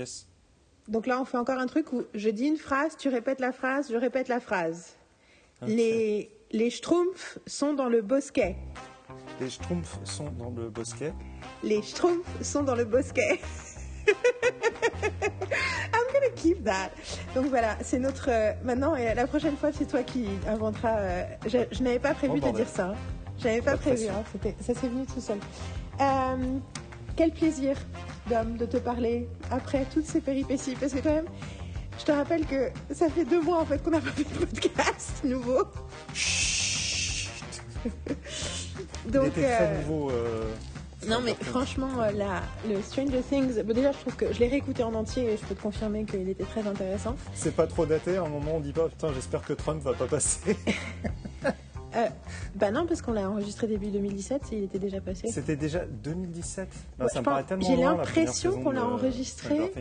Yes. Donc là, on fait encore un truc où je dis une phrase, tu répètes la phrase, je répète la phrase. Les, les schtroumpfs sont dans le bosquet. Les schtroumpfs sont dans le bosquet. Les schtroumpfs sont dans le bosquet. I'm gonna keep that. Donc voilà, c'est notre. euh, maintenant, et la prochaine fois, c'est toi qui inventeras. euh, je je n'avais pas prévu Oh, de dire ça. hein. J'avais pas prévu. hein, ça s'est venu tout seul. Euh, quel plaisir, Dom, de te parler après toutes ces péripéties. Parce que quand même, je te rappelle que ça fait deux mois en fait qu'on n'a pas fait de podcast nouveau. Il Donc. était très euh, nouveau. euh, non mais franchement, euh, la, le Stranger Things, bon, déjà je trouve que je l'ai réécouté en entier et je peux te confirmer qu'il était très intéressant. C'est pas trop daté. À un moment, on dit pas putain, j'espère que Trump va pas passer. Euh, bah non, parce qu'on l'a enregistré début 2017 et il était déjà passé. C'était déjà 2017. Non, Ouais, ça je me paraît pense- tellement j'ai l'impression qu'on l'a enregistré.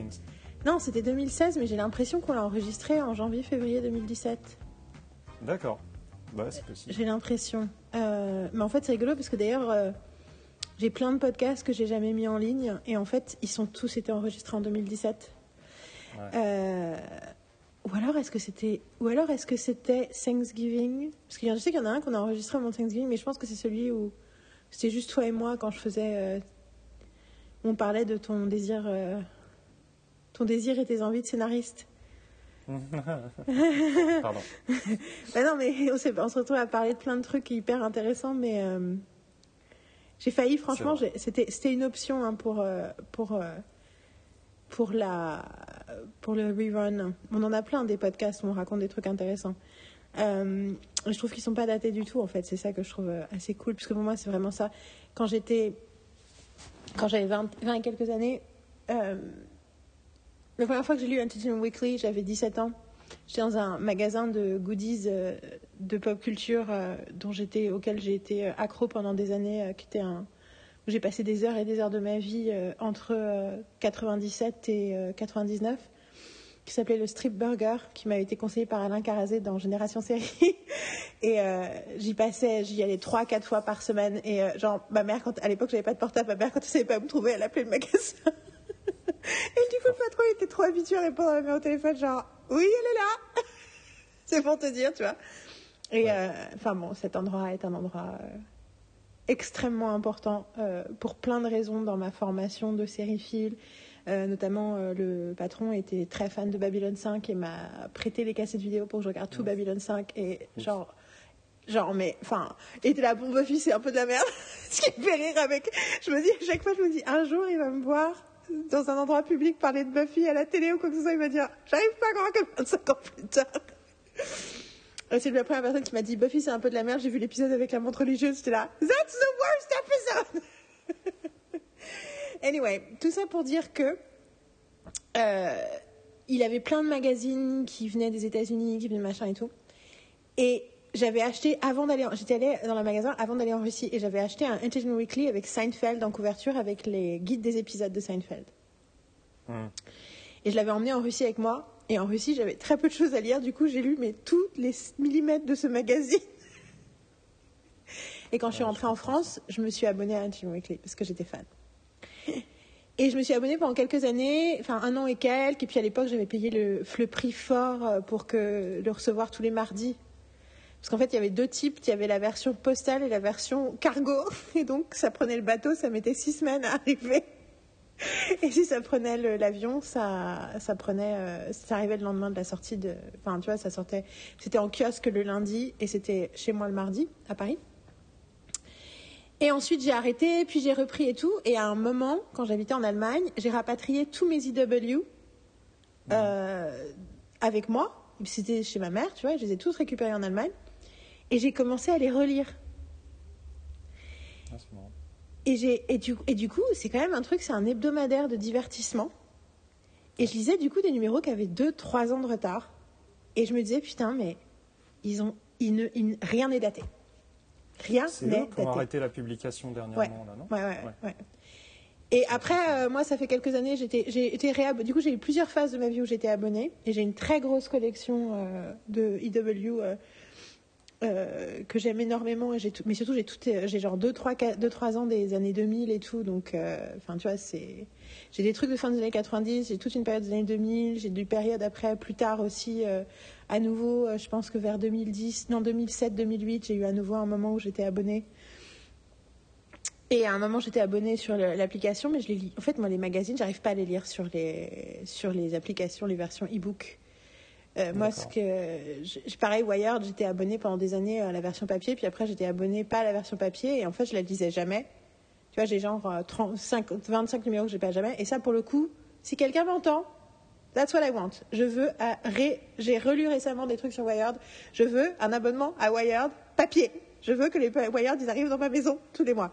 Non, c'était 2016, mais j'ai l'impression qu'on l'a enregistré en janvier-février 2017. D'accord. Bah, c'est possible. J'ai l'impression. Euh, mais en fait, c'est rigolo parce que d'ailleurs, euh, j'ai plein de podcasts que j'ai jamais mis en ligne et en fait, ils sont tous été enregistrés en 2017. Ouais. Euh, ou alors est-ce que c'était ou alors est-ce que c'était Thanksgiving? Parce que je sais qu'il y en a un qu'on a enregistré de Thanksgiving, mais je pense que c'est celui où c'était juste toi et moi quand je faisais. euh, on parlait de ton désir, euh, ton désir et tes envies de scénariste. Pardon. Bah non, mais on, se retrouve à parler de plein de trucs hyper intéressants, mais euh, j'ai failli, franchement, c'était c'était une option hein, pour, euh, pour, pour, la, pour le rerun. On en a plein des podcasts où on raconte des trucs intéressants. Euh, je trouve qu'ils sont pas datés du tout, en fait. C'est ça que je trouve euh, assez cool, parce que pour moi, c'est vraiment ça. Quand j'étais. Quand j'avais 20, 20 et quelques années, euh, la première fois que j'ai lu Entertainment Weekly, j'avais 17 ans. J'étais dans un magasin de goodies euh, de pop culture euh, dont j'étais, auquel j'ai été euh, accro pendant des années, euh, qui était un, j'ai passé des heures et des heures de ma vie euh, entre euh, 97 et euh, 99, qui s'appelait le Strip Burger, qui m'a été conseillé par Alain Carazé dans Génération Série. et euh, j'y passais, j'y allais trois, quatre fois par semaine. Et euh, genre, ma mère, quand, à l'époque, j'avais pas de portable, ma mère, quand elle savait pas où me trouver, elle appelait le magasin. Et du coup, le patron il était trop habitué à répondre à ma mère au téléphone, genre, oui, elle est là. C'est pour te dire, tu vois. Et euh, enfin bon, cet endroit est un endroit euh, extrêmement important euh, pour plein de raisons dans ma formation de sériephile. Euh, notamment, euh, le patron était très fan de Babylon 5 et m'a prêté les cassettes vidéo pour que je regarde tout Babylon 5. Et genre, genre, mais enfin, était la bombe Buffy, c'est un peu de la merde. Ce qui me fait rire avec. Je me dis, à chaque fois, je me dis, un jour, il va me voir dans un endroit public parler de Buffy à la télé ou quoi que ce soit. Il va dire, j'arrive pas à croire que 25 ans plus tard. Euh, C'est la première personne qui m'a dit Buffy c'est un peu de la merde, j'ai vu l'épisode avec la montre religieuse, j'étais là That's the worst episode Anyway, tout ça pour dire que euh, il avait plein de magazines qui venaient des États-Unis, qui venaient de machin et tout. Et j'avais acheté avant d'aller, en- j'étais allée dans le magasin avant d'aller en Russie et j'avais acheté un Entertainment Weekly avec Seinfeld en couverture avec les guides des épisodes de Seinfeld. Hmm. Et je l'avais emmené en Russie avec moi. Et en Russie, j'avais très peu de choses à lire. Du coup, j'ai lu mais tous les millimètres de ce magazine. Et quand je suis rentrée en France, je me suis abonnée à Entertainment Weekly parce que j'étais fan. Et je me suis abonnée pendant quelques années, enfin un an et quelques. Et puis à l'époque, j'avais payé le, le prix fort euh, pour que, le recevoir tous les mardis. Parce qu'en fait, il y avait deux types. Il y avait la version postale et la version cargo. Et donc, ça prenait le bateau, ça mettait six semaines à arriver. Et si ça prenait l'avion, ça, ça prenait, euh, ça arrivait le lendemain de la sortie de, enfin, tu vois, ça sortait, c'était en kiosque le lundi et c'était chez moi le mardi à Paris. Et ensuite j'ai arrêté, puis j'ai repris et tout. Et à un moment, quand j'habitais en Allemagne, j'ai rapatrié tous mes IW euh, avec moi. C'était chez ma mère, tu vois, je les ai tous récupérés en Allemagne. Et j'ai commencé à les relire. Ah, c'est marrant. Et, j'ai, et, du, et du coup, c'est quand même un truc, c'est un hebdomadaire de divertissement. Et je lisais du coup des numéros qui avaient 2-3 ans de retard. Et je me disais, putain, mais ils ont, ils ne, ils- rien n'est daté. Rien C'est n'est daté. arrêté la publication dernièrement, Ouais. là, non Ouais, ouais, Ouais. ouais. Et après, euh, moi, ça fait quelques années, j'étais, j'ai été réab... Du coup, j'ai eu plusieurs phases de ma vie où j'étais abonnée. Et j'ai une très grosse collection euh, de IW. euh, euh, que j'aime énormément, mais surtout j'ai genre 2-3 deux, trois ans des années 2000 et tout, donc euh, enfin tu vois, c'est. J'ai des trucs de fin des années 90, j'ai toute une période des années 2000, j'ai des périodes après, plus tard aussi, euh, à nouveau, je pense que vers 2010, non 2007, 2008, j'ai eu à nouveau un moment où j'étais abonnée. Et à un moment, j'étais abonnée sur l'application, mais je les lis. En fait, moi, les magazines, j'arrive pas à les lire sur les, sur les applications, les versions e-book. Euh, moi, ce que. je- pareil, Wired, j'étais abonnée pendant des années à la version papier, puis après, j'étais abonnée pas à la version papier, et en fait, je la lisais jamais. Tu vois, j'ai genre euh, 35, 25 numéros que j'ai pas jamais. Et ça, pour le coup, si quelqu'un m'entend, that's what I want. Je veux. ré- J'ai relu récemment des trucs sur Wired. Je veux un abonnement à Wired papier. Je veux que les Wired, ils arrivent dans ma maison tous les mois.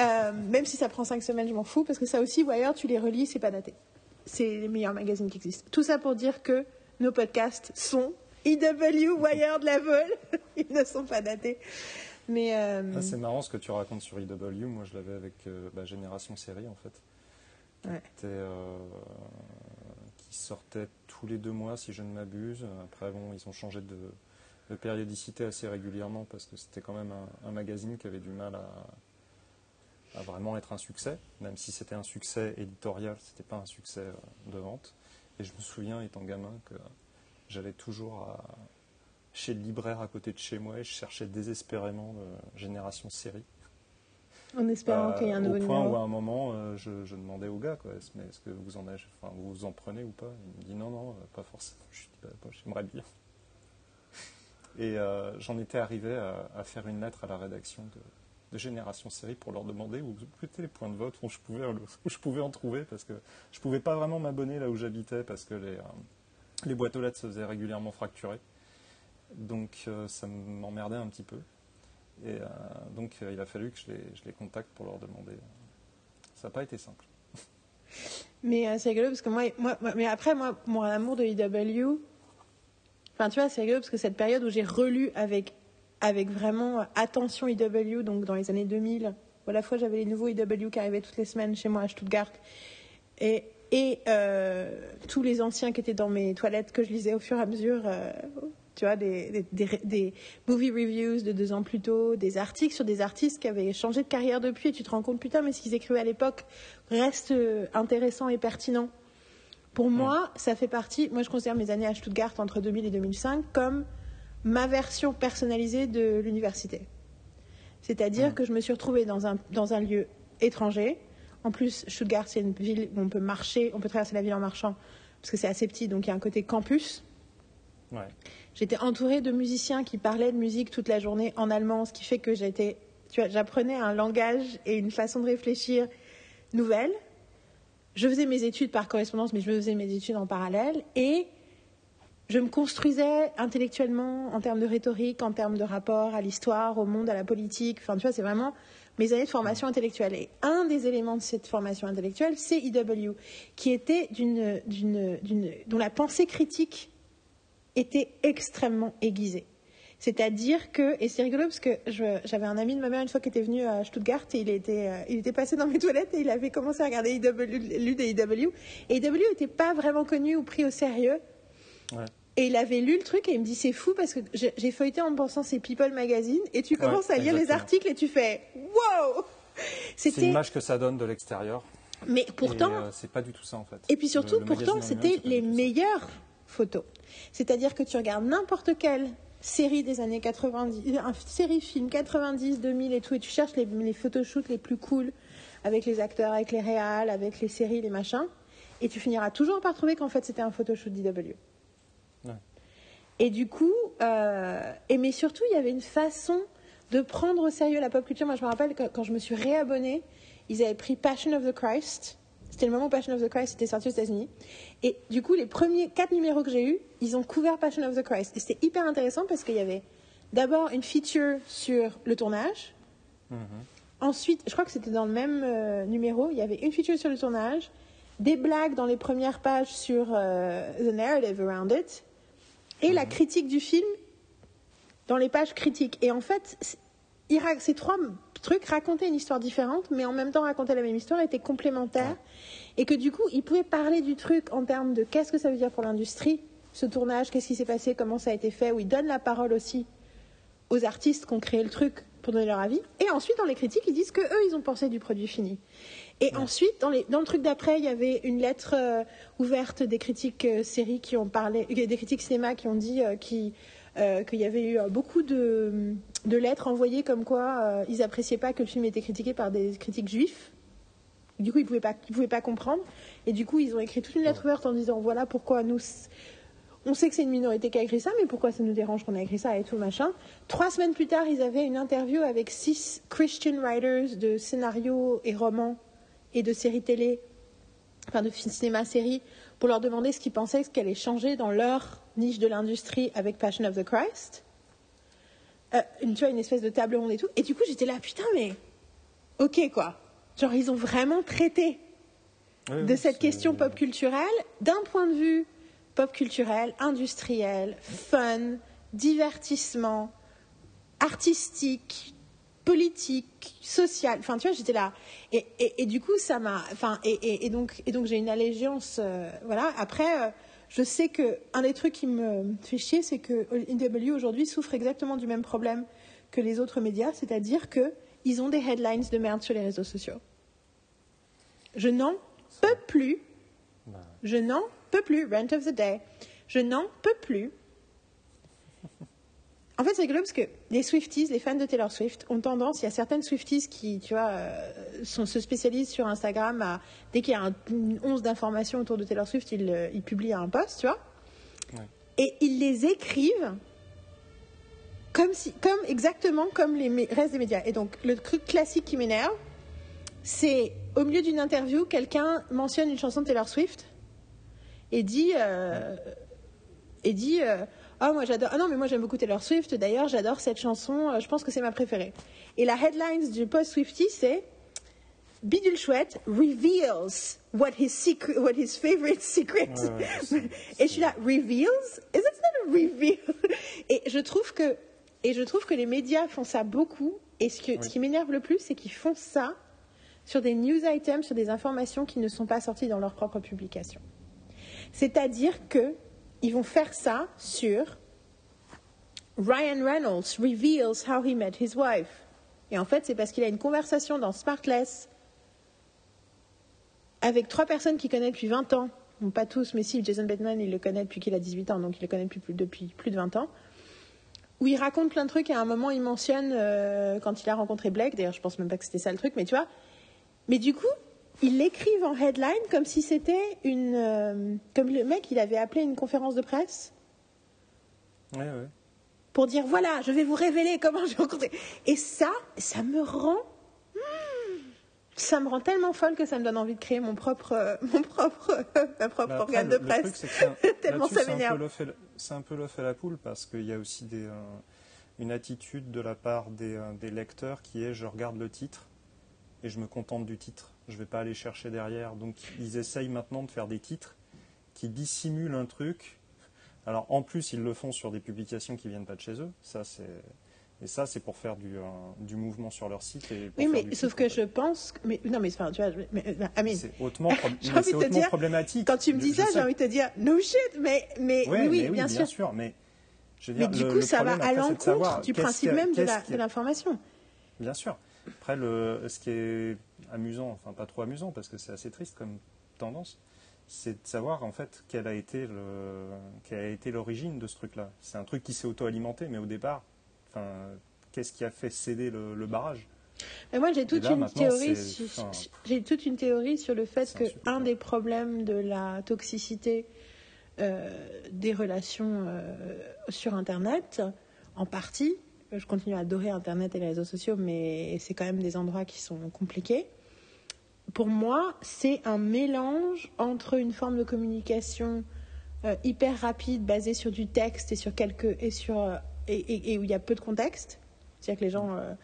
Euh, même si ça prend 5 semaines, je m'en fous, parce que ça aussi, Wired, tu les relis, c'est pas daté. C'est les meilleurs magazines qui existent. Tout ça pour dire que nos podcasts sont EW Wired Level. Ils ne sont pas datés. Mais. euh, Ah, c'est marrant ce que tu racontes sur EW. Moi, je l'avais avec euh, bah, Génération Série, en fait. Qui, Ouais. était, euh, qui sortait tous les deux mois, si je ne m'abuse. Après, bon, ils ont changé de, de périodicité assez régulièrement parce que c'était quand même un, un magazine qui avait du mal à, à vraiment être un succès. Même si c'était un succès éditorial, c'était pas un succès euh, de vente. Et je me souviens, étant gamin, que j'allais toujours à, chez le libraire à côté de chez moi et je cherchais désespérément euh, Génération Série. en espérant Euh, qu'il y ait un nouveau au point numéro. où à un moment, euh, je, je demandais au gars, quoi, est-ce, mais est-ce que vous en, avez, enfin, vous en prenez ou pas? Il me dit non, non, pas forcément. Je dis, bah, j'aimerais bien. Et j'en étais arrivé à, à faire une lettre à la rédaction de, de Génération Série pour leur demander où étaient les points de vote où je pouvais, où je pouvais en trouver, parce que je pouvais pas vraiment m'abonner là où j'habitais, parce que les, euh, les boîtes aux lettres se faisaient régulièrement fracturer. Donc euh, ça m'emmerdait un petit peu. Et euh, donc il a fallu que je les, je les contacte pour leur demander. Ça n'a pas été simple. Mais c'est rigolo parce que moi, moi, moi- mais après, moi, mon amour de EW, enfin, tu vois, c'est rigolo parce que cette période où j'ai relu avec, avec vraiment attention EW, donc dans les années 2000, où à la fois j'avais les nouveaux EW qui arrivaient toutes les semaines chez moi à Stuttgart, et, et euh, tous les anciens qui étaient dans mes toilettes que je lisais au fur et à mesure, euh, tu vois, des, des, des, des movie reviews de deux ans plus tôt, des articles sur des artistes qui avaient changé de carrière depuis, et tu te rends compte, putain, mais ce qu'ils écrivaient à l'époque reste euh, intéressant et pertinent. Pour moi, ça fait partie, moi je considère mes années à Stuttgart entre 2000 et 2005 comme ma version personnalisée de l'université. C'est-à dire Mm. que je me suis retrouvée dans un, dans un lieu étranger. En plus, Stuttgart, c'est une ville où on peut marcher, on peut traverser la ville en marchant, parce que c'est assez petit, donc il y a un côté campus. Ouais. J'étais entourée de musiciens qui parlaient de musique toute la journée en allemand, ce qui fait que j'étais, tu vois, j'apprenais un langage et une façon de réfléchir nouvelle. Je faisais mes études par correspondance, mais je faisais mes études en parallèle et je me construisais intellectuellement en termes de rhétorique, en termes de rapport à l'histoire, au monde, à la politique. Enfin, tu vois, c'est vraiment mes années de formation intellectuelle. Et un des éléments de cette formation intellectuelle, c'est EW, qui était d'une, d'une, d'une, dont la pensée critique était extrêmement aiguisée. C'est-à-dire que, et c'est rigolo parce que j'avais un ami de ma mère une fois qui était venu à Stuttgart et il était, euh, il était passé dans mes toilettes et il avait commencé à regarder EW, lu des EW. Et EW n'était pas vraiment connu ou pris au sérieux. Ouais. Et il avait lu le truc et il me dit c'est fou parce que j'ai feuilleté en pensant c'est People Magazine et tu commences à lire les articles et tu fais wow C'est l'image que ça donne de l'extérieur. mais pourtant euh, c'est pas du tout ça en fait. et puis surtout, Le- le magazine pourtant, c'était les meilleures photos. C'est-à-dire que tu regardes n'importe quelle série des années 90, un série film 90, 2000 et tout, et tu cherches les, les photoshoots les plus cool avec les acteurs, avec les réals, avec les séries, les machins, et tu finiras toujours par trouver qu'en fait c'était un photoshoot d'IW. Et du coup, euh, et mais surtout, il y avait une façon de prendre au sérieux la pop culture. Moi, je me rappelle que quand je me suis réabonnée, ils avaient pris Passion of the Christ. C'était le moment où Passion of the Christ était sorti aux États-Unis. Et du coup, les premiers quatre numéros que j'ai eus, ils ont couvert Passion of the Christ. Et c'était hyper intéressant parce qu'il y avait d'abord une feature sur le tournage. Mhm. Ensuite, je crois que c'était dans le même euh, numéro, il y avait une feature sur le tournage, des blagues dans les premières pages sur euh, the narrative around it, et la critique du film dans les pages critiques. Et en fait, ces trois trucs racontaient une histoire différente, mais en même temps racontaient la même histoire, étaient complémentaires, et que du coup, ils pouvaient parler du truc en termes de qu'est-ce que ça veut dire pour l'industrie, ce tournage, qu'est-ce qui s'est passé, comment ça a été fait, où ils donnent la parole aussi aux artistes qui ont créé le truc pour donner leur avis. Et ensuite, dans les critiques, ils disent que eux, ils ont pensé du produit fini. Et ensuite, dans, les, dans, le truc d'après, il y avait une lettre euh, ouverte des critiques euh, séries qui ont parlé, euh, des critiques cinéma qui ont dit qu'il y avait eu beaucoup de, de, lettres envoyées comme quoi ils appréciaient pas que le film était critiqué par des critiques juifs. Du coup, ils pouvaient pas, pouvaient pas comprendre. Et du coup, ils ont écrit toute une lettre ouverte en disant voilà pourquoi nous on sait que c'est une minorité qui a écrit ça, mais pourquoi ça nous dérange qu'on a écrit ça et tout machin. Trois semaines plus tard, ils avaient une interview avec six Christian writers de scénarios et romans et de séries télé, enfin de cinéma-série, pour leur demander ce qu'ils pensaient, ce qu'elle allait changer dans leur niche de l'industrie avec Passion of the Christ. Euh, une, tu vois, une espèce de table ronde et tout. Et du coup, j'étais là, putain, mais ok quoi. Genre, ils ont vraiment traité de cette question pop culturelle d'un point de vue pop culturel, industriel, fun, divertissement, artistique, politique, social. Enfin, tu vois, j'étais là. Et, et, du coup, ça m'a. Enfin, et, et, donc, et donc j'ai une allégeance. Euh, voilà. Après, euh, je sais que un des trucs qui me fait chier, c'est que IDW aujourd'hui souffre exactement du même problème que les autres médias, c'est-à-dire que ils ont des headlines de merde sur les réseaux sociaux. Je n'en peux plus. Bah. Je n'en peux plus. Rent of the Day. Je n'en peux plus. En fait, c'est rigolo parce que les Swifties, les fans de Taylor Swift, ont tendance, il y a certaines Swifties qui, tu vois, euh, se spécialisent sur Instagram à, dès qu'il y a une once d'informations autour de Taylor Swift, ils, euh, publient un post, tu vois. Et ils les écrivent comme, si, comme exactement comme les restes des médias. Et donc, le truc classique qui m'énerve, c'est au milieu d'une interview, quelqu'un mentionne une chanson de Taylor Swift et dit, euh, et dit euh, ah moi j'adore. Ah non mais moi j'aime beaucoup Taylor Swift. D'ailleurs j'adore cette chanson. Euh, je pense que c'est ma préférée. Et la headline du post Swifty c'est Bidule chouette reveals what his secret what his favorite secret et je suis là reveals? Is it not a reveal? Et je trouve que et je trouve que les médias font ça beaucoup. Et ce, ce qui m'énerve le plus c'est qu'ils font ça sur des news items sur des informations qui ne sont pas sorties dans leur propre publication. C'est-à-dire qu'ils vont faire ça sur Ryan Reynolds reveals how he met his wife. Et en fait, c'est parce qu'il a une conversation dans Smartless avec trois personnes qu'il connaît depuis 20 ans. pas tous, mais si, Jason Bateman, il le connaît depuis qu'il a 18 ans, donc il le connaît depuis, plus de 20 ans. Où il raconte plein de trucs et à un moment, il mentionne euh, quand il a rencontré Blake. D'ailleurs, je pense même pas que c'était ça le truc, mais tu vois. Mais du coup, ils l'écrivent en headline comme si c'était une. Euh, comme le mec, il avait appelé une conférence de presse. Oui, oui. Pour dire voilà, je vais vous révéler comment j'ai rencontré. Et ça, ça me rend. Ça me rend tellement folle que ça me donne envie de créer mon propre, mon propre, ma propre bah, organe de presse. tellement ça m'énerve. C'est un peu l'œuf et la poule parce qu'il y a aussi des, euh, une attitude de la part des, euh, des lecteurs qui est je regarde le titre et je me contente du titre je ne vais pas aller chercher derrière. Donc ils essayent maintenant de faire des titres qui dissimulent un truc. Alors en plus, ils le font sur des publications qui viennent pas de chez eux. Ça, c'est et ça, c'est pour faire du, euh, du, mouvement sur leur site. Et oui, mais sauf que je pense. Mais, non, mais, enfin, tu vois, mais, c'est hautement, problématique. Quand tu me dis ça, j'ai envie de te dire no shit, mais, mais oui, oui, bien, sûr. Mais, je veux dire, mais du coup, ça va à l'encontre du principe même de l'information. Bien sûr. Après, le, ce qui est amusant, enfin pas trop amusant parce que c'est assez triste comme tendance, c'est de savoir en fait quelle a été le, quelle a été l'origine de ce truc-là. C'est un truc qui s'est auto-alimenté, mais au départ, enfin, qu'est-ce qui a fait céder le, barrage? Mais moi, j'ai toute, une théorie sur, j'ai toute une théorie sur le fait que un des problèmes de la toxicité euh, des relations euh, sur Internet, en partie, je continue à adorer Internet et les réseaux sociaux, mais c'est quand même des endroits qui sont compliqués. Pour moi, c'est un mélange entre une forme de communication euh, hyper rapide, basée sur du texte et sur quelques et sur euh, et, où il y a peu de contexte. C'est-à-dire que les gens euh,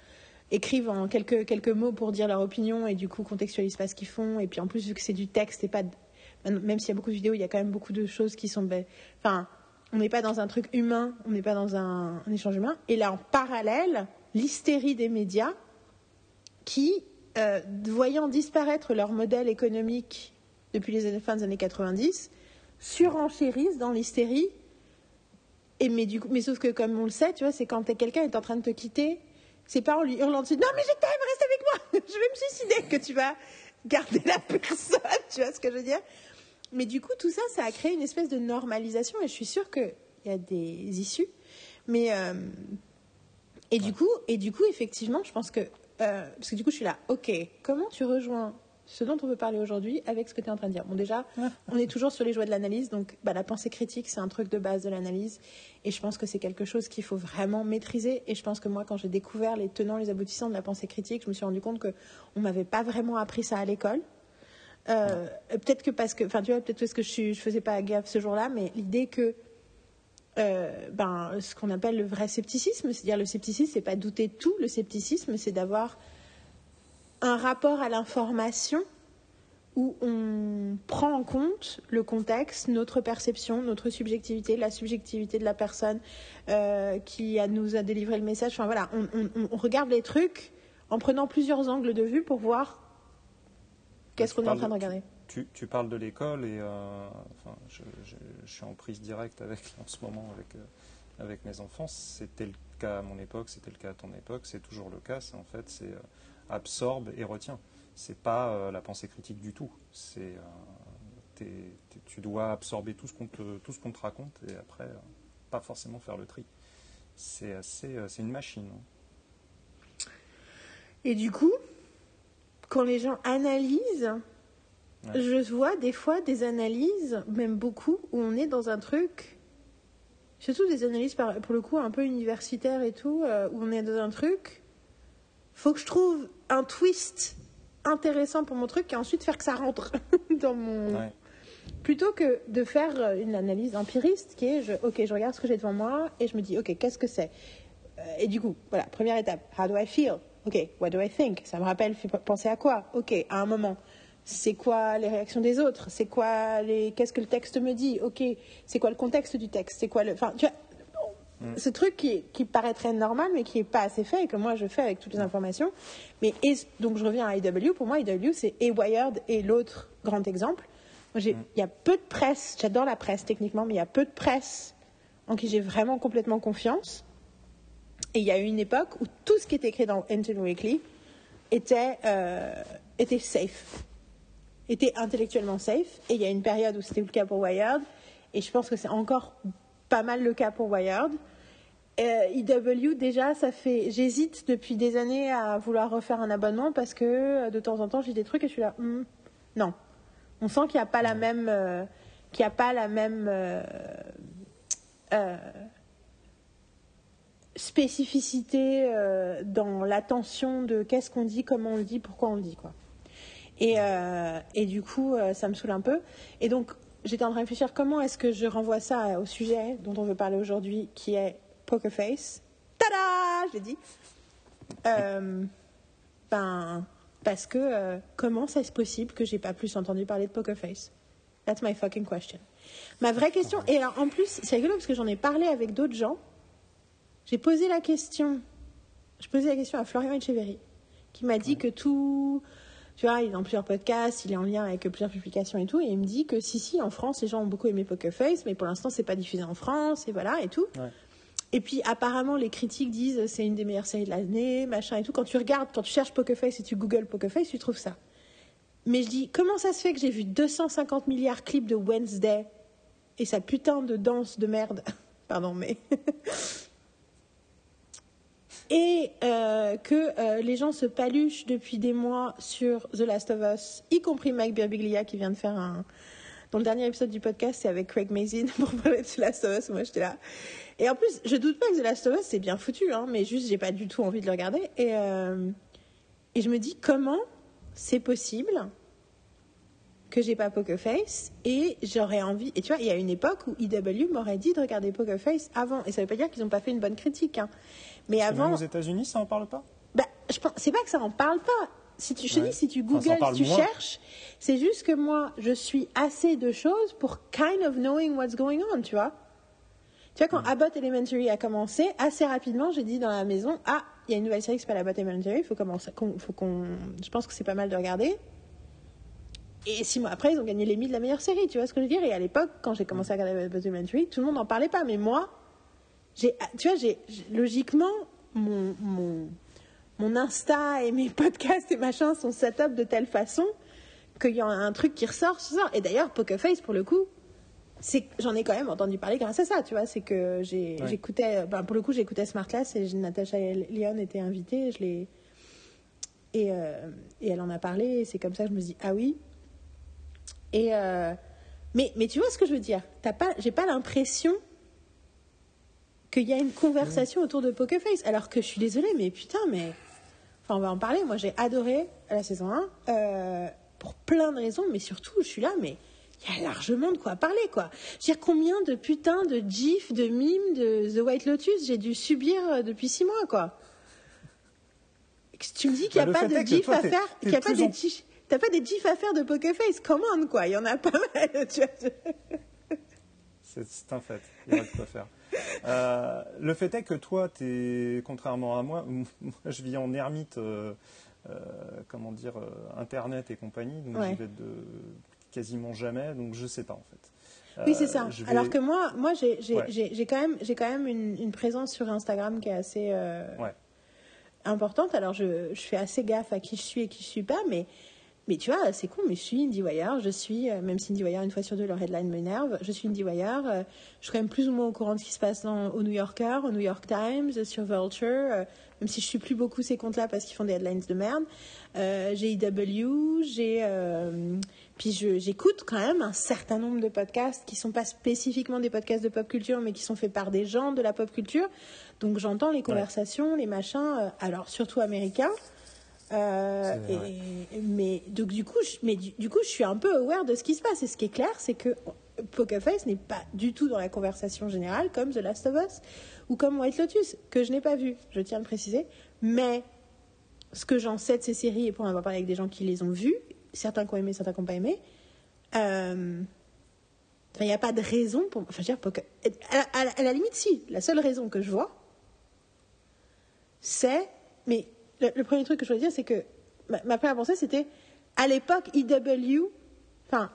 écrivent en quelques quelques mots pour dire leur opinion et du coup contextualisent pas ce qu'ils font. Et puis en plus vu que c'est du texte et pas même s'il y a beaucoup de vidéos, il y a quand même beaucoup de choses qui sont enfin on n'est pas dans un truc humain, on n'est pas dans un, échange humain. Et là, en parallèle, l'hystérie des médias qui, euh, voyant disparaître leur modèle économique depuis les fins des années 90, surenchérissent dans l'hystérie. Et mais, du coup, mais sauf que, comme on le sait, tu vois, c'est quand quelqu'un est en train de te quitter, c'est pas en lui hurlant dessus Non, mais je t'aime, reste avec moi. Je vais me suicider que tu vas garder la personne, tu vois ce que je veux dire? Mais du coup, tout ça, ça a créé une espèce de normalisation et je suis sûre qu'il y a des issues. Mais. Euh, et, du coup, et du coup, effectivement, je pense que. Euh, parce que du coup, je suis là, ok, comment tu rejoins ce dont on veut parler aujourd'hui avec ce que tu es en train de dire? Bon, déjà, on est toujours sur les joies de l'analyse, donc bah, la pensée critique, c'est un truc de base de l'analyse, et je pense que c'est quelque chose qu'il faut vraiment maîtriser. Et je pense que moi, quand j'ai découvert les tenants, les aboutissants de la pensée critique, je me suis rendu compte qu'on ne m'avait pas vraiment appris ça à l'école. Euh, peut-être que parce que, enfin, tu vois, peut-être parce que je ne faisais pas gaffe ce jour-là, mais l'idée que euh, ben, ce qu'on appelle le vrai scepticisme, c'est-à-dire le scepticisme, c'est pas douter tout, le scepticisme, c'est d'avoir un rapport à l'information où on prend en compte le contexte, notre perception, notre subjectivité, la subjectivité de la personne euh, qui nous a délivré le message. Enfin voilà, on, regarde les trucs en prenant plusieurs angles de vue pour voir qu'est-ce qu'on est en train de regarder. Tu, parles de l'école et euh, je, suis en prise directe avec en ce moment avec, euh, avec mes enfants. C'était le cas à mon époque, c'était le cas à ton époque, c'est toujours le cas. C'est en fait c'est absorbe et retient. C'est pas euh, la pensée critique du tout. C'est euh, tu dois absorber tout ce qu'on te, tout ce qu'on te raconte et après euh, pas forcément faire le tri. C'est assez, c'est une machine. Hein. Et du coup, quand les gens analysent, je vois des fois des analyses, même beaucoup, où on est dans un truc, surtout des analyses pour le coup un peu universitaires et tout, où on est dans un truc faut que je trouve un twist intéressant pour mon truc et ensuite faire que ça rentre dans mon. Plutôt que de faire euh, une analyse empiriste qui est je, ok, je regarde ce que j'ai devant moi et je me dis ok, qu'est-ce que c'est? Euh, Et du coup, voilà, première étape, how do I feel? Ok, what do I think? Ça me rappelle, fait penser à quoi? Ok, à un moment. C'est quoi les réactions des autres? C'est quoi les. Qu'est-ce que le texte me dit? Ok, c'est quoi le contexte du texte? C'est quoi le. Enfin, tu vois, Mm. ce truc qui, qui, paraîtrait normal, mais qui n'est pas assez fait et que moi je fais avec toutes les informations. Mais donc je reviens à IW. Pour moi, IW, c'est et Wired et l'autre grand exemple. Mm. Il y a peu de presse, j'adore la presse techniquement, mais il y a peu de presse en qui j'ai vraiment complètement confiance. Et il y a eu une époque où tout ce qui était écrit dans Enton Weekly était, euh, était safe, était intellectuellement safe. Et il y a une période où c'était le cas pour Wired. Et je pense que c'est encore pas mal le cas pour Wired. IW, déjà, ça fait. J'hésite depuis des années à vouloir refaire un abonnement parce que euh, de temps en temps, j'ai des trucs et je suis là. Hmm, non. On sent qu'il n'y a pas la même. Euh, qu'il a pas la même. Euh, spécificité dans l'attention de qu'est-ce qu'on dit, comment on le dit, pourquoi on le dit, quoi. Et, et du coup, ça me saoule un peu. Et donc, j'étais en train de réfléchir comment est-ce que je renvoie ça au sujet dont on veut parler aujourd'hui, qui est Poker Face? Tada Je l'ai dit. Euh, ben, parce que euh, comment ça est possible que j'ai pas plus entendu parler de Poker Face? That's my fucking question. Ma vraie question, et alors en plus, c'est rigolo parce que j'en ai parlé avec d'autres gens. J'ai posé la question, je posais la question à Florian Echeverry, qui m'a dit que tout, tu vois, il est dans plusieurs podcasts, il est en lien avec plusieurs publications et tout, et il me dit que si, si, en France, les gens ont beaucoup aimé Poker Face, mais pour l'instant, c'est pas diffusé en France, et voilà, et tout. Et puis apparemment les critiques disent c'est une des meilleures séries de l'année, machin et tout. Quand tu regardes, quand tu cherches Pokerface et tu googles Pokerface, tu trouves ça. Mais je dis comment ça se fait que j'ai vu 250 milliards clips de Wednesday et sa putain de danse de merde, pardon mais et euh, que euh, les gens se paluchent depuis des mois sur The Last of Us, y compris Mike Birbiglia qui vient de faire un dans le dernier épisode du podcast, c'est avec Craig Mazin pour parler de The Last of Us. Moi, j'étais là. Et en plus, je doute pas que The Last of Us, c'est bien foutu, hein, mais juste, j'ai pas du tout envie de le regarder. Et, euh, et je me dis, comment c'est possible que j'ai pas Poker Face et j'aurais envie. Et tu vois, il y a une époque où IW m'aurait dit de regarder Poker Face avant. Et ça veut pas dire qu'ils n'ont pas fait une bonne critique. Hein. Mais avant. Même aux États-Unis, ça en parle pas? Bah, je pense, c'est pas que ça en parle pas. Si tu, je dis, si tu googles, si tu cherches, c'est juste que moi, je suis assez de choses pour kind of knowing what's going on, tu vois. Tu vois, quand Abbott Elementary a commencé, assez rapidement, j'ai dit dans la maison, ah, il y a une nouvelle série qui s'appelle Abbott Elementary, il faut commencer, faut qu'on, je pense que c'est pas mal de regarder. Et six mois après, ils ont gagné l'Emmy de la meilleure série, tu vois ce que je veux dire? Et à l'époque, quand j'ai commencé à regarder Abbott Elementary, tout le monde n'en parlait pas, mais moi, j'ai, tu vois, j'ai logiquement mon, mon, mon Insta et mes podcasts et machin sont set up de telle façon qu'il y a un truc qui ressort, ça. Et d'ailleurs, Pokerface, pour le coup, c'est j'en ai quand même entendu parler grâce à ça, tu vois. C'est que j'écoutais, ben, pour le coup, j'écoutais Smartclass et Natacha Lyon était invitée. Je l'ai et, euh, et, elle en a parlé. C'est comme ça que je me dis ah oui. Et euh, mais mais tu vois ce que je veux dire? T'as pas, j'ai pas l'impression qu'il y a une conversation autour de Pokerface. Alors que je suis désolée, mais putain, mais enfin on va en parler. Moi, j'ai adoré la saison 1 euh, pour plein de raisons, mais surtout, je suis là, mais il y a largement de quoi parler, quoi. Je veux dire, combien de putains de gifs, de mimes de The White Lotus j'ai dû subir euh, depuis six mois, quoi? Tu me dis qu'il n'y a bah, pas de gifs à faire, qu'il n'y a pas des gifs. T'as pas des gifs à faire de Pokerface, come on, quoi. Il y en a pas mal, tu C'est un fait. Il y a de quoi faire. Euh, le fait est que toi, es, contrairement à moi, moi je vis en ermite, euh, comment dire, Internet et compagnie, donc j'y vais de quasiment jamais, donc je sais pas en fait. Oui, c'est ça. Euh, Alors que moi, moi j'ai quand même, quand même une, présence sur Instagram qui est assez euh, importante. Alors, je, je, fais assez gaffe à qui je suis et qui je suis pas, mais, mais tu vois, c'est cool, mais je suis IndieWire, je suis, euh, même si IndieWire, une fois sur deux, le headline m'énerve, je suis IndieWire, je suis quand même plus ou moins au courant de ce qui se passe dans, au New Yorker, au New York Times, sur Vulture, même si je suis plus beaucoup ces comptes-là parce qu'ils font des headlines de merde. j'ai EW, j'ai puis j'écoute quand même un certain nombre de podcasts qui sont pas spécifiquement des podcasts de pop culture, mais qui sont faits par des gens de la pop culture. Donc j'entends les conversations, les machins, euh, alors surtout américains. Euh, mais donc du coup, je, mais du, coup, je suis un peu aware de ce qui se passe. Et ce qui est clair, c'est que Poker Face n'est pas du tout dans la conversation générale comme The Last of Us ou comme White Lotus, que je n'ai pas vu, je tiens à le préciser. Mais ce que j'en sais de ces séries, et pour en avoir parlé avec des gens qui les ont vues, certains qui ont aimé, certains qui n'ont pas aimé. Euh, il n'y a pas de raison pour. Enfin, je veux dire, à, la, limite, si. La seule raison que je vois, c'est. Mais le, premier truc que je voulais dire, c'est que ma, ma, première pensée, c'était à l'époque, EW. Enfin,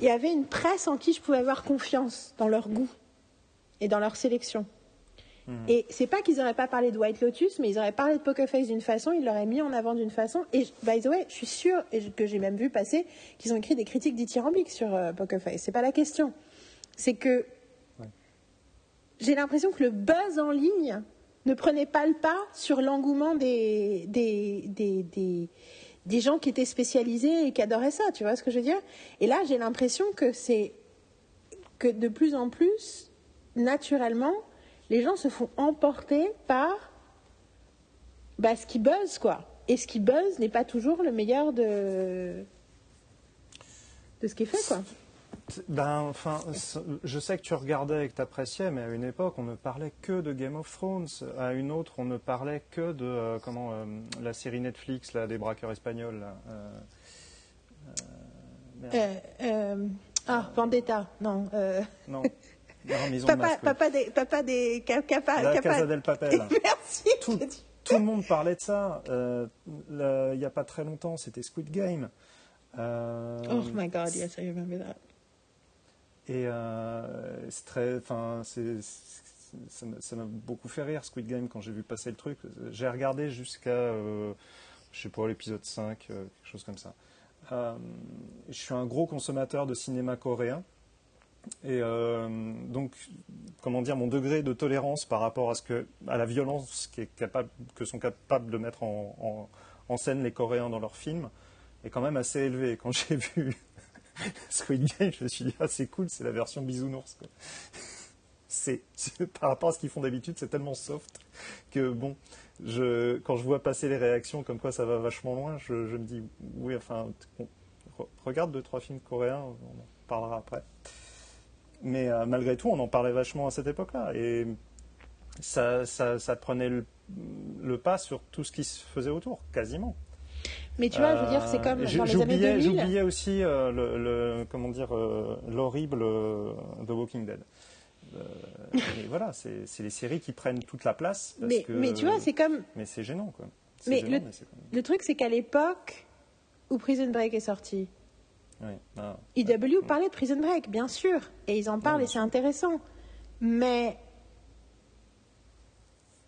il y avait une presse en qui je pouvais avoir confiance dans leur goût et dans leur sélection. Mhm. Et c'est pas qu'ils n'auraient pas parlé de White Lotus, mais ils auraient parlé de Poker Face d'une façon, ils l'auraient mis en avant d'une façon. Et by the way, je suis sûre, et que j'ai même vu passer, qu'ils ont écrit des critiques dithyrambiques sur euh, Poker Face. C'est pas la question. C'est que j'ai l'impression que le buzz en ligne ne prenait pas le pas sur l'engouement des, des, gens qui étaient spécialisés et qui adoraient ça. Tu vois ce que je veux dire? Et là, j'ai l'impression que c'est que de plus en plus, naturellement, les gens se font emporter par bah, ce qui buzz, quoi. Et ce qui buzz n'est pas toujours le meilleur de, de ce qui est fait, quoi. Ben, enfin, je sais que tu regardais et que tu appréciais, mais à une époque, on ne parlait que de Game of Thrones. À une autre, on ne parlait que de euh, comment euh, la série Netflix, là, des braqueurs espagnols. Euh, ah, Vendetta, non. Non. papa, papa des, papa des, capa, La Casa del Papel. Merci. Tout, tout, le monde parlait de ça. Il n'y a pas très longtemps, c'était Squid Game. Oh my God, yes, I remember that. Et euh, c'est très, enfin, ça m'a beaucoup fait rire Squid Game quand j'ai vu passer le truc. J'ai regardé jusqu'à, euh, je sais pas, l'épisode 5, quelque chose comme ça. je suis un gros consommateur de cinéma coréen. Et euh, donc, comment dire, mon degré de tolérance par rapport à, ce que, à la violence qui est capable, que sont capables de mettre en, scène les Coréens dans leurs films est quand même assez élevé. Quand j'ai vu Squid Game, je me suis dit, ah, c'est cool, c'est la version bisounours. C'est, par rapport à ce qu'ils font d'habitude, c'est tellement soft que, bon, quand je vois passer les réactions comme quoi ça va vachement loin, je, me dis, oui, enfin, regarde deux, trois films coréens, on en parlera après. Mais euh, malgré tout, on en parlait vachement à cette époque-là. Et ça, prenait le, pas sur tout ce qui se faisait autour, quasiment. Mais tu vois, je veux dire, c'est comme dans les années 2000. J'oubliais aussi euh, le, comment dire, euh, l'horrible The Walking Dead. et voilà, c'est les séries qui prennent toute la place. mais, mais tu vois, c'est comme. Mais c'est gênant, quoi. Mais, le, le truc, c'est qu'à l'époque où Prison Break est sorti, oui. Ah. IW parlait de Prison Break, bien sûr, et ils en parlent et c'est intéressant. Mais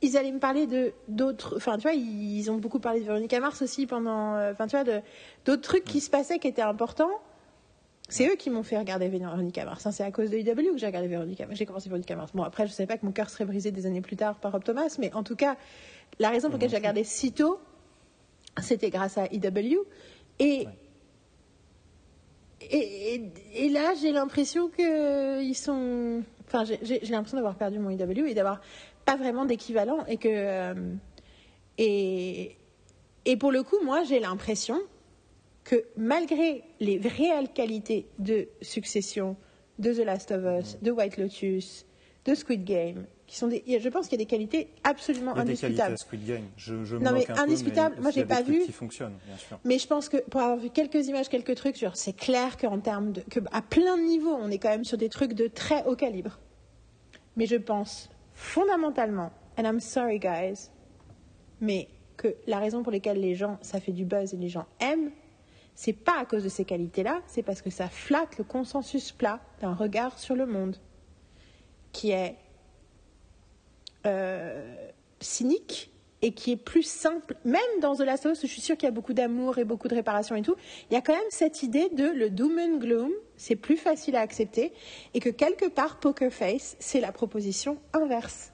ils allaient me parler de d'autres. Enfin, tu vois, ils ont beaucoup parlé de Véronica Mars aussi pendant. euh, Enfin, tu vois, d'autres trucs qui se passaient qui étaient importants. C'est eux qui m'ont fait regarder Véronica Mars. hein. C'est à cause de IW que j'ai regardé Véronica J'ai commencé Véronica Mars. Bon, après, je ne savais pas que mon cœur serait brisé des années plus tard par Rob Thomas, mais en tout cas, la raison pour laquelle j'ai regardé si tôt, c'était grâce à IW. Et, et, et- et là, j'ai l'impression qu'ils sont. Enfin, j'ai l'impression d'avoir perdu mon IW et d'avoir pas vraiment d'équivalent. Et que. euh, et, et pour le coup, moi, j'ai l'impression que malgré les réelles qualités de Succession, de The Last of Us, de White Lotus, de Squid Game, qui sont des, je pense qu'il y a des qualités absolument Il y a des qualités indiscutables. à Squid Game. Je, je Non, mais moque un peu, indiscutable, moi, j'ai pas vu. qui fonctionnent, bien sûr. Mais je pense que pour avoir vu quelques images, quelques trucs, genre, c'est clair qu'en termes de, que à plein de niveaux, on est quand même sur des trucs de très haut calibre. Mais je pense fondamentalement, and I'm sorry guys, mais que la raison pour laquelle les gens, ça fait du buzz et les gens aiment, c'est pas à cause de ces qualités-là, c'est parce que ça flatte le consensus plat d'un regard sur le monde qui est euh, cynique et qui est plus simple, même dans The Last of Us, je suis sûre qu'il y a beaucoup d'amour et beaucoup de réparation et tout, il y a quand même cette idée de le doom and gloom, c'est plus facile à accepter, et que quelque part, Poker Face, c'est la proposition inverse.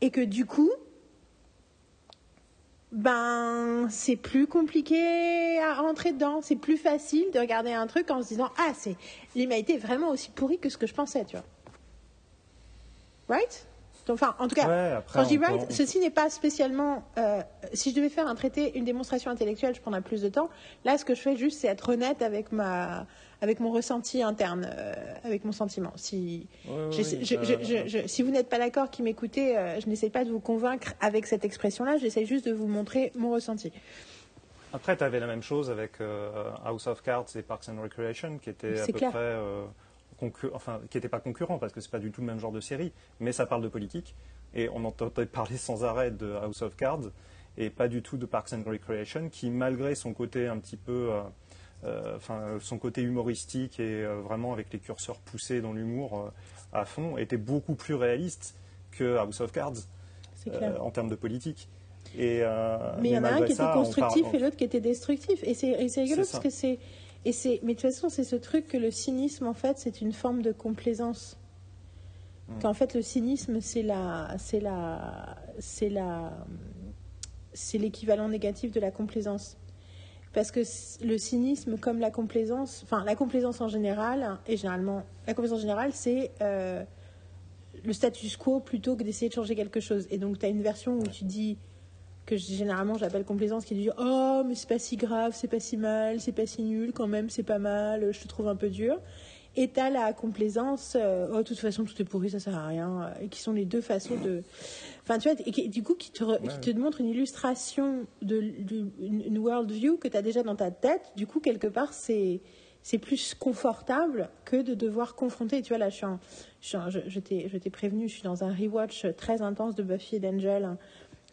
Et que du coup, ben, c'est plus compliqué à rentrer dedans, c'est plus facile de regarder un truc en se disant, ah, c'est l'humanité est vraiment aussi pourrie que ce que je pensais, tu vois. Right? Enfin, en tout cas, Ouais, après, quand je dis on right, ceci n'est pas spécialement. euh, si je devais faire un traité, une démonstration intellectuelle, je prendrais plus de temps. Là, ce que je fais juste, c'est être honnête avec ma, avec mon ressenti interne, euh, avec mon sentiment. Si, Ouais, oui, je- euh, je- si vous n'êtes pas d'accord, qui m'écoutez, euh, je n'essaie pas de vous convaincre avec cette expression-là. J'essaie juste de vous montrer mon ressenti. Après, tu avais la même chose avec House of Cards et Parks and Recreation, qui étaient à C'est peu clair. près, enfin, qui n'étaient pas concurrents parce que c'est pas du tout le même genre de série, mais ça parle de politique et on entendait parler sans arrêt de House of Cards et pas du tout de Parks and Recreation, qui malgré son côté un petit peu, euh, euh, enfin, son côté humoristique et euh, vraiment avec les curseurs poussés dans l'humour euh, à fond, était beaucoup plus réaliste que House of Cards en termes de politique. Et, Mais il y en a un qui était ça, constructif parle- et l'autre qui était destructif. Et c'est rigolo parce que c'est. Et c'est, mais de toute façon, c'est ce truc que le cynisme, en fait, c'est une forme de complaisance. Mm. Qu'en fait, le cynisme, c'est la, c'est la, c'est la, c'est l'équivalent négatif de la complaisance. Parce que le cynisme, comme la complaisance, enfin la complaisance en général, et généralement, la complaisance en général, c'est euh, le status quo plutôt que d'essayer de changer quelque chose. Et donc, tu as une version où tu dis, que généralement j'appelle complaisance, qui dit Oh, mais c'est pas si grave, c'est pas si mal, c'est pas si nul, quand même, c'est pas mal, je te trouve un peu dur. Et t'as la complaisance, euh, oh, de toute façon, tout est pourri, ça sert à rien, euh, et qui sont les deux façons de. Enfin, tu vois, et qui- du coup, qui te, re- qui te montre une illustration de, de- une, une world view que tu as déjà dans ta tête. Du coup, quelque part, c'est. C'est plus confortable que de devoir confronter. Tu vois, là, je, suis en- je, je, je t'ai prévenu, je suis dans un rewatch très intense de Buffy et d'Angel. hein.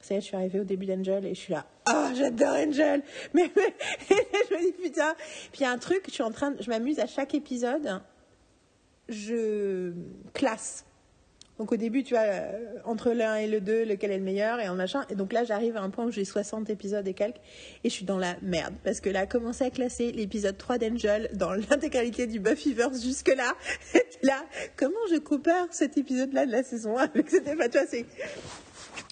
Ça y est, je suis arrivée au début d'Angel et je suis là. Ah, j'adore Angel Mais, mais je me dis putain. Puis il y a un truc, je suis en train, je m'amuse à chaque épisode. Je classe. Donc au début, tu vois, euh, entre le 1 et le 2, lequel est le meilleur et en machin. Et donc là, j'arrive à un point où j'ai 60 épisodes et quelques. Et je suis dans la merde. Parce que là, commencer à classer l'épisode 3 d'Angel dans l'intégralité du Buffyverse jusque-là. là, comment je compare cet épisode-là de la saison 1 avec Tu vois, c'est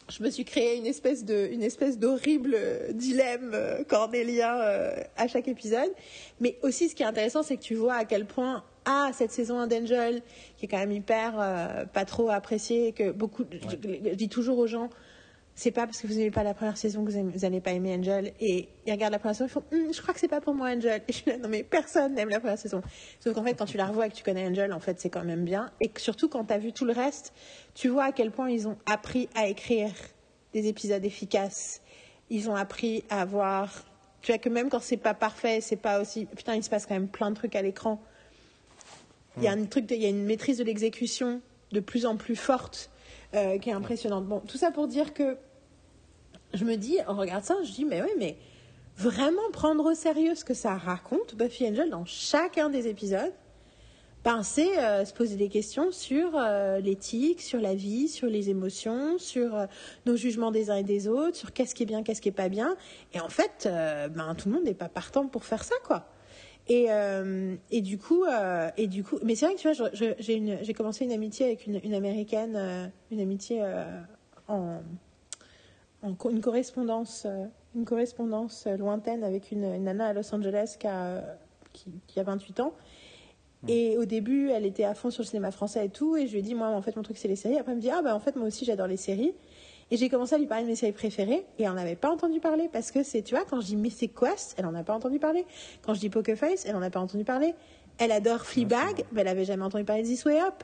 je me suis créé une espèce de une espèce d'horrible euh, dilemme euh, cornélien euh, à chaque épisode. Mais aussi ce qui est intéressant c'est que tu vois à quel point ah cette saison 1 d'Angel qui est quand même hyper euh, pas trop appréciée que beaucoup je, je dis toujours aux gens c'est pas parce que vous n'aimez pas la première saison que vous n'allez pas aimer Angel. Et ils regardent la première saison ils font Hum, je crois que c'est pas pour moi Angel. Et je suis là non mais personne n'aime la première saison. Sauf qu'en fait quand tu la revois et que tu connais Angel en fait c'est quand même bien. Et que surtout quand tu as vu tout le reste tu vois à quel point ils ont appris à écrire des épisodes efficaces. Ils ont appris à avoir tu vois que même quand c'est pas parfait c'est pas aussi putain il se passe quand même plein de trucs à l'écran. Il y a un truc de- il y a une maîtrise de l'exécution de plus en plus forte euh, qui est impressionnante. Bon tout ça pour dire que je me dis, on regarde ça, je dis, mais oui, mais vraiment prendre au sérieux ce que ça raconte, Buffy Angel, dans chacun des épisodes, c'est euh, se poser des questions sur euh, l'éthique, sur la vie, sur les émotions, sur euh, nos jugements des uns et des autres, sur qu'est-ce qui est bien, qu'est-ce qui est pas bien. Et en fait, ben, tout le monde n'est pas partant pour faire ça, quoi. Et, et du coup, et du coup, mais c'est vrai que tu vois, j'ai commencé une amitié avec une, une américaine, une amitié en, une correspondance, une correspondance lointaine avec une, nana à Los Angeles qui a, qui, qui a 28 ans. Mm. Et au début, elle était à fond sur le cinéma français et tout. Et je lui ai dit, moi, en fait, mon truc, c'est les séries. Après, elle me dit, ah, bah, en fait, moi aussi, j'adore les séries. Et j'ai commencé à lui parler de mes séries préférées. Et elle n'en avait pas entendu parler. Parce que c'est, tu vois, quand je dis Mythic Quest, elle n'en a pas entendu parler. Quand je dis Poker Face, elle n'en a pas entendu parler. Elle adore Fleabag, mais elle n'avait jamais entendu parler de This Way Up.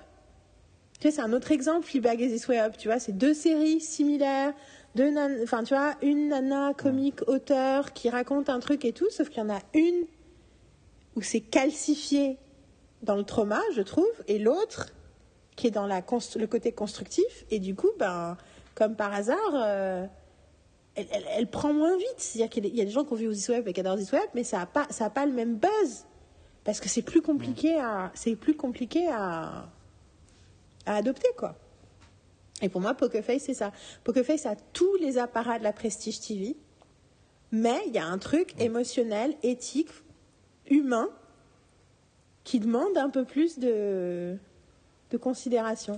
Tu vois, c'est un autre exemple, Fleabag et This Way Up. Tu vois, c'est deux séries similaires. Deux enfin, tu vois, une nana comique auteur qui raconte un truc et tout, sauf qu'il y en a une où c'est calcifié dans le trauma, je trouve, et l'autre qui est dans la le côté constructif. Et du coup, ben, comme par hasard, euh, elle, prend moins vite. C'est-à-dire qu'il y a des gens qui ont vu This Web et qui adorent This Web, mais ça n'a pas, ça a pas le même buzz. Parce que c'est plus compliqué à, c'est plus compliqué à, à adopter, quoi. Et pour moi, Pokerface, c'est ça. Pokerface a tous les apparats de la Prestige TV, mais il y a un truc émotionnel, éthique, humain, qui demande un peu plus de, de considération.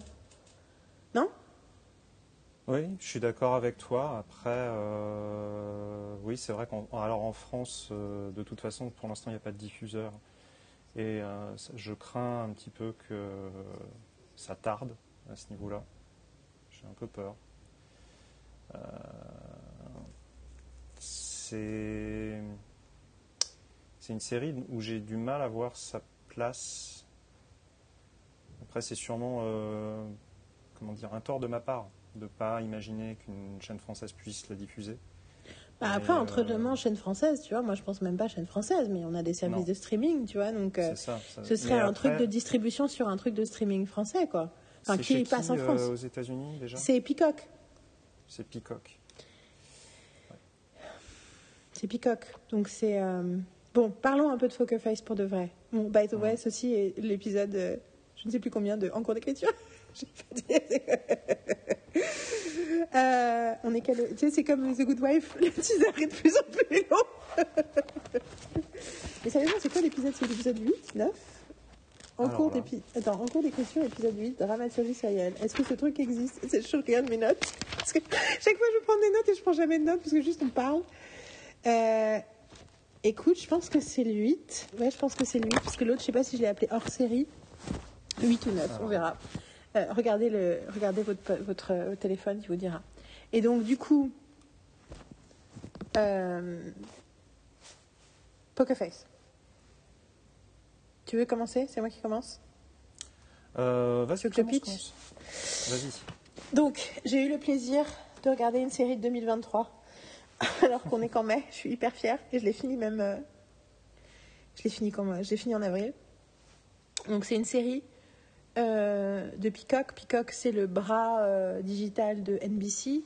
Non? Oui, je suis d'accord avec toi. Après, euh, oui, c'est vrai qu'en alors en France, euh, de toute façon, pour l'instant, il n'y a pas de diffuseur. Et euh, je crains un petit peu que ça tarde à ce niveau-là. J'ai un peu peur. c'est c'est une série où j'ai du mal à voir sa place. Après, c'est sûrement euh, comment dire, un tort de ma part de ne pas imaginer qu'une chaîne française puisse la diffuser. Bah après, entre deux chaîne française, tu vois, moi je pense même pas chaîne française, mais on a des services de streaming, tu vois, donc euh, ce serait un truc de distribution sur un truc de streaming français, quoi. Enfin, qui passe en France. Euh, aux États-Unis déjà C'est Peacock. C'est Peacock. C'est Peacock. Donc c'est. Bon, parlons un peu de Poker Face pour de vrai. Bon, by the way, ceci est l'épisode, euh, je ne sais plus combien, de En cours d'écriture. euh, on est quel... Tu sais, c'est comme The Good Wife, le teaser est de plus en plus long. Mais sérieusement, c'est quoi l'épisode? C'est l'épisode 8, 9 en cours, Attends, en cours d'écriture, épisode 8, dramaturgie sérielle. Est-ce que ce truc existe? Je regarde mes notes. Parce que chaque fois, je prends des notes et je prends jamais de notes parce que juste on parle. Euh, Écoute, je pense que c'est le 8. Ouais, je pense que c'est le 8, parce que l'autre, je sais pas si je l'ai appelé hors série. 8 ou 9, on verra. Euh, regardez, le, regardez votre, votre, téléphone, il vous dira. Et donc, du coup, euh, Poker Face. Tu veux commencer? C'est moi qui commence? Euh, Vas-y, je pitch? Vas-y. Donc, j'ai eu le plaisir de regarder une série de 2023 alors qu'on est qu'en mai. Je suis hyper fière et je l'ai fini même. Euh, je l'ai fini quand Je l'ai fini en avril. Donc c'est une série euh, de Peacock. Peacock, c'est le bras digital de NBC.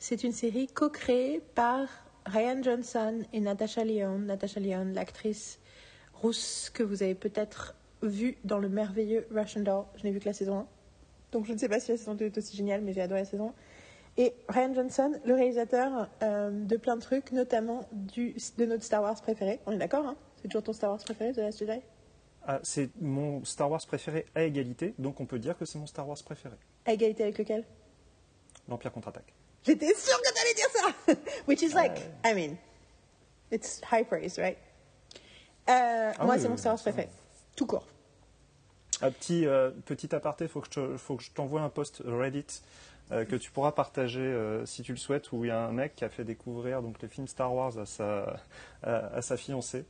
C'est une série co-créée par Ryan Johnson et Natasha Lyonne. Natasha Lyonne, l'actrice rousse que vous avez peut-être vue dans le merveilleux Russian Doll. Je n'ai vu que la saison 1. Donc je ne sais pas si la saison 2 est aussi géniale, mais j'ai adoré la saison 1. Et Ryan Johnson, le réalisateur euh, de plein de trucs, notamment du, de notre Star Wars préféré. On est d'accord, hein? C'est toujours ton Star Wars préféré, The Last Jedi? Ah, C'est mon Star Wars préféré à égalité, donc on peut dire que c'est mon Star Wars préféré. À égalité avec lequel? L'Empire contre-attaque. J'étais sûre que t'allais dire ça Which is like, I mean, it's high praise, right? Euh, ah Moi, c'est mon Star Wars préféré. Tout court. Un petit, euh, petit aparté, il faut que je t'envoie un post Reddit euh, que tu pourras partager euh, si tu le souhaites, où il y a un mec qui a fait découvrir donc, les films Star Wars à sa, à, sa fiancée.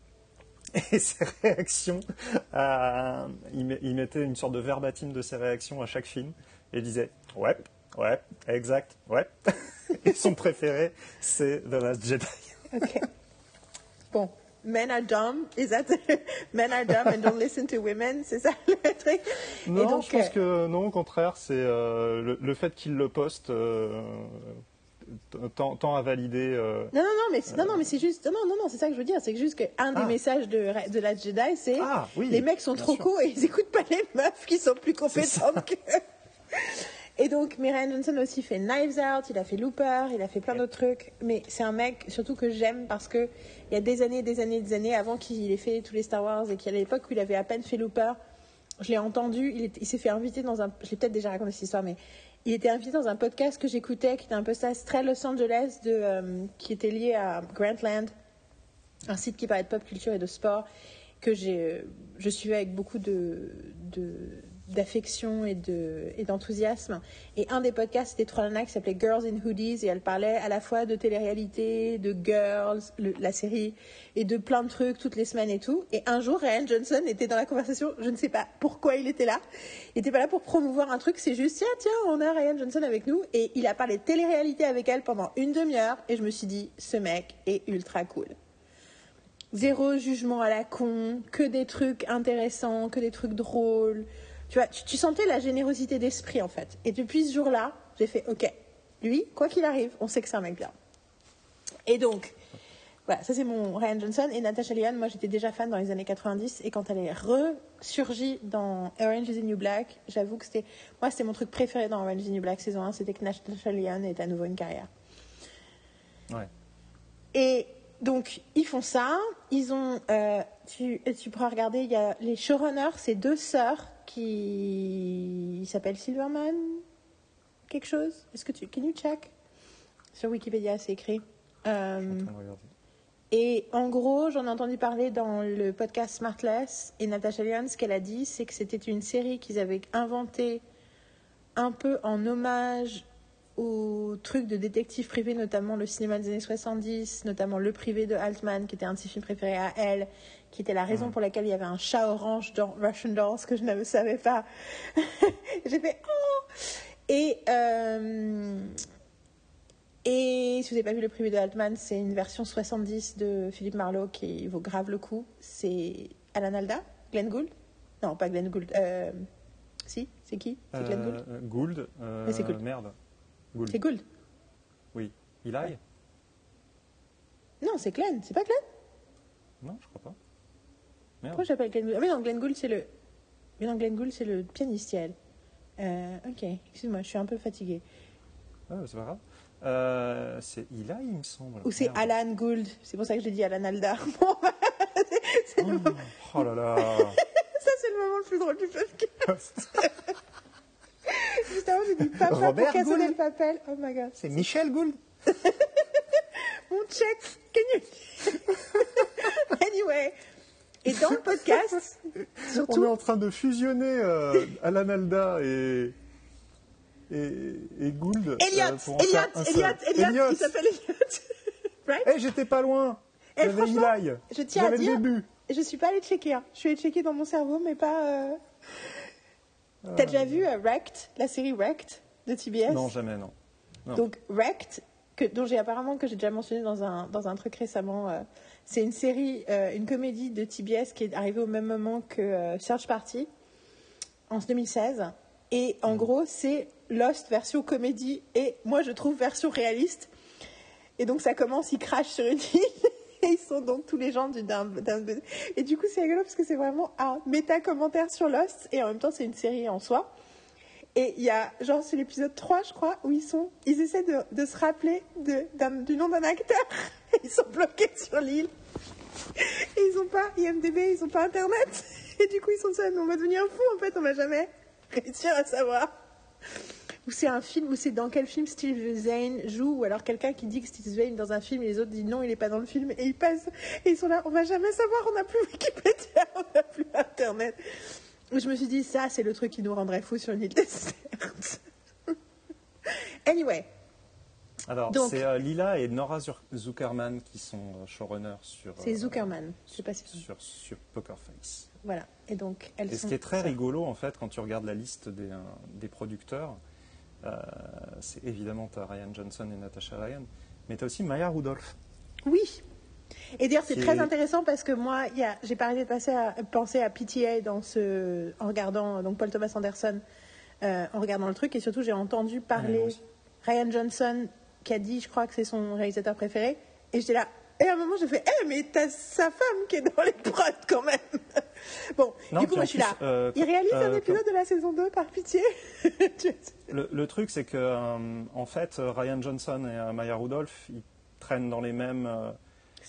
Et ses réactions, il, mettait une sorte de verbatim de ses réactions à chaque film et disait Ouais, ouais, exact, ouais. et son préféré, c'est The Last Jedi. ok. Bon, men are dumb? Is that men are dumb and don't listen to women? C'est ça le truc? Non, je pense euh, que non, au contraire, c'est euh, le, fait qu'il le poste euh, tant, tant à valider. euh, Non, non, non, mais, c'est- non, non, mais c'est juste. Non, non, non, c'est ça que je veux dire. C'est que juste qu'un des Ah. messages de, de Last Jedi, c'est Ah, oui, les mecs sont trop cool et ils écoutent pas les meufs qui sont plus compétentes que. Et donc, mais Ryan Johnson a aussi fait Knives Out, il a fait Looper, il a fait plein d'autres trucs. Mais c'est un mec, surtout que j'aime parce que il y a des années, des années, des années avant qu'il ait fait tous les Star Wars et qu'à l'époque où il avait à peine fait Looper, je l'ai entendu, il, est- il s'est fait inviter dans un. Je l'ai peut-être déjà raconté cette histoire, mais il était invité dans un podcast que j'écoutais qui était un podcast très Los Angeles, de, euh, qui était lié à Grantland, un site qui parlait de pop culture et de sport que j'ai, je suivais avec beaucoup de, de- d'affection et, de, et d'enthousiasme. Et un des podcasts, c'était trois nanas qui s'appelait Girls in Hoodies et elle parlait à la fois de télé-réalité, de Girls, la série, et de plein de trucs toutes les semaines et tout. Et un jour, Ryan Johnson était dans la conversation, je ne sais pas pourquoi il était là. Il n'était pas là pour promouvoir un truc, c'est juste, tiens, tiens, on a Ryan Johnson avec nous. Et il a parlé de télé-réalité avec elle pendant une demi-heure et je me suis dit, ce mec est ultra cool. Zéro jugement à la con, que des trucs intéressants, que des trucs drôles. Tu vois, tu, tu sentais la générosité d'esprit en fait. Et depuis ce jour-là, j'ai fait OK. Lui, quoi qu'il arrive, on sait que c'est un mec bien. Et donc, voilà, ça c'est mon Ryan Johnson. Et Natasha Lyonne, moi j'étais déjà fan dans les années 90. Et quand elle est ressurgie dans Orange is the New Black, j'avoue que c'était. Moi, c'était mon truc préféré dans Orange is the New Black saison 1, c'était que Natasha Lyonne ait à nouveau une carrière. Ouais. Et donc, ils font ça. Ils ont. euh, tu, tu pourras regarder, il y a les showrunners, c'est deux sœurs qui s'appellent Silverman quelque chose. Est-ce que tu. Can you check? Sur Wikipédia, c'est écrit. Euh, et en gros, j'en ai entendu parler dans le podcast Smartless. Et Natasha Lyonne, ce qu'elle a dit, c'est que c'était une série qu'ils avaient inventée un peu en hommage aux trucs de détective privé, notamment le cinéma des années 70, notamment Le Privé de Altman, qui était un de ses films préférés à elle, qui était la raison pour laquelle il y avait un chat orange dans Russian Dolls que je ne savais pas. J'ai fait oh Et euh, et si vous n'avez pas vu Le Privé de Altman, c'est une version 70 de Philippe Marlowe qui vaut grave le coup. C'est Alan Alda Glenn Gould Non, pas Glenn Gould. Euh, si, c'est qui C'est Glenn Gould Euh, Gould. Mais c'est Gould. Merde. Gould. C'est Gould. Oui. Eli Non, c'est Glenn. C'est pas Glenn Non, je crois pas. Pourquoi j'appelle Glenn Gould? Ah, mais non, Glenn Gould, c'est le. Mais non, Glenn Gould, c'est le pianiste, elle. Euh, ok, excuse-moi, je suis un peu fatiguée. Ah, c'est pas grave. Euh, c'est Eli, il me semble. Ou c'est. Alan Gould. C'est pour ça que j'ai dit Alan Alda. Bon, c'est- c'est le moment- Oh là là. Ça, c'est le moment le plus drôle du podcast. Juste avant, j'ai dit papa Robert pour casser Gould. le papel. Oh my god. c'est Michel Gould Mon check. Can you... anyway. Et dans le podcast, On est en train de fusionner euh, Alan Alda et, et, et Gould. euh, Elliot, pour en Elliot. Elliot, Elliot, Elliot. il s'appelle Elliot. right? Eh, j'étais pas loin. Eh, Eli. je tiens à dire- début. Je suis pas allée checker. hein. Je suis allée checker dans mon cerveau, mais pas. euh, T'as déjà vu euh, Wrecked, la série Wrecked de TBS Non, jamais, non. non. Donc Wrecked, que, dont j'ai apparemment que j'ai déjà mentionné dans un, dans un truc récemment, euh, c'est une série, euh, une comédie de TBS qui est arrivée au même moment que euh, Search Party en 2016. Et en gros, c'est Lost version comédie et moi je trouve version réaliste. Et donc ça commence, ils crachent sur une île. Et ils sont donc tous les gens du d'un, d'un- Et du coup, c'est rigolo parce que c'est vraiment un méta-commentaire sur Lost et en même temps, c'est une série en soi. Et il y a, genre, c'est l'épisode 3, je crois, où ils sont, ils essaient de, se rappeler du nom d'un acteur. Ils sont bloqués sur l'île. Et ils ont pas IMDB, ils ont pas Internet. Et du coup, ils sont seuls. On va devenir fou, en fait, on va jamais réussir à savoir. Ou c'est un film, ou c'est dans quel film Steve Zane joue, ou alors quelqu'un qui dit que Steve Zane dans un film et les autres disent non, il est pas dans le film, et ils passent, et ils sont là, on va jamais savoir, on n'a plus Wikipédia, on n'a plus Internet. Je me suis dit, ça, c'est le truc qui nous rendrait fous sur une île déserte. anyway, Alors, c'est euh, Lila et Nora Zuckerman qui sont euh, showrunners sur, c'est euh, Zuckerman, je sais pas si sur, sur Poker Face. Voilà, et donc elles Et ce qui est très rigolo, en fait, quand tu regardes la liste des, euh, des producteurs, c'est évidemment as Ryan Johnson et Natasha Ryan, mais tu as aussi Maya Rudolph. Oui. Et d'ailleurs, c'est très intéressant parce que moi, j'ai pas arrêté de passer à, penser à PTA dans ce, en regardant donc Paul Thomas Anderson, euh, en regardant le truc, et surtout j'ai entendu parler. Ryan Johnson qui a dit, je crois que c'est son réalisateur préféré. Et j'étais là. Et à un moment, j'ai fait, eh, mais t'as sa femme qui est dans les prods quand même. bon, Non, du coup, moi, je suis là. euh, Il réalise un euh, épisode de la saison 2, par pitié. Le, le truc, c'est que, en fait, Ryan Johnson et Maya Rudolph, ils traînent dans les mêmes,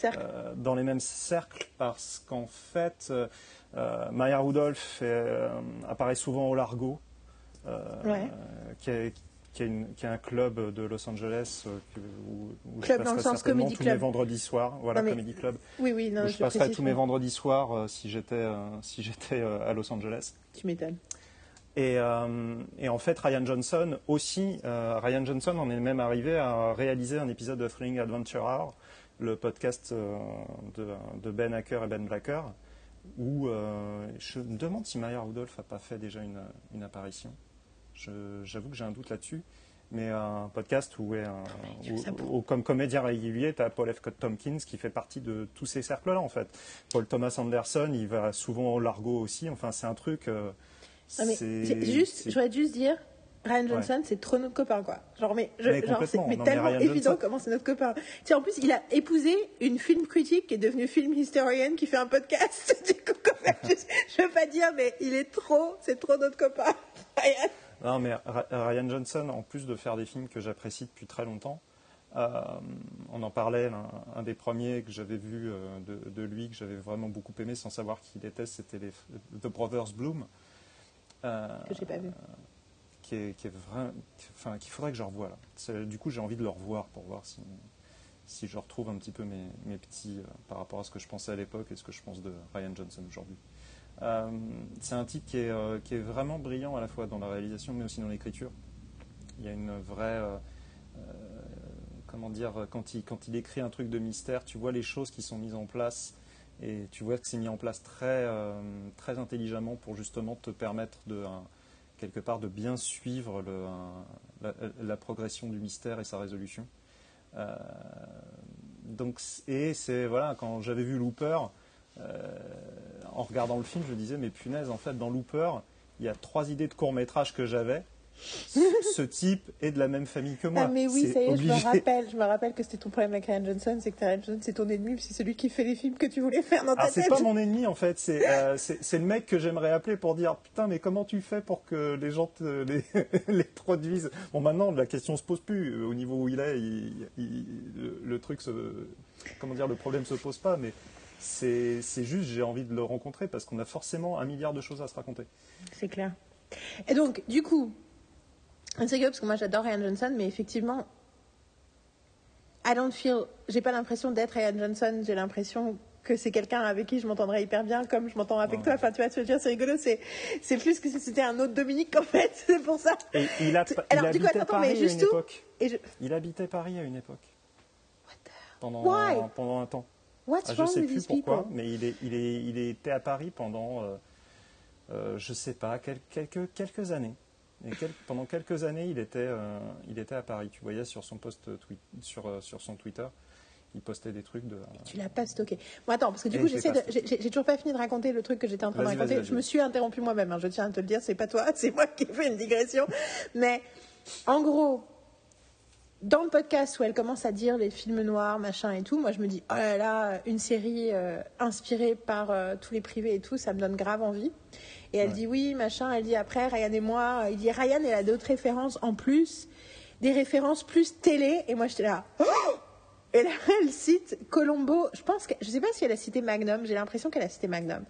euh, dans les mêmes cercles parce qu'en fait, euh, euh, Maya Rudolph est, euh, apparaît souvent au Largo, Ouais. qui, est, qui, est une- qui est un club de Los Angeles où, où Club je dans le sens certainement tous club. mes vendredis soirs. Voilà, Non, mais- Comedy Club. oui, oui, non, je, je passerai précise, tous mes vendredis soirs si j'étais si j'étais à Los Angeles. Tu m'étonnes. Et, euh, et en fait, Ryan Johnson aussi, euh, Ryan Johnson en est même arrivé à réaliser un épisode de Thrilling Adventure Hour, le podcast euh, de, de Ben Hacker et Ben Blacker, où euh, je me demande si Maya Rudolph n'a pas fait déjà une, une apparition. J'avoue que j'ai un doute là-dessus. Mais un podcast où, est un- où comme comédien régulier, tu as Paul F. Tompkins qui fait partie de tous ces cercles-là, en fait. Paul Thomas Anderson, il va souvent au Largo aussi. Enfin, c'est un truc. euh, Non, mais c'est- c'est- juste, je voudrais juste dire, Ryan Johnson, c'est trop notre copain, quoi. Genre, mais, je- Mais genre, mais Non, tellement évident Johnson- comment c'est notre copain. Tiens, en plus, il a épousé une film critique qui est devenue film historienne qui fait un podcast. Du coup, quand même, je, je veux pas dire, mais il est trop, c'est trop notre copain. Ryan. Non, mais Ryan Johnson, en plus de faire des films que j'apprécie depuis très longtemps, euh, on en parlait, un, un des premiers que j'avais vu euh, de, de lui, que j'avais vraiment beaucoup aimé sans savoir qui il était, c'était les The Brothers Bloom. euh, Que j'ai pas vu. Qu'il faudrait que je revoie là. Du coup, j'ai envie de le revoir pour voir si, je retrouve un petit peu mes, petits euh, par rapport à ce que je pensais à l'époque et ce que je pense de Ryan Johnson aujourd'hui. Euh, c'est un type qui est, euh, qui est vraiment brillant à la fois dans la réalisation mais aussi dans l'écriture. Il y a une vraie. comment dire quand il, écrit un truc de mystère, tu vois les choses qui sont mises en place et tu vois que c'est mis en place très, très intelligemment pour justement te permettre de. Quelque part de bien suivre la, progression du mystère et sa résolution. Euh, donc, et c'est voilà, quand j'avais vu Looper, euh, en regardant le film, je disais, mais punaise, en fait, dans Looper, il y a trois idées de court métrage que j'avais. Ce type est de la même famille que moi. Ah, mais oui, C'est ça y est, je me rappelle. Je me rappelle que c'était ton problème avec Ryan Johnson, c'est que Ryan Johnson, c'est ton ennemi, c'est celui qui fait les films que tu voulais faire dans ta Alors, c'est tête. pas mon ennemi en fait, c'est euh, c'est- c'est le mec que j'aimerais appeler pour dire putain, mais comment tu fais pour que les gens te, les, les produisent? Bon, maintenant la question se pose plus. Au niveau où il est, il- il- le, le truc se. Comment dire, le problème se pose pas, mais c'est c'est juste j'ai envie de le rencontrer parce qu'on a forcément un milliard de choses à se raconter. C'est clair. Et donc, du coup, c'est rigolo parce que moi j'adore Ryan Johnson, mais effectivement, I don't feel, j'ai pas l'impression d'être Ryan Johnson, j'ai l'impression que c'est quelqu'un avec qui je m'entendrais hyper bien, comme je m'entends avec Ouais. toi. Enfin, tu vois, tu veux dire, c'est rigolo, c'est, c'est plus que si c'était un autre Dominique en fait, c'est pour ça. Et il, a, il alors, du coup, habitait attends, mais Paris à juste époque. Et je, Il habitait Paris à une époque. Pendant, Why? pendant un temps. what's Ah, je wrong sais plus pourquoi, people? mais il, est, il, est, il était à Paris pendant, euh, euh, je sais pas, quel- quelques, quelques années. Et quel- pendant quelques années, il était, euh, il était à Paris. Tu voyais sur son post tweet, sur, euh, sur son Twitter, il postait des trucs de. Tu l'as pas stocké. Bon, attends, parce que du Et coup, j'essaie de. J'ai toujours pas fini de raconter le truc que j'étais en train de raconter. Je me suis interrompue moi-même, hein, je tiens à te le dire, c'est pas toi, c'est moi qui ai fait une digression. Mais en gros, dans le podcast où elle commence à dire les films noirs, machin et tout, moi je me dis, oh là là, une série euh, inspirée par euh, tous les privés et tout, ça me donne grave envie. Et elle Ouais. dit oui, machin, elle dit après, Ryan et moi, il dit Ryan, elle a d'autres références en plus, des références plus télé, et moi j'étais là, oh et là, elle cite Colombo. Je pense que je sais pas si elle a cité Magnum. J'ai l'impression qu'elle a cité Magnum.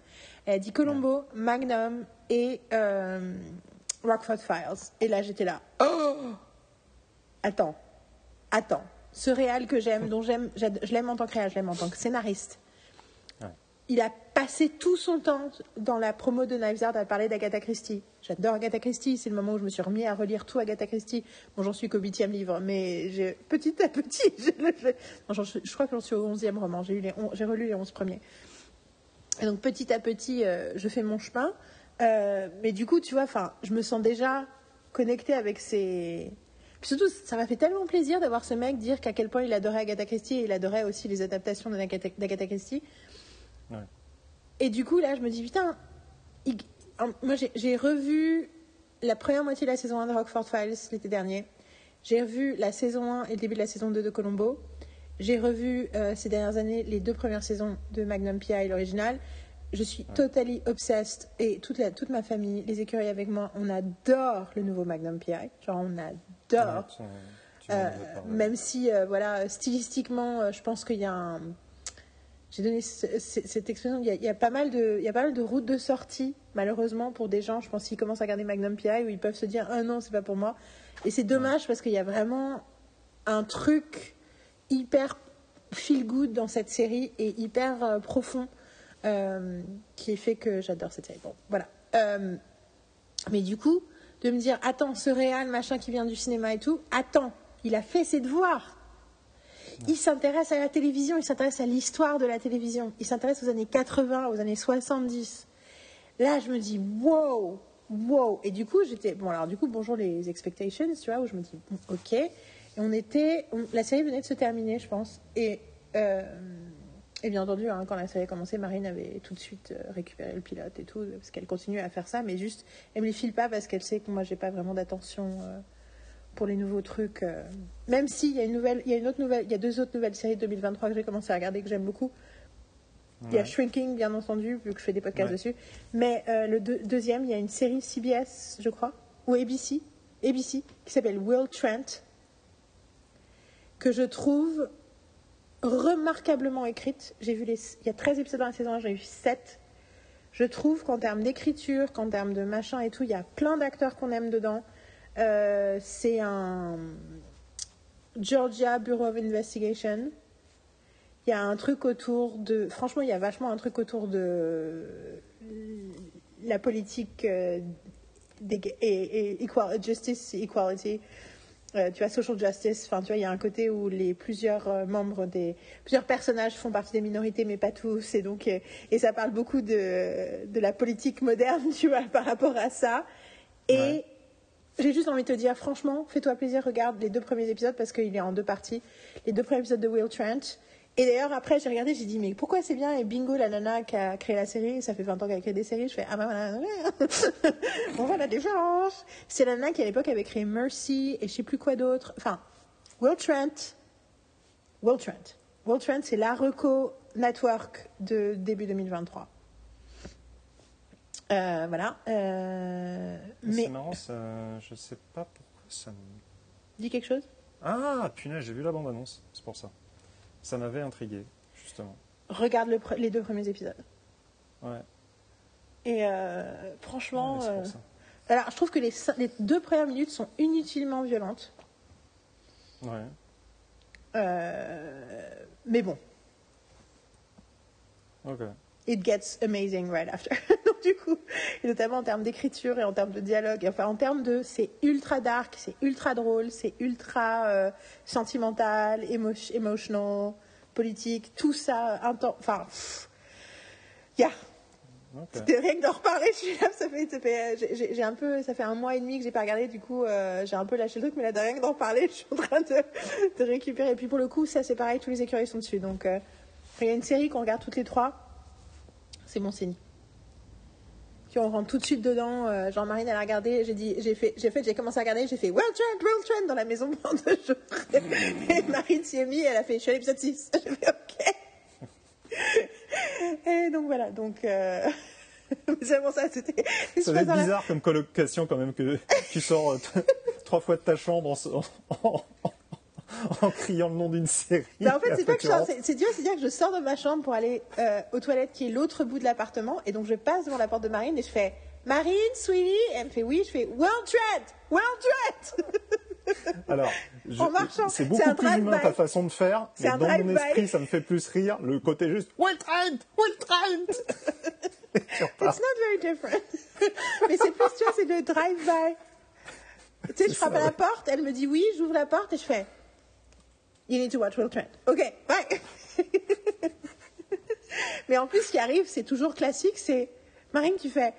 Elle a dit Colombo, Magnum et euh, Rockford Files. Et là, j'étais là. Oh Attends, attends. Ce réal que j'aime, dont j'aime, je l'aime en tant que réal, je l'aime en tant que scénariste. Ouais. Il a passé tout son temps dans la promo de Knives Out à parler d'Agatha Christie. J'adore Agatha Christie, c'est le moment où je me suis remis à relire tout Agatha Christie. Bon, j'en suis qu'au huitième livre, mais petit à petit, je, le- je- non, je crois que j'en suis au onzième roman. J'ai relu les onze premiers. Et donc petit à petit, euh, je fais mon chemin. Euh, mais du coup, tu vois, enfin, je me sens déjà connectée avec ces. Puis surtout, ça m'a fait tellement plaisir d'avoir ce mec dire qu'à quel point il adorait Agatha Christie et il adorait aussi les adaptations d'Agatha Christie. Ouais. Et du coup, là, je me dis, putain, il- moi j'ai revu la première moitié de la saison 1 de Rockford Files l'été dernier. J'ai revu la saison 1 et le début de la saison 2 de Colombo. J'ai revu euh, ces dernières années les deux premières saisons de Magnum P.I. l'original. Je suis totally obsessed et toute, la, toute ma famille, les écureuils avec moi, on adore le nouveau Magnum P.I. Genre on adore. Euh, même si, euh, voilà, stylistiquement, euh, je pense qu'il y a un. J'ai donné ce- ce- cette expression. Il y, a, il y a pas mal de, il y a pas mal de routes de sortie, malheureusement, pour des gens. Je pense qu'ils commencent à regarder Magnum P.I. où ils peuvent se dire, ah non, c'est pas pour moi. Et c'est dommage parce qu'il y a vraiment un truc hyper feel good dans cette série et hyper profond qui fait que j'adore cette série. Bon, voilà. Mais du coup, de me dire, attends, ce réal, machin qui vient du cinéma et tout, attends, il a fait ses devoirs. Il s'intéresse à la télévision, il s'intéresse à l'histoire de la télévision, il s'intéresse aux années 80, aux années 70. Là, je me dis, wow, wow. Et du coup, j'étais, bon, alors du coup, bonjour les expectations, tu vois, où je me dis, ok. Et on était, on- la série venait de se terminer, je pense. Et, euh, et bien entendu, hein, quand la série a commencé, Marine avait tout de suite euh, récupéré le pilote et tout, parce qu'elle continue à faire ça, mais juste, elle me les file pas parce qu'elle sait que moi, j'ai pas vraiment d'attention euh, pour les nouveaux trucs. euh. Même s'il y a une nouvelle, il y a une autre nouvelle, il y a deux autres nouvelles séries de 2023 que j'ai commencé à regarder que j'aime beaucoup. Il y a. Shrinking, bien entendu, vu que je fais des podcasts Ouais. dessus. Mais euh, le deux- deuxième, il y a une série CBS, je crois, ou ABC, ABC, qui s'appelle Will Trent, que je trouve remarquablement écrite. J'ai vu les, il y a 13 épisodes dans la saison 1, j'ai vu 7. Je trouve qu'en termes d'écriture, qu'en termes de machin et tout, il y a plein d'acteurs qu'on aime dedans. Euh, c'est un Georgia Bureau of Investigation. Il y a un truc autour de. Franchement, il y a vachement un truc autour de la politique euh, des- et, et equal- justice, equality. Euh, tu vois, social justice. Enfin, tu vois, il y a un côté où les plusieurs euh, membres des plusieurs personnages font partie des minorités, mais pas tous. Et donc, euh, et ça parle beaucoup de de la politique moderne, tu vois, par rapport à ça. Et Ouais. j'ai juste envie de te dire, franchement, fais-toi plaisir, regarde les deux premiers épisodes parce qu'il est en deux parties. Les deux premiers épisodes de Will Trent. Et d'ailleurs, après, j'ai regardé, j'ai dit, mais pourquoi c'est bien Et bingo, la nana qui a créé la série, ça fait 20 ans qu'elle a créé des séries. Je fais, ah bah voilà, on voit la différence. C'est la nana qui, à l'époque, avait créé Mercy et je sais plus quoi d'autre. Enfin, Will Trent. Will Trent. Will Trent, c'est la Reco Network de début 2023. Euh, voilà. Euh, Mais mais C'est marrant, ça, je sais pas pourquoi ça me... dis quelque chose Ah, punaise, j'ai vu la bande-annonce, c'est pour ça. Ça m'avait intrigué, justement. Regarde le les deux premiers épisodes. Ouais, Et euh, franchement, Ouais, euh, alors je trouve que les deux premières minutes sont inutilement violentes. Ouais. Euh, mais bon, Ok. it gets amazing right after. Du coup, et notamment en termes d'écriture et en termes de dialogue, et enfin en termes de, c'est ultra dark, c'est ultra drôle, c'est ultra euh, sentimental, émo- emotional, politique, tout ça. Enfin, yeah. Ok. C'était rien que d'en reparler, je suis là, ça fait, ça fait, j'ai- un peu, ça fait un mois et demi que j'ai pas regardé, du coup, euh, j'ai un peu lâché le truc, mais là, de rien que d'en parler, je suis en train de, de récupérer. Et puis pour le coup, ça c'est pareil, tous les écureuils sont dessus. Donc, euh, il y a une série qu'on regarde toutes les trois, c'est mon signe. Puis on rentre tout de suite dedans. euh, Jean-Marine, elle a regardé, j'ai dit, j'ai fait, j'ai fait, j'ai commencé à regarder, j'ai fait Well Trend, Well Trend dans la maison pendant deux jours. Et Marine s'y est mise, elle a fait, je suis à l'épisode 6. J'ai fait OK. Et donc voilà, donc euh... c'est bon ça, c'était. Ça va être la- bizarre comme colocation quand même que tu sors euh, trois fois de ta chambre en, en- en- en criant le nom d'une série. Bah, en fait, c'est c'est dire que je sors de ma chambre pour aller euh, aux toilettes qui est l'autre bout de l'appartement, et donc je passe devant la porte de Marine et je fais Marine, sweetie, et elle me fait oui, je fais Well Trent, Well Trent. Alors, je- En marchant. c'est beaucoup plus humain ta façon de faire, C'est mais dans mon esprit, ça me fait plus rire le côté juste Trent. Et tu repars. It's not very different. Mais c'est plus, tu vois, c'est le drive-by. Tu sais, je frappe à la porte, elle me dit oui, j'ouvre la porte et je fais You need to watch Will Trent. Ok, ouais. Mais en plus, ce qui arrive, c'est toujours classique, c'est Marine, tu fais.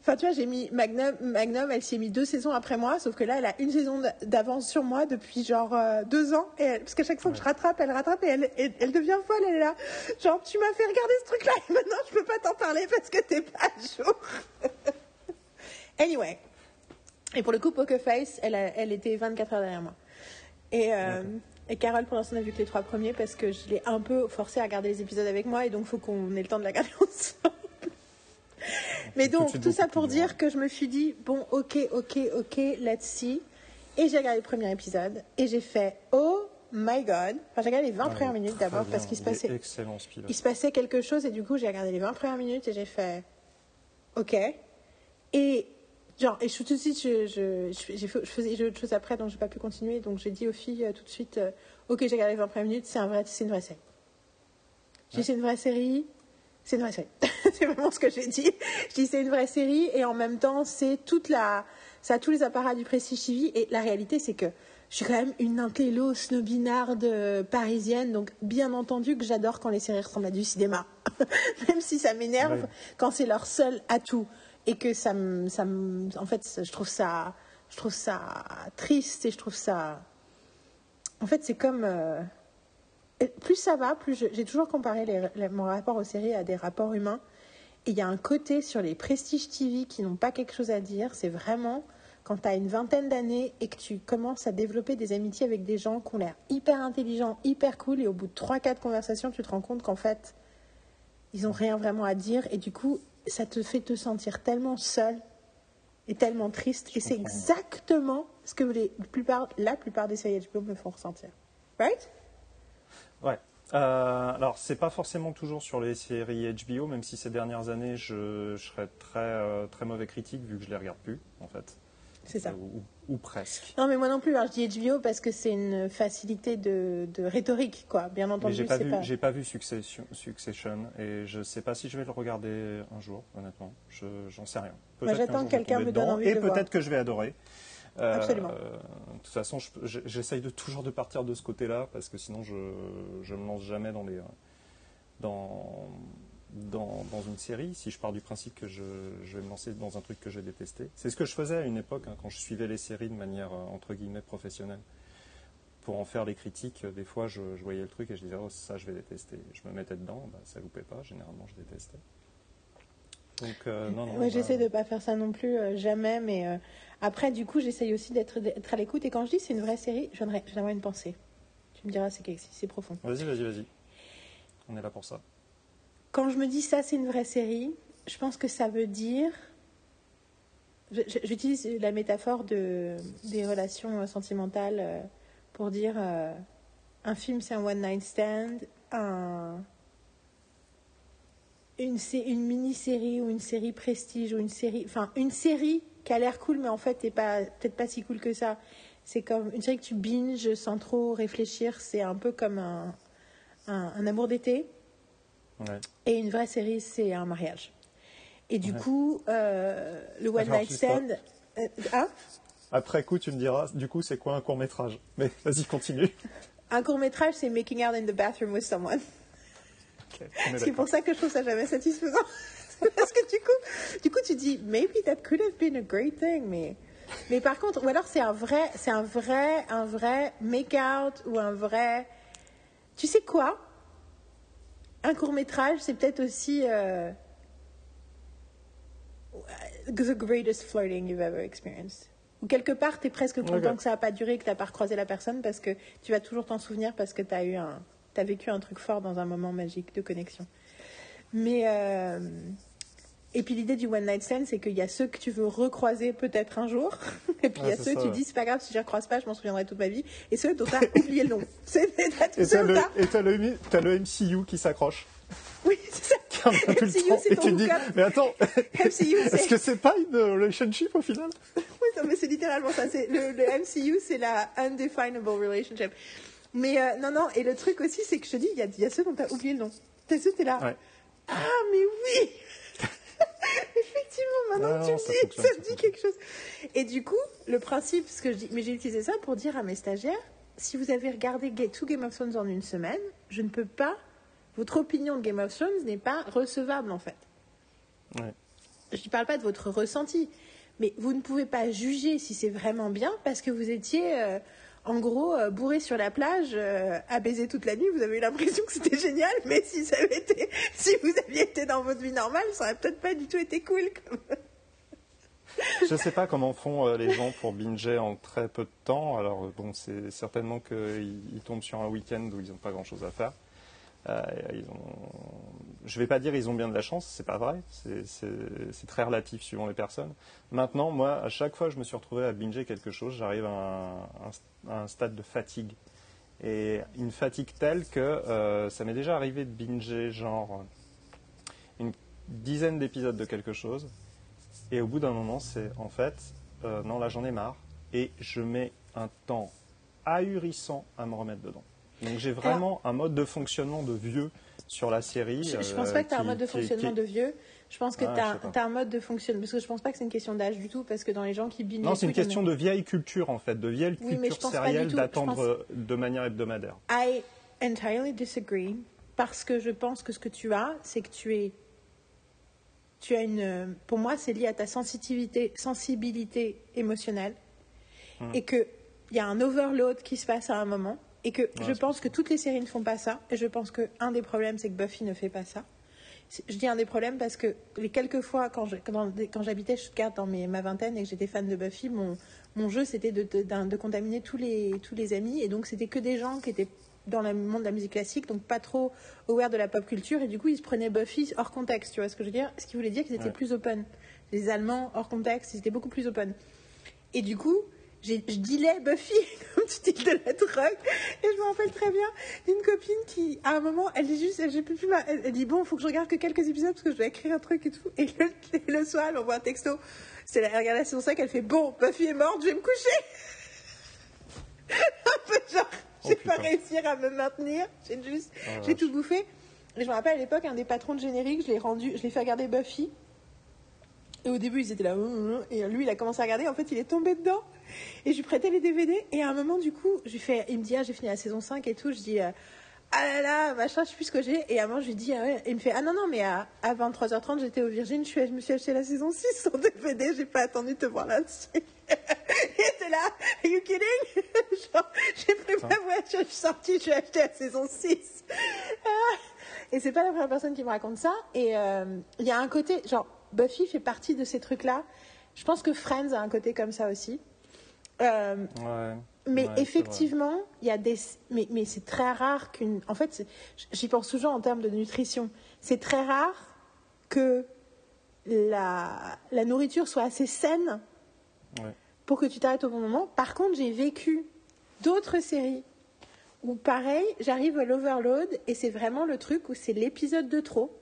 Enfin, tu vois, j'ai mis Magnum, Magnum elle s'y est mis deux saisons après moi, sauf que là, elle a une saison d'avance sur moi depuis genre euh, deux ans. Et elle- parce qu'à chaque fois que je rattrape, elle rattrape et elle, elle devient folle, elle est là. Genre, tu m'as fait regarder ce truc-là et maintenant je peux pas t'en parler parce que t'es pas à jour. anyway. Et pour le coup, Poker Face, elle, a- elle était 24 heures derrière moi. Et, euh, et Carole, pour l'instant, n'a vu que les trois premiers parce que je l'ai un peu forcée à regarder les épisodes avec moi et donc il faut qu'on ait le temps de la regarder ensemble. Mais donc, tout ça pour dire que je me suis dit, bon, ok, ok, ok, let's see. Et j'ai regardé le premier épisode et j'ai fait, oh my god. Enfin, j'ai regardé les 20 Ah, premières minutes d'abord parce qu'il se passait Excellent il se passait quelque chose et du coup j'ai regardé les 20 premières minutes et j'ai fait ok et genre et je, tout de suite je, je, je, je faisais autre chose après donc j'ai pas pu continuer donc j'ai dit aux filles euh, tout de suite euh, ok j'ai regardé les 20 premières minutes c'est un vrai une vraie série j'ai dit Ouais. c'est une vraie série c'est une vraie série c'est vraiment ce que j'ai dit je dis c'est une vraie série et en même temps c'est toute la ça a tous les apparats du Prestige TV et la réalité c'est que je suis quand même une intello snobinarde euh, parisienne, donc bien entendu que j'adore quand les séries ressemblent à du cinéma. Même si ça m'énerve Ouais. quand c'est leur seul atout et que ça me, ça me- en fait, je trouve ça, je trouve ça triste et je trouve ça, en fait, c'est comme, euh, plus ça va, plus j'ai toujours comparé mon rapport aux séries à des rapports humains. Et il y a un côté sur les Prestige TV qui n'ont pas quelque chose à dire. C'est vraiment quand tu as une vingtaine d'années et que tu commences à développer des amitiés avec des gens qui ont l'air hyper intelligents, hyper cool, et au bout de 3-4 conversations, tu te rends compte qu'en fait, ils n'ont rien vraiment à dire. Et du coup, ça te fait te sentir tellement seul et tellement triste. Et c'est exactement ce que les, la plupart, la plupart des séries HBO me font ressentir. Right? Ouais. Euh, alors, c'est pas forcément toujours sur les séries HBO, même si ces dernières années, je, je serais très, euh, très mauvais critique vu que je les regarde plus, en fait. C'est ça. Ou, ou presque. Non, mais moi non plus. Alors, je dis HBO parce que c'est une facilité de, de rhétorique, quoi. Bien entendu, j'ai pas vu, pas. j'ai pas vu Succession, Succession et je sais pas si je vais le regarder un jour, honnêtement. Je, j'en sais rien. Moi, j'attends que quelqu'un me tomber donne dedans, envie de Et peut-être que je vais adorer. Euh, Absolument. de toute façon, je- je- j'essaye de toujours de partir de ce côté-là parce que sinon je je me lance jamais dans les euh, dans dans, dans une série. Si je pars du principe que je, je vais me lancer dans un truc que j'ai détesté, c'est ce que je faisais à une époque hein, quand je suivais les séries de manière euh, entre guillemets professionnelle. Pour en faire les critiques, euh, des fois je, je voyais le truc et je disais oh ça je vais détester. Je me mettais dedans, bah, ça loupait pas. Généralement je détestais. Donc euh, non non. Ouais, bah, j'essaie de pas faire ça non plus, euh, jamais, mais euh, après, du coup, j'essaye aussi d'être d'être à l'écoute. Et quand je dis c'est une vraie série, je viendrai- je viendrai une pensée. Tu me diras, c'est profond. Vas-y vas-y vas-y. On est là pour ça. Quand je me dis ça, c'est une vraie série, je pense que ça veut dire. J'utilise la métaphore de, des relations sentimentales euh, pour dire euh, un film, c'est un one-night stand, un, une, une mini-série ou une série prestige ou une série. Enfin, une série qui a l'air cool, mais en fait, n'est pas peut-être pas si cool que ça. C'est comme une série que tu binges sans trop réfléchir. C'est un peu comme un- un amour d'été. Ouais. Et une vraie série, c'est un mariage. Et du Ouais. coup, euh, le One Alors, Night. Stand. euh, hein Après coup tu me diras du coup c'est quoi un court métrage? Mais vas-y continue. un court métrage, c'est Making Out in the Bathroom with Someone. C'est pour ça que je trouve ça jamais satisfaisant. Parce que du coup, du coup, tu dis, maybe that could have been a great thing, mais. Mais par contre, ou alors c'est un vrai, c'est un vrai, un vrai make-out ou un vrai. Tu sais quoi? Un court métrage, c'est peut-être aussi euh, the greatest flirting you've ever experienced. Ou quelque part, tu es presque content que ça n'a pas duré, que tu n'as pas recroisé la personne parce que tu vas toujours t'en souvenir parce que tu as eu un, t'as vécu un truc fort dans un moment magique de connexion. Mais euh, et puis l'idée du one night stand, c'est qu'il y a ceux que tu veux recroiser peut-être un jour, et puis il y a ceux ça, tu ouais. dis c'est pas grave si je les recroise pas, je m'en souviendrai toute ma vie, et ceux dont t'as oublié le nom. Et t'as le, le, MCU qui s'accroche. Oui, c'est ça. MCU, c'est Et ton dis, mais attends, est-ce que c'est pas une relationship au final? Oui, non, mais c'est littéralement ça. Le, le MCU, c'est la undefinable relationship. Mais euh, non, non. Et le truc aussi, c'est que je te dis, il y a, il y a ceux dont t'as oublié le nom. T'as ceux, t'es là? Ouais. Ah, mais oui. Effectivement, maintenant que tu me ça dis, ça me dit quelque chose. Et du coup, le principe, ce que je dis, mais j'ai utilisé ça pour dire à mes stagiaires, si vous avez regardé Ga- tout Game of Thrones en une semaine, je ne peux pas. Votre opinion de Game of Thrones n'est pas recevable en fait. Ouais. Je ne parle pas de votre ressenti, mais vous ne pouvez pas juger si c'est vraiment bien parce que vous étiez, euh, en gros, euh, bourré sur la plage euh, à toute la nuit. Vous avez eu l'impression que c'était génial, mais si vous aviez été dans votre vie normale, ça aurait peut-être pas du tout été cool. je sais pas comment font euh, les gens pour binger en très peu de temps. Alors bon, c'est certainement qu'ils ils tombent sur un week-end où ils n'ont pas grand-chose à faire. Euh. Je vais pas dire ils ont bien de la chance, c'est pas vrai. C'est- très relatif suivant les personnes. Maintenant, moi, à chaque fois que je me suis retrouvé à binger quelque chose, j'arrive à un stade de fatigue. Et une fatigue telle que euh, ça m'est déjà arrivé de binger genre une dizaine d'épisodes de quelque chose. Et au bout d'un moment, c'est en fait, euh, non, là j'en ai marre. Et je mets un temps ahurissant à me remettre dedans. Donc j'ai vraiment un mode de fonctionnement de vieux sur la série. Je, je euh, pense pas que tu as un mode de qui- fonctionnement qui- de vieux. Je pense que Ah, tu as, un mode de fonctionnement. Parce que je pense pas que c'est une question d'âge du tout. Parce que dans les gens qui binent. Non, c'est une question de vieille culture en fait, de vieille Oui, culture pense sérielle du tout. Je d'attendre de manière hebdomadaire. I entirely disagree parce que je pense que ce que tu as, c'est que tu es, tu as une, pour moi, c'est lié à ta sensibilité, sensibilité émotionnelle Hmm. et que il y a un overload qui se passe à un moment et que je pense que toutes les séries ne font pas ça et je pense que un des problèmes c'est que Buffy ne fait pas ça. Je dis un des problèmes parce que les quelques fois quand j'habitais Stuttgart dans mes, ma vingtaine et que j'étais fan de Buffy, mon, mon jeu c'était de, de, d'un- de contaminer tous les, tous les amis et donc c'était que des gens qui étaient dans le monde de la musique classique, donc pas trop aware de la pop culture et du coup ils se prenaient Buffy hors contexte, tu vois ce que je veux dire? Ce qui voulait dire qu'ils étaient Ouais. plus open. Les Allemands hors contexte, ils étaient beaucoup plus open. Et du coup, je dealais Buffy comme tu dis de la drogue. Et je me rappelle très bien d'une copine qui, à un moment, elle dit juste, elle, j'ai plus, plus ma- elle, elle dit bon, faut que je regarde que quelques épisodes parce que je dois écrire un truc et tout. Et le, et le soir, elle envoie un texto. C'est la, elle regarde la saison 5, elle fait bon, Buffy est morte, je vais me coucher. un peu genre, Oh, j'ai pas putain. réussi à me maintenir. J'ai juste, Ah, j'ai tout bouffé. Et je me rappelle à l'époque, un des patrons de générique, je l'ai rendu, je l'ai fait regarder Buffy. Et au début, ils étaient là, et lui, il a commencé à regarder. En fait, il est tombé dedans. Et je lui prêtais les DVD. Et à un moment, du coup, je lui fais, il me dit, ah, j'ai fini la saison 5 et tout. Je dis, euh, ah là là, machin, je sais plus ce que j'ai. Et à un moment, je lui dis, ah ouais. Et il me fait, ah non, non, mais à, à 23h30, j'étais au Virgin, je, suis, je me suis acheté la saison 6 sur DVD. J'ai pas attendu de te voir là-dessus. Il était là, are you kidding? J'ai pris ma voiture, je suis sortie, je suis acheté la saison 6. Ah. Et c'est pas la première personne qui me raconte ça. Et euh, il y a un côté, genre, Buffy fait partie de ces trucs-là. Je pense que Friends a un côté comme ça aussi. Euh, Ouais. mais Ouais, effectivement, il y a des. Mais, mais c'est très rare qu'une. En fait, j'y pense toujours en termes de nutrition. C'est très rare que la, la nourriture soit assez saine Ouais. pour que tu t'arrêtes au bon moment. Par contre, j'ai vécu d'autres séries où, pareil, j'arrive à l'overload et c'est vraiment le truc où c'est l'épisode de trop.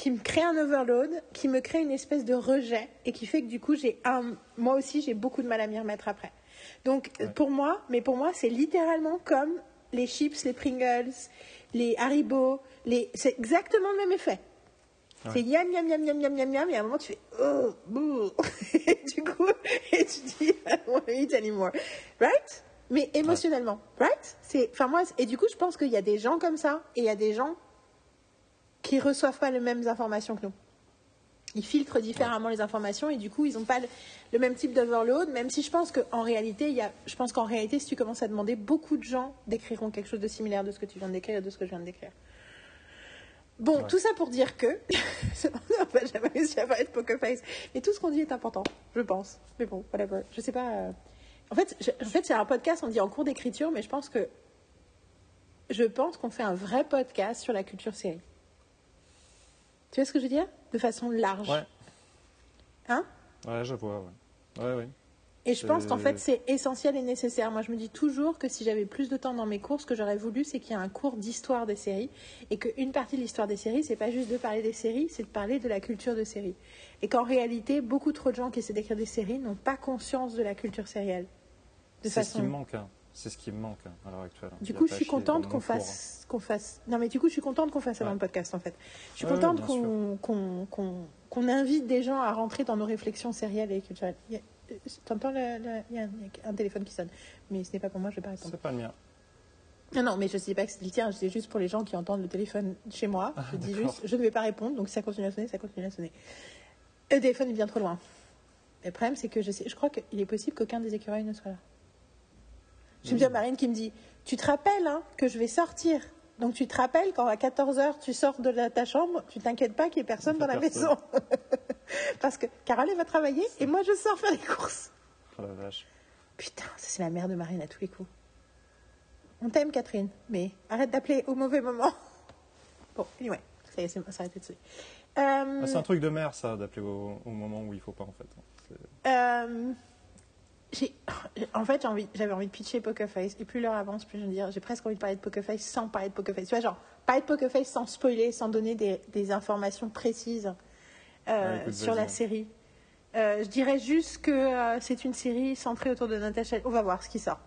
Qui me crée un overload, qui me crée une espèce de rejet et qui fait que du coup, j'ai un, moi aussi, j'ai beaucoup de mal à m'y remettre après. Donc, Ouais. pour moi, mais pour moi, c'est littéralement comme les chips, les Pringles, les Haribo, les... c'est exactement le même effet. Ouais. C'est yam, yam, yam, yam, yam, yam, yam, et à un moment, tu fais oh, bouh. et du coup, et tu dis, I don't want to eat anymore. Right? Mais émotionnellement, right? C'est, enfin, moi, et du coup, je pense qu'il y a des gens comme ça, et il y a des gens qui reçoivent pas les mêmes informations que nous. Ils filtrent différemment les informations et du coup, ils n'ont pas le, le même type d'overload, même si je pense qu'en réalité, il y a, je pense qu'en réalité, si tu commences à demander, beaucoup de gens décriront quelque chose de similaire de ce que tu viens de décrire et de ce que je viens de décrire. Bon, Ouais. tout ça pour dire que, on va jamais réussi à parler de poker face, mais tout ce qu'on dit est important, je pense. Mais bon, whatever. Je sais pas. euh, En fait, je- en fait, c'est un podcast, on dit en cours d'écriture, mais je pense que, je pense qu'on fait un vrai podcast sur la culture série. Tu vois ce que je veux dire? De façon large. Ouais. Hein? Ouais, je vois, ouais. Ouais, ouais. Et je pense qu'en fait, c'est essentiel et nécessaire. Moi, je me dis toujours que si j'avais plus de temps dans mes cours, ce que j'aurais voulu, c'est qu'il y ait un cours d'histoire des séries. Et qu'une partie de l'histoire des séries, c'est pas juste de parler des séries, c'est de parler de la culture de séries. Et qu'en réalité, beaucoup trop de gens qui essaient d'écrire des séries n'ont pas conscience de la culture sérielle. De C'est ce qui me façon. manque. hein. C'est ce qui me manque hein, à l'heure actuelle. Du y a coup, je suis contente qu'on cours, hein. fasse, qu'on fasse. Non, mais du coup, je suis contente qu'on fasse ça dans le podcast, en fait. Je suis Ouais, contente qu'on qu'on qu'on qu'on invite des gens à rentrer dans nos réflexions sérielles et culturelles. Euh, T'entends il y a un, a un téléphone qui sonne, mais ce n'est pas pour moi, je vais pas répondre. C'est pas le mien. Non, non, mais je ne dis pas que c'est le tien, c'est juste pour les gens qui entendent le téléphone chez moi. Ah, je dis juste, je ne vais pas répondre, donc si ça continue à sonner, ça continue à sonner. Le téléphone est bien trop loin. Le problème, c'est que je, sais, je crois qu'il est possible qu'aucun des écureuils ne soit là. Je me dis à Marine qui me dit Tu te rappelles hein, que je vais sortir Donc tu te rappelles quand à 14h tu sors de la- ta chambre, tu t'inquiètes pas qu'il n'y ait personne dans la personne. maison. Parce que Carole, elle va travailler et moi, je sors faire les courses. Oh la vache. Putain, ça, c'est la mère de Marine à tous les coups. On t'aime, Catherine, mais arrête d'appeler au mauvais moment. Bon, anyway, ça y est, c'est dessus. Euh, Ah, c'est un truc de mère, ça, d'appeler au, au moment où il faut pas, en fait. Euh, en fait, envie, j'avais envie de pitcher Poker Face, et plus l'heure avance, plus je veux dire, j'ai presque envie de parler de Poker Face sans parler de Poker Face. Tu vois, genre, parler de Poker Face sans spoiler, sans donner des, des informations précises euh, écoute, sur la série. Euh, je dirais juste que euh, c'est une série centrée autour de Natasha. On va voir ce qui sort.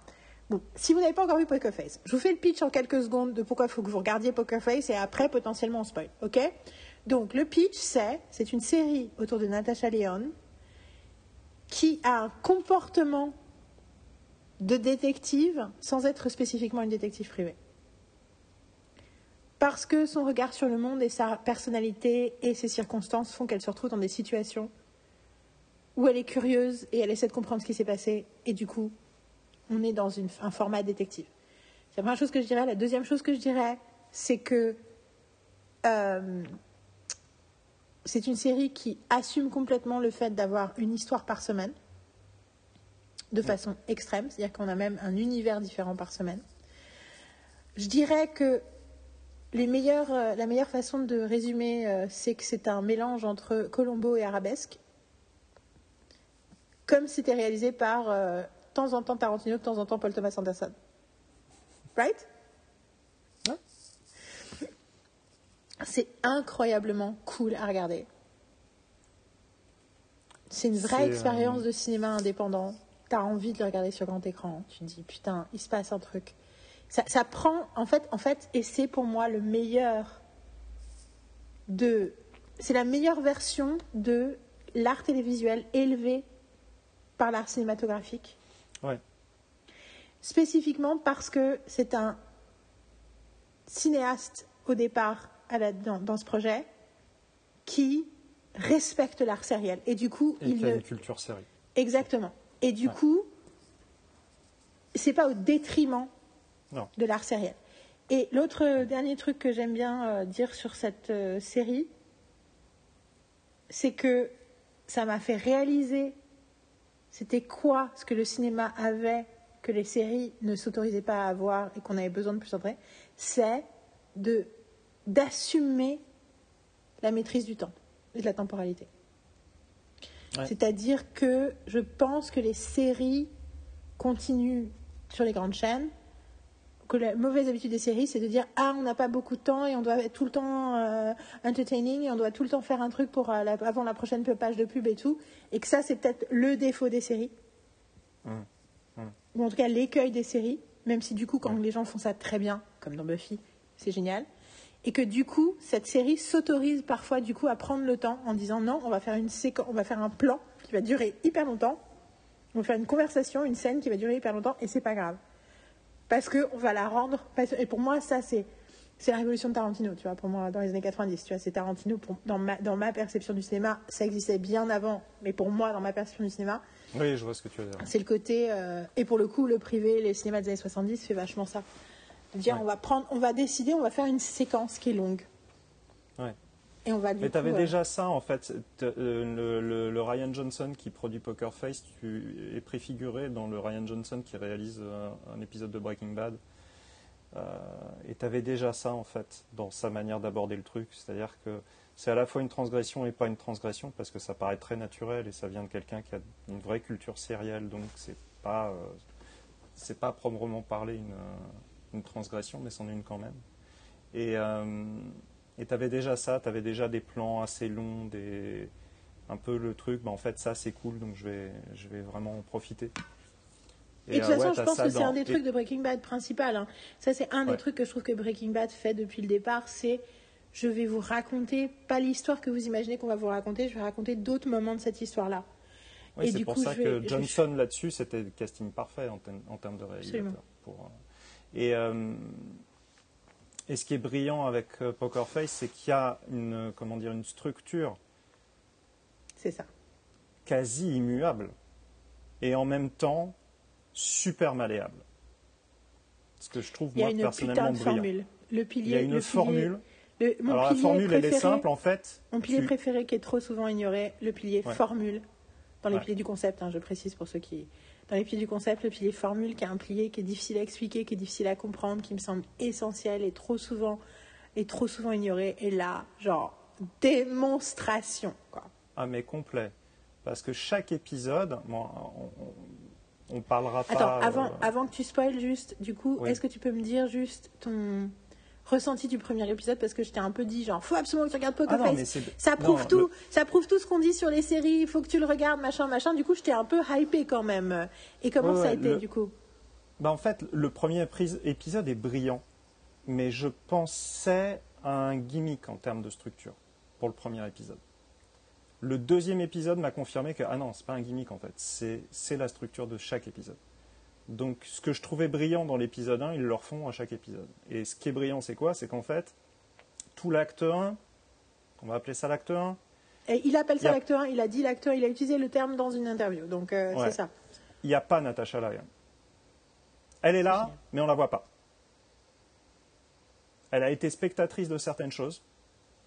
Bon, si vous n'avez pas encore vu Poker Face, je vous fais le pitch en quelques secondes de pourquoi il faut que vous regardiez Poker Face et après potentiellement on spoil, ok? Donc le pitch c'est, c'est une série autour de Natasha Lyonne qui a un comportement de détective sans être spécifiquement une détective privée. Parce que son regard sur le monde et sa personnalité et ses circonstances font qu'elle se retrouve dans des situations où elle est curieuse et elle essaie de comprendre ce qui s'est passé et du coup on est dans un format détective. C'est la première chose que je dirais. La deuxième chose que je dirais, c'est que euh, c'est une série qui assume complètement le fait d'avoir une histoire par semaine, de façon extrême, c'est-à-dire qu'on a même un univers différent par semaine. Je dirais que les euh, la meilleure façon de résumer, euh, c'est que c'est un mélange entre Colombo et Arabesque, comme c'était réalisé par euh, de temps en temps Tarantino, de temps en temps Paul Thomas Anderson. Right? C'est incroyablement cool à regarder. C'est une vraie C'est, expérience euh, de cinéma indépendant. T'as envie de le regarder sur grand écran. Tu te dis, putain, il se passe un truc. Ça, ça prend, en fait, en fait, et c'est pour moi le meilleur de. C'est la meilleure version de l'art télévisuel élevé par l'art cinématographique. Ouais. Spécifiquement parce que c'est un cinéaste au départ à la- dans, dans ce projet qui respecte l'art sériel. Et du coup, Et il qui a ne- une culture série. Exactement. Et du Ouais. coup, c'est pas au détriment Non. de l'art sériel. Et l'autre euh, dernier truc que j'aime bien euh, dire sur cette euh, série, c'est que ça m'a fait réaliser c'était quoi ce que le cinéma avait que les séries ne s'autorisaient pas à avoir et qu'on avait besoin de plus en vrai, c'est de d'assumer la maîtrise du temps et de la temporalité. Ouais. C'est-à-dire que je pense que les séries continuent sur les grandes chaînes, que la mauvaise habitude des séries, c'est de dire ah on n'a pas beaucoup de temps et on doit être tout le temps euh, entertaining et on doit tout le temps faire un truc pour euh, la- avant la prochaine page de pub et tout, et que ça c'est peut-être le défaut des séries, Hum, hum. ou en tout cas l'écueil des séries, même si du coup quand les gens font ça très bien, comme dans Buffy, c'est génial, et que du coup cette série s'autorise parfois du coup à prendre le temps en disant non on va faire une séquence, on va faire un plan qui va durer hyper longtemps, on va faire une conversation, une scène qui va durer hyper longtemps et c'est pas grave. Parce que on va la rendre et pour moi ça c'est c'est la révolution de Tarantino tu vois pour moi dans les années 90 tu vois c'est Tarantino pour- dans ma dans ma perception du cinéma ça existait bien avant mais pour moi dans ma perception du cinéma Oui, je vois ce que tu veux dire. c'est le côté euh, et pour le coup le privé les cinémas des années 70 fait vachement ça Ouais. on va prendre on va décider on va faire une séquence qui est longue Ouais. et on va Mais tu avais euh, déjà ça en fait. Euh, Le, le- le Ryan Johnson qui produit Poker Face tu es préfiguré dans le Ryan Johnson qui réalise euh, un épisode de Breaking Bad. Euh, et tu avais déjà ça en fait dans sa manière d'aborder le truc. C'est-à-dire que c'est à la fois une transgression et pas une transgression parce que ça paraît très naturel et ça vient de quelqu'un qui a une vraie culture sérielle. Donc c'est pas, euh, c'est pas proprement parler une, euh, une transgression, mais c'en est une quand même. Et euh, tu avais déjà ça, tu avais déjà des plans assez longs, des... un peu le truc, bah en fait ça c'est cool, donc je vais, je vais vraiment en profiter. Et de toute euh, façon, ouais, je pense que c'est dans- un des et- trucs de Breaking Bad principal. hein. Ça, c'est un des trucs que je trouve que Breaking Bad fait depuis le départ. C'est je vais vous raconter, pas l'histoire que vous imaginez qu'on va vous raconter, je vais raconter d'autres moments de cette histoire-là. Oui, c'est pour coup, ça vais- que je- Johnson là-dessus, c'était le casting parfait en, termes- de réalisateur. Absolument. Pour, et, euh, et ce qui est brillant avec euh, Poker Face, c'est qu'il y a une, comment dire, une structure C'est ça. quasi immuable et en même temps super malléable. Ce que je trouve moi personnellement brillant. formule. Le pilier, Il y a une le pilier- formule. Le- mon Alors la pilier formule, elle est simple en fait. Mon pilier Tu- préféré qui est trop souvent ignoré, le pilier Ouais. formule. Dans les Ouais. piliers du concept, hein, je précise pour ceux qui. Dans les piliers du concept, le pilier formule, qui est un pilier qui est difficile à expliquer, qui est difficile à comprendre, qui me semble essentiel et trop souvent, et trop souvent ignoré. Et là, genre, démonstration, quoi. Ah mais complet. Parce que chaque épisode, bon, on, on, on parlera pas. Attends, avant, euh, avant que tu spoiles juste, du coup, Oui. est-ce que tu peux me dire juste ton ressenti du premier épisode Parce que je t'ai un peu dit, genre, faut absolument que tu regardes Poker Ah non, Face. Ça non, prouve tout, le- ça prouve tout ce qu'on dit sur les séries. Il faut que tu le regardes, machin, machin. Du coup, je t'ai un peu hypé quand même. Et comment Ouais, ça a ouais, été le- du coup? Bah, en fait, le premier épisode est brillant, mais je pensais à un gimmick en termes de structure pour le premier épisode. Le deuxième épisode m'a confirmé que ah non, c'est pas un gimmick en fait, c'est la structure de chaque épisode. Donc ce que je trouvais brillant dans l'épisode 1, ils le refont à chaque épisode. Et ce qui est brillant, c'est quoi? C'est qu'en fait, tout l'acte 1, on va appeler ça l'acte 1, Et il appelle ça l'acteur 1. Il a dit l'acteur, il a utilisé le terme dans une interview. Donc euh, Ouais. c'est ça. il n'y a pas Natasha Lyon. Elle est là, mais on la voit pas. Elle a été spectatrice de certaines choses,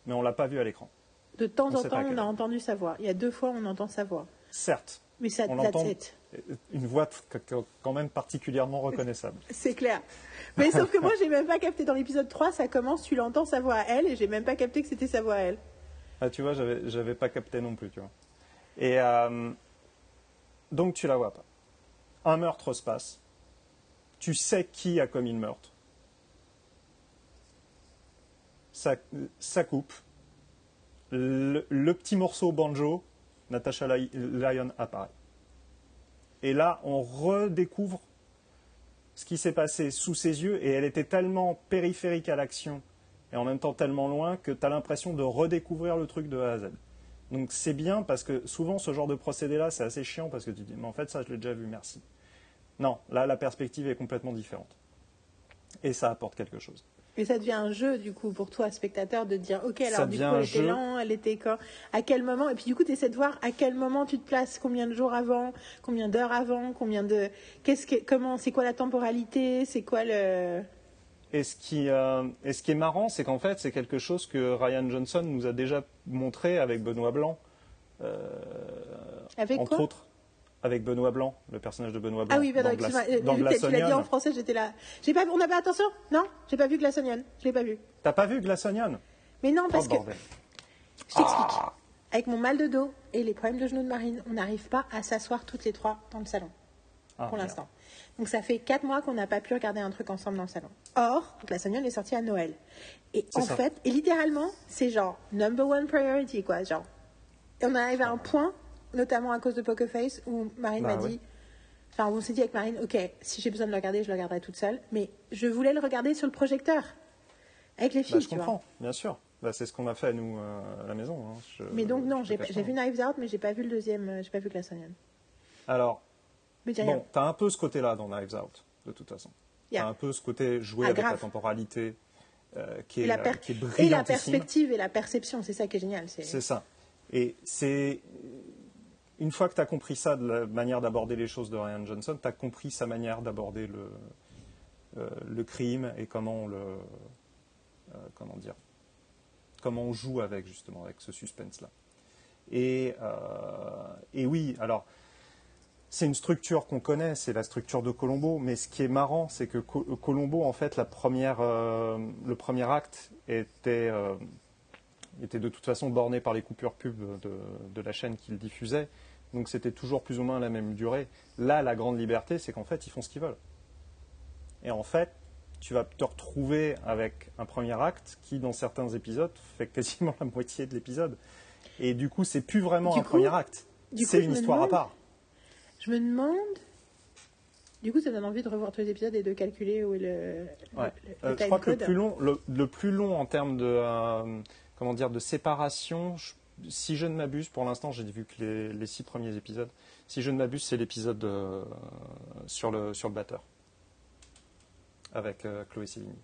mais on l'a pas vue à l'écran. De temps On en temps, on a entendu sa voix. Il y a deux fois, on entend sa voix. Certes, Mais ça, On l'entend. Une voix quand même particulièrement reconnaissable. C'est clair. Mais sauf que moi, j'ai même pas capté. Dans l'épisode 3, ça commence, tu l'entends sa voix à elle, et j'ai même pas capté que c'était sa voix à elle. Ah, tu vois, j'avais, j'avais pas capté non plus, tu vois. Et euh, donc tu la vois pas. Un meurtre se passe. Tu sais qui a commis le meurtre. Ça, ça coupe. Le, le petit morceau banjo, Natasha Ly- Lyon apparaît. Et là, on redécouvre ce qui s'est passé sous ses yeux, et elle était tellement périphérique à l'action et en même temps tellement loin que tu as l'impression de redécouvrir le truc de A à Z. Donc c'est bien parce que souvent ce genre de procédé-là, c'est assez chiant parce que tu dis, mais en fait ça je l'ai déjà vu, merci. Non, là la perspective est complètement différente. Et ça apporte quelque chose. Mais ça devient un jeu, du coup, pour toi, spectateur, de dire, OK, alors Ça du coup, elle était lent, elle était quand À quel moment Et puis, du coup, tu essaies de voir à quel moment tu te places, combien de jours avant, combien d'heures avant, combien de. Qu'est-ce que. Comment. C'est quoi la temporalité C'est quoi le. Et ce qui, euh, et ce qui est marrant, c'est qu'en fait c'est quelque chose que Ryan Johnson nous a déjà montré avec Benoît Blanc, euh, Avec entre quoi? autres. Avec Benoît Blanc, le personnage de Benoît Blanc. Ah oui, pardon, dans excuse-moi. dans tu l'as dit en français, j'étais là. J'ai pas, on n'a pas attention Non J'ai pas vu Glass Onion. Je l'ai pas vu. T'as pas vu Glass Onion Mais non, parce Oh, que. bordel. Je t'explique. Avec mon mal de dos et les problèmes de genoux de Marine, on n'arrive pas à s'asseoir toutes les trois dans le salon, Ah, pour l'instant. Donc ça fait quatre mois qu'on n'a pas pu regarder un truc ensemble dans le salon. Or, la Onion est sortie à Noël. Et en ça. fait, et littéralement, c'est genre number one priority, quoi. Genre. Et on arrive à un point, notamment à cause de Poker Face, où Marine Bah m'a ouais. dit. Enfin, on s'est dit avec Marine, ok, si j'ai besoin de le regarder, je le regarderai toute seule. Mais je voulais le regarder sur le projecteur. Avec les filles, Bah, je tu vois. comprends, bien sûr. Bah, c'est ce qu'on a fait nous euh, à la maison. hein. Je- Mais donc, non, j'ai vu Knives Out, mais j'ai pas vu le deuxième, euh, j'ai pas vu Glass Onion. Alors, rien. bon, t'as un peu ce côté-là dans Knives Out, de toute façon. Yeah. T'as un peu ce côté jouer Ah, avec la temporalité euh, qui, est, la, per- qui est et la perspective et la perception, c'est ça qui est génial. C'est ça. Et c'est une fois que tu as compris ça de la manière d'aborder les choses de Ryan Johnson, tu as compris sa manière d'aborder le, euh, le crime et comment on le euh, comment dire comment on joue avec justement avec ce suspense là. Et, euh, et oui, alors c'est une structure qu'on connaît, c'est la structure de Colombo, mais ce qui est marrant, c'est que Co- Colombo, en fait, la première, le premier acte était, était de toute façon borné par les coupures pub de, de la chaîne qu'il diffusait, donc c'était toujours plus ou moins la même durée. Là, la grande liberté, c'est qu'en fait, ils font ce qu'ils veulent. Et en fait, tu vas te retrouver avec un premier acte qui, dans certains épisodes, fait quasiment la moitié de l'épisode. Et du coup, c'est plus vraiment Du un coup- premier acte. C'est une histoire à part. Je me demande. Du coup, ça donne envie de revoir tous les épisodes et de calculer où est le, Ouais. le- le Euh, je crois que le plus long, le, le plus long en termes de, euh, comment dire, de séparation, je- si je ne m'abuse, pour l'instant, j'ai vu que les, les six premiers épisodes. Si je ne m'abuse, c'est l'épisode euh, sur le sur le batteur avec euh, Chloé Sevigny.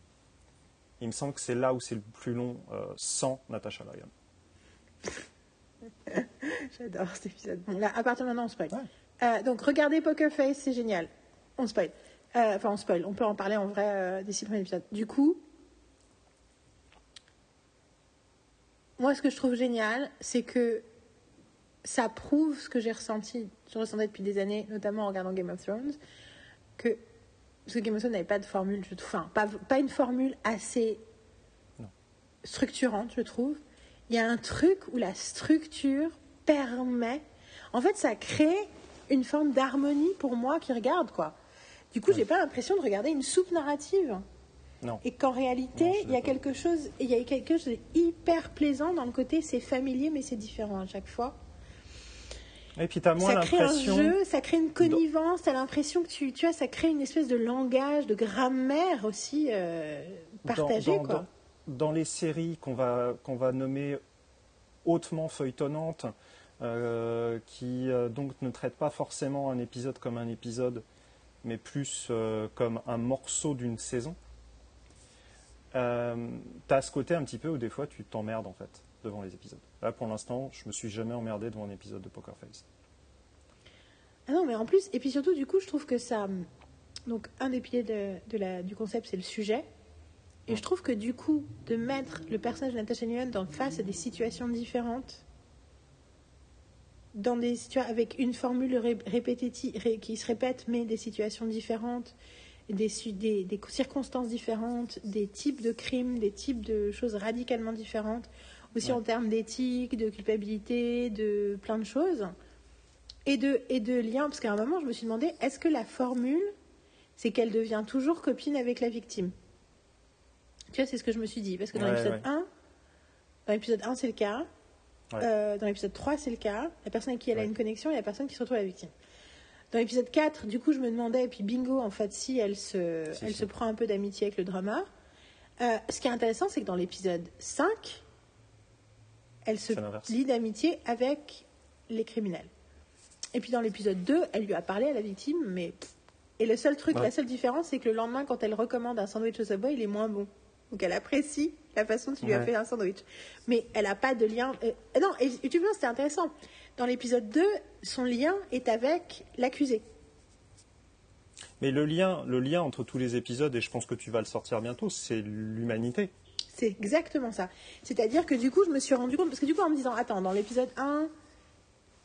Il me semble que c'est là où c'est le plus long euh, sans Natasha Lyon. J'adore cet épisode. Bon, là, à partir de maintenant, on spoil. Ouais. Donc, regardez Poker Face, c'est génial. On spoil. Enfin, on spoil. On peut en parler en vrai des six premiers épisodes. Du coup, moi, ce que je trouve génial, c'est que ça prouve ce que j'ai ressenti, je ressentais depuis des années, notamment en regardant Game of Thrones, que parce que Game of Thrones n'avait pas de formule, je trouve, enfin, pas, pas une formule assez Non. structurante, je trouve. Il y a un truc où la structure permet, en fait, ça crée une forme d'harmonie pour moi qui regarde, quoi. Du coup, j'ai pas l'impression de regarder une soupe narrative. Non. Et qu'en réalité, Non, il y a quelque chose, il y a quelque chose d'hyper plaisant dans le côté c'est familier mais c'est différent à chaque fois. Et puis, tu as moins ça crée un l'impression. jeu, ça crée une connivence, t'as l'impression que tu, tu vois, ça crée une espèce de langage, de grammaire aussi euh, dans- partagée dans, quoi. dans- dans les séries qu'on va, qu'on va nommer hautement feuilletonnantes, euh, qui euh, donc ne traitent pas forcément un épisode comme un épisode, mais plus euh, comme un morceau d'une saison, euh, tu as ce côté un petit peu où des fois tu t'emmerdes en fait devant les épisodes. Là pour l'instant, je me suis jamais emmerdé devant un épisode de Poker Face. Ah non, mais en plus, et puis surtout, du coup, je trouve que ça. Donc, un des piliers de, de la, du concept, c'est le sujet. Et je trouve que du coup, de mettre le personnage de Natasha Newman dans face à des situations différentes, dans des situa- avec une formule ré- qui se répète, mais des situations différentes, des, des, des circonstances différentes, des types de crimes, des types de choses radicalement différentes, aussi Ouais. en termes d'éthique, de culpabilité, de plein de choses et de, et de liens, parce qu'à un moment, je me suis demandé, est-ce que la formule, c'est qu'elle devient toujours copine avec la victime? Tu vois, c'est ce que je me suis dit, parce que dans Ouais, l'épisode ouais. 1, dans l'épisode 1, c'est le cas. Euh, dans l'épisode 3, c'est le cas. La personne avec qui elle a une connexion et la personne qui se retrouve la victime. Dans l'épisode 4, du coup, je me demandais, et puis bingo, en fait, si elle se, elle se prend un peu d'amitié avec le drama. Euh, ce qui est intéressant, c'est que dans l'épisode 5, elle se lie d'amitié avec les criminels. Et puis dans l'épisode 2, elle lui a parlé à la victime, mais. Et le seul truc, Ouais. la seule différence, c'est que le lendemain, quand elle recommande un sandwich au Subway, il est moins bon. Donc elle apprécie la façon dont tu lui as fait un sandwich. Mais elle n'a pas de lien. euh, euh, non, et, et tu vois, c'était intéressant. Dans l'épisode 2, son lien est avec l'accusé. Mais le lien, le lien entre tous les épisodes, et je pense que tu vas le sortir bientôt, c'est l'humanité. C'est exactement ça. C'est-à-dire que du coup, je me suis rendu compte, parce que du coup, en me disant, attends, dans l'épisode 1,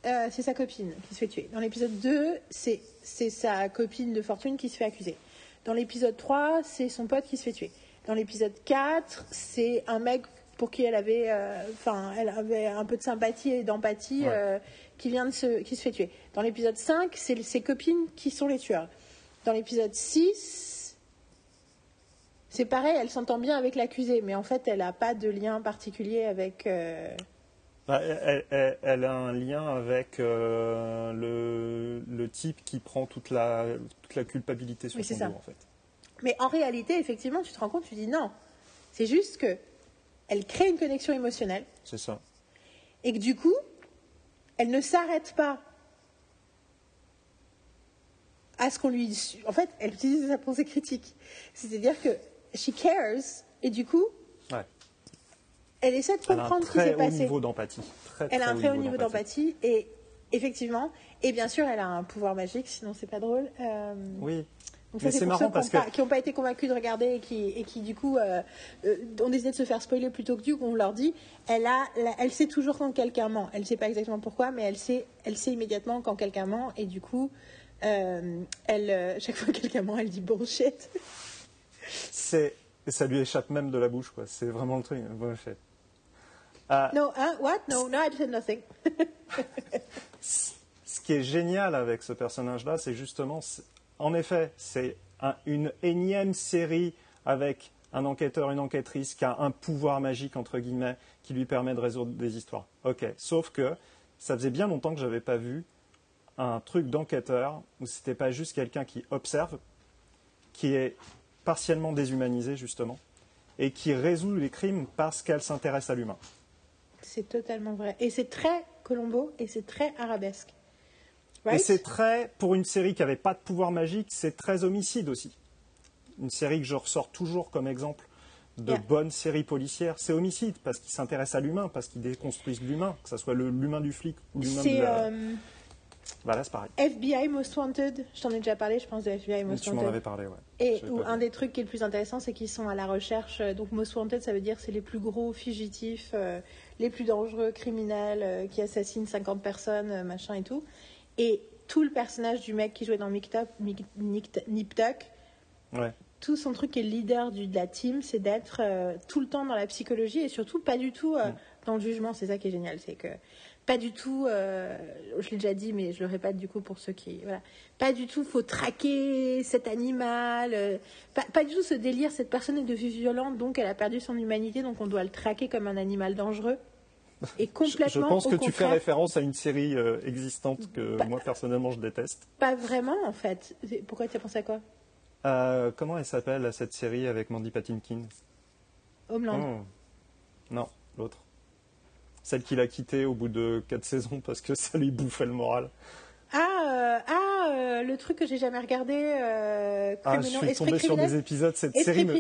euh, c'est sa copine qui se fait tuer. Dans l'épisode 2, c'est c'est sa copine de fortune qui se fait accuser. Dans l'épisode 3, c'est son pote qui se fait tuer. Dans l'épisode 4, c'est un mec pour qui elle avait, euh, elle avait un peu de sympathie et d'empathie Ouais. euh, qui vient de se, qui se fait tuer. Dans l'épisode 5, c'est ses copines qui sont les tueurs. Dans l'épisode 6, c'est pareil, elle s'entend bien avec l'accusé, mais en fait, elle n'a pas de lien particulier avec. euh, Bah, Elle, elle- elle a un lien avec le, le type qui prend toute la, toute la culpabilité sur Oui, son dos, en fait. Mais en réalité, effectivement, tu te rends compte, tu dis non. C'est juste que elle crée une connexion émotionnelle C'est ça. et que du coup, elle ne s'arrête pas à ce qu'on lui. En fait, elle utilise sa pensée critique. C'est-à-dire que she cares et du coup, Ouais. elle essaie de Elle a un comprendre ce qui très s'est haut passé. niveau d'empathie. Très, Elle a un très haut niveau d'empathie et effectivement, et bien sûr, elle a un pouvoir magique, sinon c'est pas drôle. Euh, Oui. Donc Mais ça, c'est pour marrant ceux parce qui n'ont que- pas, qui ont pas été convaincus de regarder et qui, et qui du coup euh, euh, ont décidé de se faire spoiler plutôt que du qu'on leur dit, elle, a, elle sait toujours quand quelqu'un ment. Elle sait pas exactement pourquoi, mais elle sait, elle sait immédiatement quand quelqu'un ment et du coup, euh, elle, chaque fois que quelqu'un ment, elle dit bullshit. C'est, ça lui échappe même de la bouche, quoi. C'est vraiment le truc. Bullshit. No, hein, what? No, no, I said nothing. ce qui est génial avec ce personnage-là, c'est justement, en effet, c'est un- une énième série avec un enquêteur, une enquêtrice qui a un pouvoir magique, entre guillemets, qui lui permet de résoudre des histoires. Ok, sauf que ça faisait bien longtemps que j'avais pas vu un truc d'enquêteur où c'était pas juste quelqu'un qui observe, qui est partiellement déshumanisé, justement, et qui résout les crimes parce qu'elle s'intéresse à l'humain. C'est totalement vrai. Et c'est très Colombo et c'est très arabesque. Et c'est très, pour une série qui n'avait pas de pouvoir magique, c'est très homicide aussi. Une série que je ressors toujours comme exemple de Yeah. bonne série policière, c'est homicide, parce qu'ils s'intéressent à l'humain, parce qu'ils déconstruisent l'humain, que ce soit l'humain du flic ou l'humain de C'est la... euh, Voilà, c'est pareil. FBI Most Wanted. Je t'en ai déjà parlé, je pense, de FBI Most Tu m'en Wanted. avais parlé, ouais. Et où un des trucs qui est le plus intéressant, c'est qu'ils sont à la recherche. euh, Donc, Most Wanted, ça veut dire c'est les plus gros fugitifs, euh, les plus dangereux criminels euh, qui assassinent 50 personnes, machin et tout. Et tout le personnage du mec qui jouait dans Nip Tuck, Ouais. tout son truc qui est le leader du- de la team, c'est d'être euh, tout le temps dans la psychologie et surtout pas du tout euh, Mm. dans le jugement. C'est ça qui est génial, c'est que pas du tout, euh, je l'ai déjà dit, mais je le répète du coup pour ceux qui, voilà, pas du tout, faut traquer cet animal, euh, pas, pas du tout ce délire, cette personne est devenue violente, donc elle a perdu son humanité, donc on doit le traquer comme un animal dangereux. Je, complètement, je pense au que tu fais référence à une série euh, existante que moi personnellement je déteste. pas vraiment en fait. Pourquoi tu as pensé à quoi? Euh, comment elle s'appelle cette série avec Mandy Patinkin? Homeland. Oh. Non, l'autre. Celle qu'il a quittée au bout de 4 saisons parce que ça lui bouffait le moral. Ah, euh, ah euh, le truc que j'ai jamais regardé. Ah, je suis tombé sur des épisodes. Cette Esprit, série me...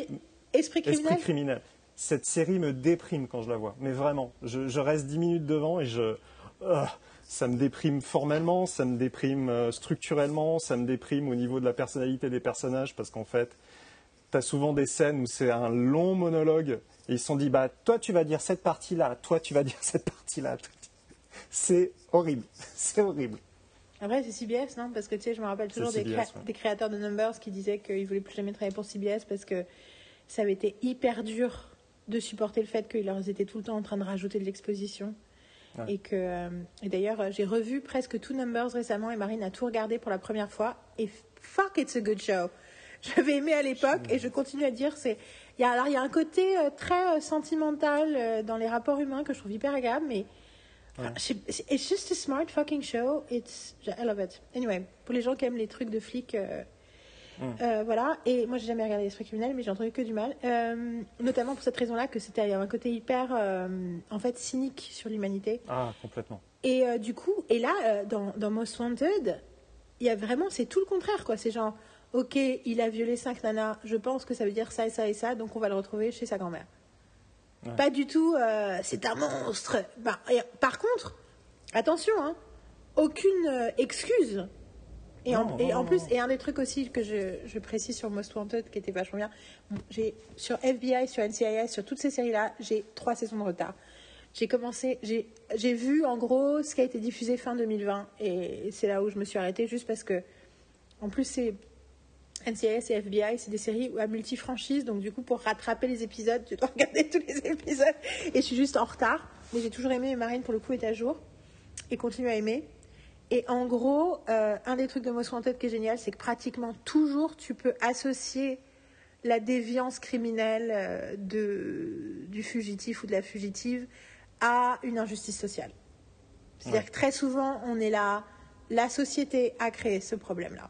Esprit criminel. Esprit criminel. Cette série me déprime quand je la vois. Mais vraiment, je, je reste 10 minutes devant et je. Ah, ça me déprime formellement, ça me déprime euh, structurellement, ça me déprime au niveau de la personnalité des personnages parce qu'en fait, tu as souvent des scènes où c'est un long monologue et ils se sont dit bah toi tu vas dire cette partie-là, toi tu vas dire cette partie-là. C'est horrible, c'est horrible. Après, c'est CBS, non? Parce que tu sais, je me rappelle toujours des, CBS, créa- ouais. des créateurs de Numbers qui disaient qu'ils voulaient plus jamais travailler pour CBS parce que ça avait été hyper dur de supporter le fait qu'ils leur étaient tout le temps en train de rajouter de l'exposition. Ouais. Et que euh, et d'ailleurs, euh, j'ai revu presque tout Numbers récemment et Marine a tout regardé pour la première fois. Et fuck, it's a good show. J'avais aimé à l'époque et je continue à dire c'est. Il y a, alors, il y a un côté euh, très euh, sentimental euh, dans les rapports humains que je trouve hyper agréable, mais Ouais. je- It's just a smart fucking show. It's, I love it. Anyway, pour les gens qui aiment les trucs de flics, Mm. euh, voilà. Et moi, j'ai jamais regardé Esprit criminel, mais j'ai entendu que du mal. Euh, notamment pour cette raison-là, que c'était un côté hyper, euh, en fait, cynique sur l'humanité. Ah, complètement. Et du coup, et là, dans, dans Most Wanted, il y a vraiment, c'est tout le contraire, quoi. C'est genre, ok, il a violé cinq nanas, je pense que ça veut dire ça et ça et ça, donc on va le retrouver chez sa grand-mère. Ouais. Pas du tout, euh, c'est un monstre. Bah, et par contre, attention, hein, aucune excuse. Et, en, Non, et non, en non, plus, et un des trucs aussi que je, je précise sur Most Wanted, qui était vachement bien, j'ai sur FBI, sur NCIS, sur toutes ces séries-là, j'ai trois saisons de retard. J'ai commencé, j'ai vu en gros ce qui a été diffusé fin 2020, et c'est là où je me suis arrêtée, juste parce que, en plus, c'est NCIS et FBI, c'est des séries à multi-franchise, donc du coup, pour rattraper les épisodes, tu dois regarder tous les épisodes, et je suis juste en retard. Mais j'ai toujours aimé, et Marine, pour le coup, est à jour, et continue à aimer. Et en gros, euh, un des trucs de Most Wanted qui est génial, c'est que pratiquement toujours, tu peux associer la déviance criminelle euh, de, du fugitif ou de la fugitive à une injustice sociale. C'est-à-dire Ouais. que très souvent, on est là, la société a créé ce problème-là.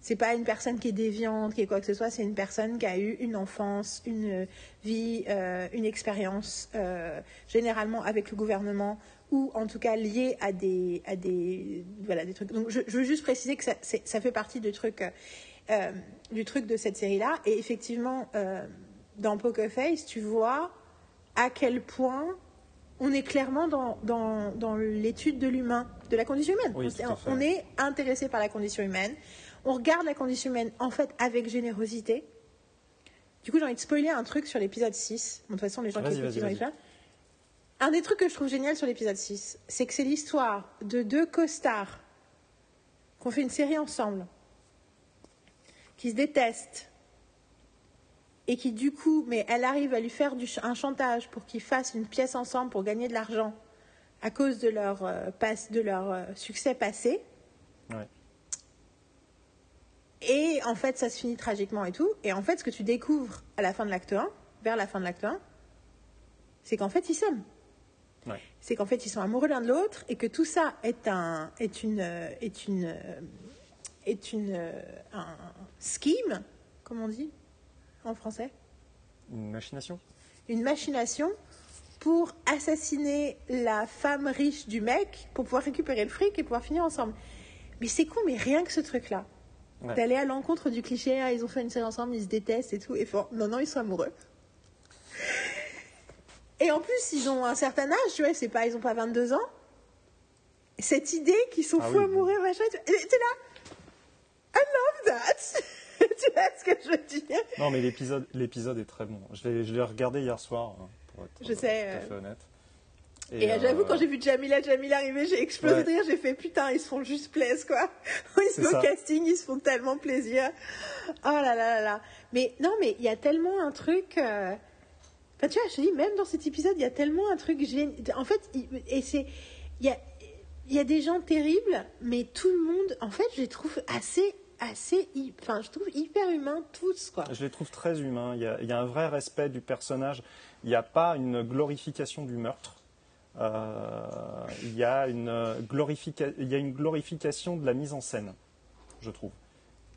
C'est pas une personne qui est déviante, qui est quoi que ce soit, c'est une personne qui a eu une enfance, une vie, euh, une expérience, euh, généralement avec le gouvernement, ou en tout cas liée à des, à des, voilà, des trucs. Donc je, je veux juste préciser que ça, ça fait partie du truc, euh, du truc de cette série-là. Et effectivement, euh, dans Poker Face, tu vois à quel point on est clairement dans, dans, dans l'étude de l'humain, de la condition humaine. Oui, on, est intéressé par la condition humaine. On regarde la condition humaine, en fait, avec générosité. Du coup, j'ai envie de spoiler un truc sur l'épisode 6. Bon, de toute façon, les gens qui écoutent, ils ont vas-y. eu plein. Un des trucs que je trouve génial sur l'épisode 6, c'est que c'est l'histoire de deux costards qui ont fait une série ensemble, qui se détestent, et qui du coup, mais elle arrive à lui faire du un chantage pour qu'ils fassent une pièce ensemble pour gagner de l'argent à cause de leur, euh, passe- de leur euh, succès passé. Ouais. Et en fait, ça se finit tragiquement et tout. Et en fait, ce que tu découvres à la fin de l'acte 1, vers la fin de l'acte 1, c'est qu'en fait, ils s'aiment. Ouais. C'est qu'en fait, ils sont amoureux l'un de l'autre et que tout ça est un, est une, euh, est une, euh, est une, euh, un scheme, comme on dit en français, Une machination? Une machination pour assassiner la femme riche du mec pour pouvoir récupérer le fric et pouvoir finir ensemble. Mais c'est con, mais rien que ce truc-là. Ouais. D'aller à l'encontre du cliché, ah, ils ont fait une série ensemble, ils se détestent et tout, et fort. Non, non, ils sont amoureux. Et en plus, ils ont un certain âge, tu vois, c'est pas, ils ont pas 22 ans. Cette idée qu'ils sont Ah fous oui. amoureux, machin, tu es là. I love that. tu vois ce que je veux dire? Non, mais l'épisode, l'épisode est très bon. Je l'ai, je l'ai regardé hier soir, hein, pour être Je sais, tout à euh, fait honnête. Et, euh, j'avoue, quand j'ai vu Jamila, Jamila arriver, j'ai explosé Ouais. de rire. J'ai fait putain, ils se font juste plaisir, quoi. Ils C'est sont au casting, ils se font tellement plaisir. Oh là là là là. Mais non, mais il y a tellement un truc. euh, Enfin, tu vois, je te dis, même dans cet épisode, il y a tellement un truc génial. En fait, il- y a, y a des gens terribles, mais tout le monde, en fait, je les trouve assez. assez enfin, je trouve hyper humains tous, quoi. Je les trouve très humains. Il y a, y a un vrai respect du personnage. Il n'y a pas une glorification du meurtre. Euh, il, une glorifica- il y a une glorification de la mise en scène, je trouve,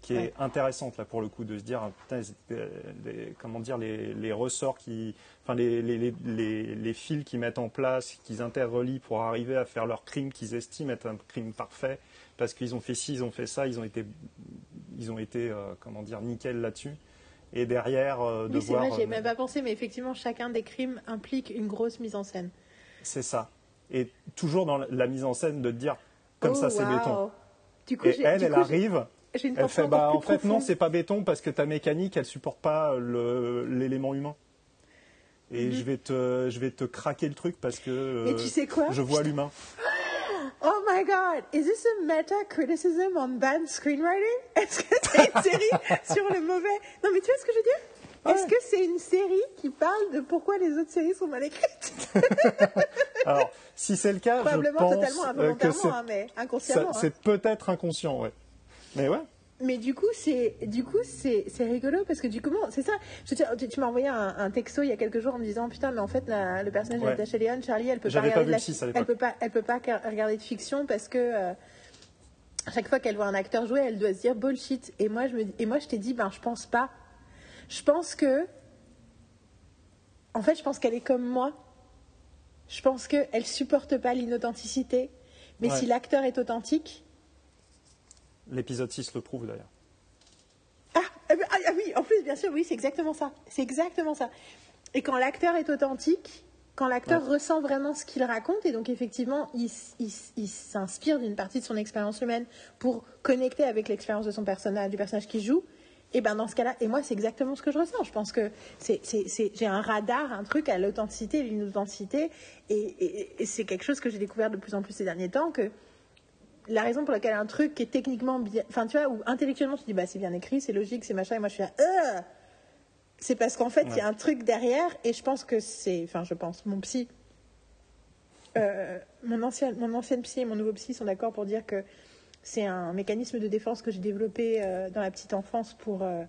qui est Ouais. intéressante là pour le coup de se dire ah, putain, les- les- comment dire les, les ressorts qui, enfin les, les, fils qu'ils mettent en place, qu'ils interrelient pour arriver à faire leur crime qu'ils estiment être un crime parfait, parce qu'ils ont fait ci, ils ont fait ça, ils ont été, ils ont été euh, comment dire nickel là-dessus. Et derrière, euh, de Oui, voir. j'ai euh, même pas pensé, mais effectivement, chacun des crimes implique une grosse mise en scène. C'est ça. Et toujours dans la mise en scène de te dire comme Oh, ça c'est wow. béton. Du coup, Et elle, du elle coup, arrive, j'ai- j'ai une elle fait bah en fait non profonde. c'est pas béton parce que ta mécanique elle supporte pas l'élément humain. Et Mhm. je vais te je vais te craquer le truc parce que Mais euh, tu sais quoi? je vois l'humain. Oh my god, is this a meta criticism on bad screenwriting? Est-ce que c'est une série sur le mauvais? Non, mais tu vois ce que je veux dire? Est-ce que c'est une série qui parle de pourquoi les autres séries sont mal écrites? Alors si c'est le cas, je pense totalement euh, que c'est hein, mais inconsciemment. hein. c'est peut-être inconscient, ouais. Mais ouais. Mais du coup, c'est du coup c'est c'est rigolo parce que du coup, c'est ça. Je tu, tu m'as envoyé un, un texto il y a quelques jours en me disant putain, mais en fait, la- le personnage de Ouais. Natasha Lyonne, Charlie, elle peut pas pas regarder de la elle peut pas elle peut pas regarder de fiction parce que euh, à chaque fois qu'elle voit un acteur jouer, elle doit se dire bullshit. Et moi, je me et moi, je t'ai dit ben je pense pas. Je pense que en fait, je pense qu'elle est comme moi. Je pense qu'elle supporte pas l'inauthenticité. Mais Ouais. si l'acteur est authentique, L'épisode 6 le prouve d'ailleurs. Ah, ah, ah, ah oui, en plus, bien sûr, oui, c'est exactement ça. C'est exactement ça. Et quand l'acteur est authentique, quand l'acteur Ouais. ressent vraiment ce qu'il raconte, et donc effectivement, il, s'inspire d'une partie de son expérience humaine pour connecter avec l'expérience de son personnage, du personnage qu'il joue, et ben dans ce cas-là, et moi, c'est exactement ce que je ressens. Je pense que c'est- j'ai un radar, un truc à l'authenticité, l'inauthenticité, et, et- et c'est quelque chose que j'ai découvert de plus en plus ces derniers temps, que la raison pour laquelle un truc qui est techniquement bien, enfin tu vois, ou intellectuellement tu dis bah c'est bien écrit, c'est logique, c'est machin, et moi je suis là, Euh c'est parce qu'en fait il y a un truc derrière, et je pense que c'est, enfin je pense, mon psy, euh, mon ancien, mon ancienne psy et mon nouveau psy sont d'accord pour dire que c'est un mécanisme de défense que j'ai développé euh, dans la petite enfance pour euh,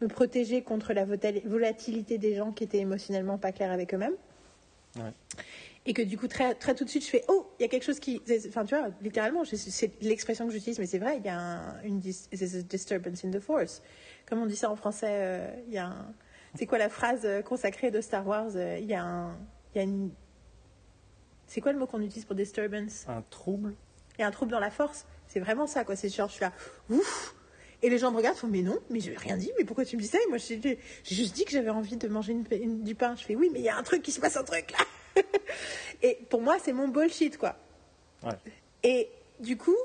me protéger contre la volatilité des gens qui étaient émotionnellement pas clairs avec eux-mêmes. Ouais. Et que du coup, très, très tout de suite, je fais Oh, il y a quelque chose qui. Enfin, tu vois, littéralement, c'est l'expression que j'utilise, mais c'est vrai, il y a un- une dis- a disturbance in the force. Comme on dit ça en français, euh, il y a un. C'est quoi la phrase euh, consacrée de Star Wars euh, Il y a un. Il y a une. C'est quoi le mot qu'on utilise pour disturbance? Un trouble. Il y a un trouble dans la force. C'est vraiment ça, quoi. C'est genre, je suis là, ouf Et les gens me regardent, font, mais non, mais je n'ai rien dit, mais pourquoi tu me dis ça? Et moi, j'ai j'ai juste dit que j'avais envie de manger une- une- du pain. Je fais, oui, mais il y a un truc qui se passe, un truc là Et pour moi, c'est mon bullshit, quoi. Ouais. Et du coup,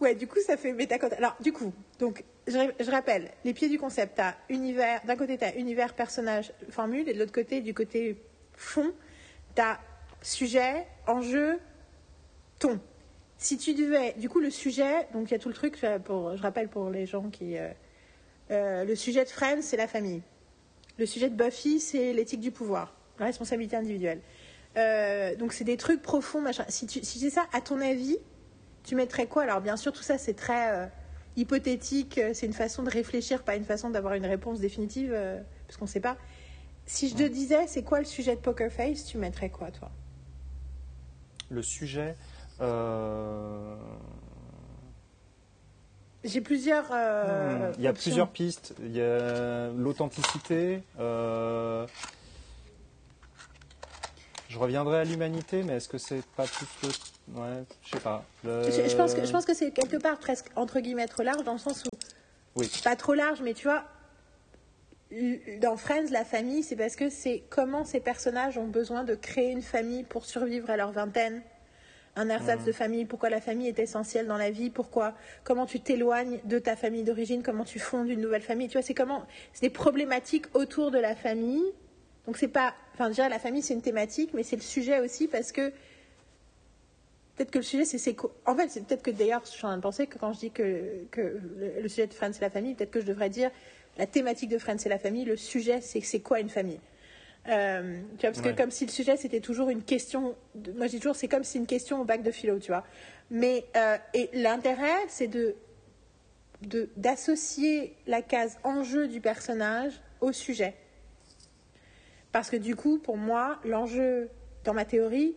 ouais, du coup, ça fait. Alors, du coup, donc, je, rappelle, les pieds du concept, t'as univers, d'un côté, t'as univers, personnage, formule, et de l'autre côté, du côté fond, t'as sujet, enjeu, ton. Si tu devais, du coup, le sujet, donc il y a tout le truc, euh, pour, je rappelle pour les gens qui. euh, euh, le sujet de Friends, c'est la famille. Le sujet de Buffy, c'est l'éthique du pouvoir, la responsabilité individuelle. Euh, donc c'est des trucs profonds, machin. Si, tu, si c'est ça, à ton avis, tu mettrais quoi? Alors bien sûr, tout ça c'est très euh, hypothétique, euh, c'est une façon de réfléchir, pas une façon d'avoir une réponse définitive, euh, parce qu'on ne sait pas. Si je te disais, c'est quoi le sujet de Poker Face, tu mettrais quoi, toi? Le sujet. J'ai plusieurs. Hmm, Il y a plusieurs pistes. Il y a l'authenticité. euh, Je reviendrai à l'humanité, mais est-ce que c'est pas plus le. Ouais, je sais pas. Le- Je, je pense que, je pense que c'est quelque part presque entre guillemets trop large dans le sens où Oui. pas trop large, mais tu vois, dans Friends, la famille, c'est parce que c'est comment ces personnages ont besoin de créer une famille pour survivre à leur vingtaine. Un ersatz Mhm. de famille, pourquoi la famille est essentielle dans la vie, pourquoi, comment tu t'éloignes de ta famille d'origine, comment tu fondes une nouvelle famille. Tu vois, c'est comment, c'est des problématiques autour de la famille Donc c'est pas, enfin déjà la famille c'est une thématique, mais c'est le sujet aussi parce que peut-être que le sujet c'est c'est quoi En fait, c'est peut-être que d'ailleurs je suis en train de penser que quand je dis que, que le, sujet de Friends c'est la famille, peut-être que je devrais dire la thématique de Friends c'est la famille, le sujet c'est c'est quoi une famille? Euh, tu vois, parce Ouais. que comme si le sujet c'était toujours une question, de- moi je dis toujours c'est comme si une question au bac de philo, tu vois? Mais euh, et l'intérêt c'est de- d'associer la case enjeu du personnage au sujet. Parce que du coup, pour moi, l'enjeu, dans ma théorie,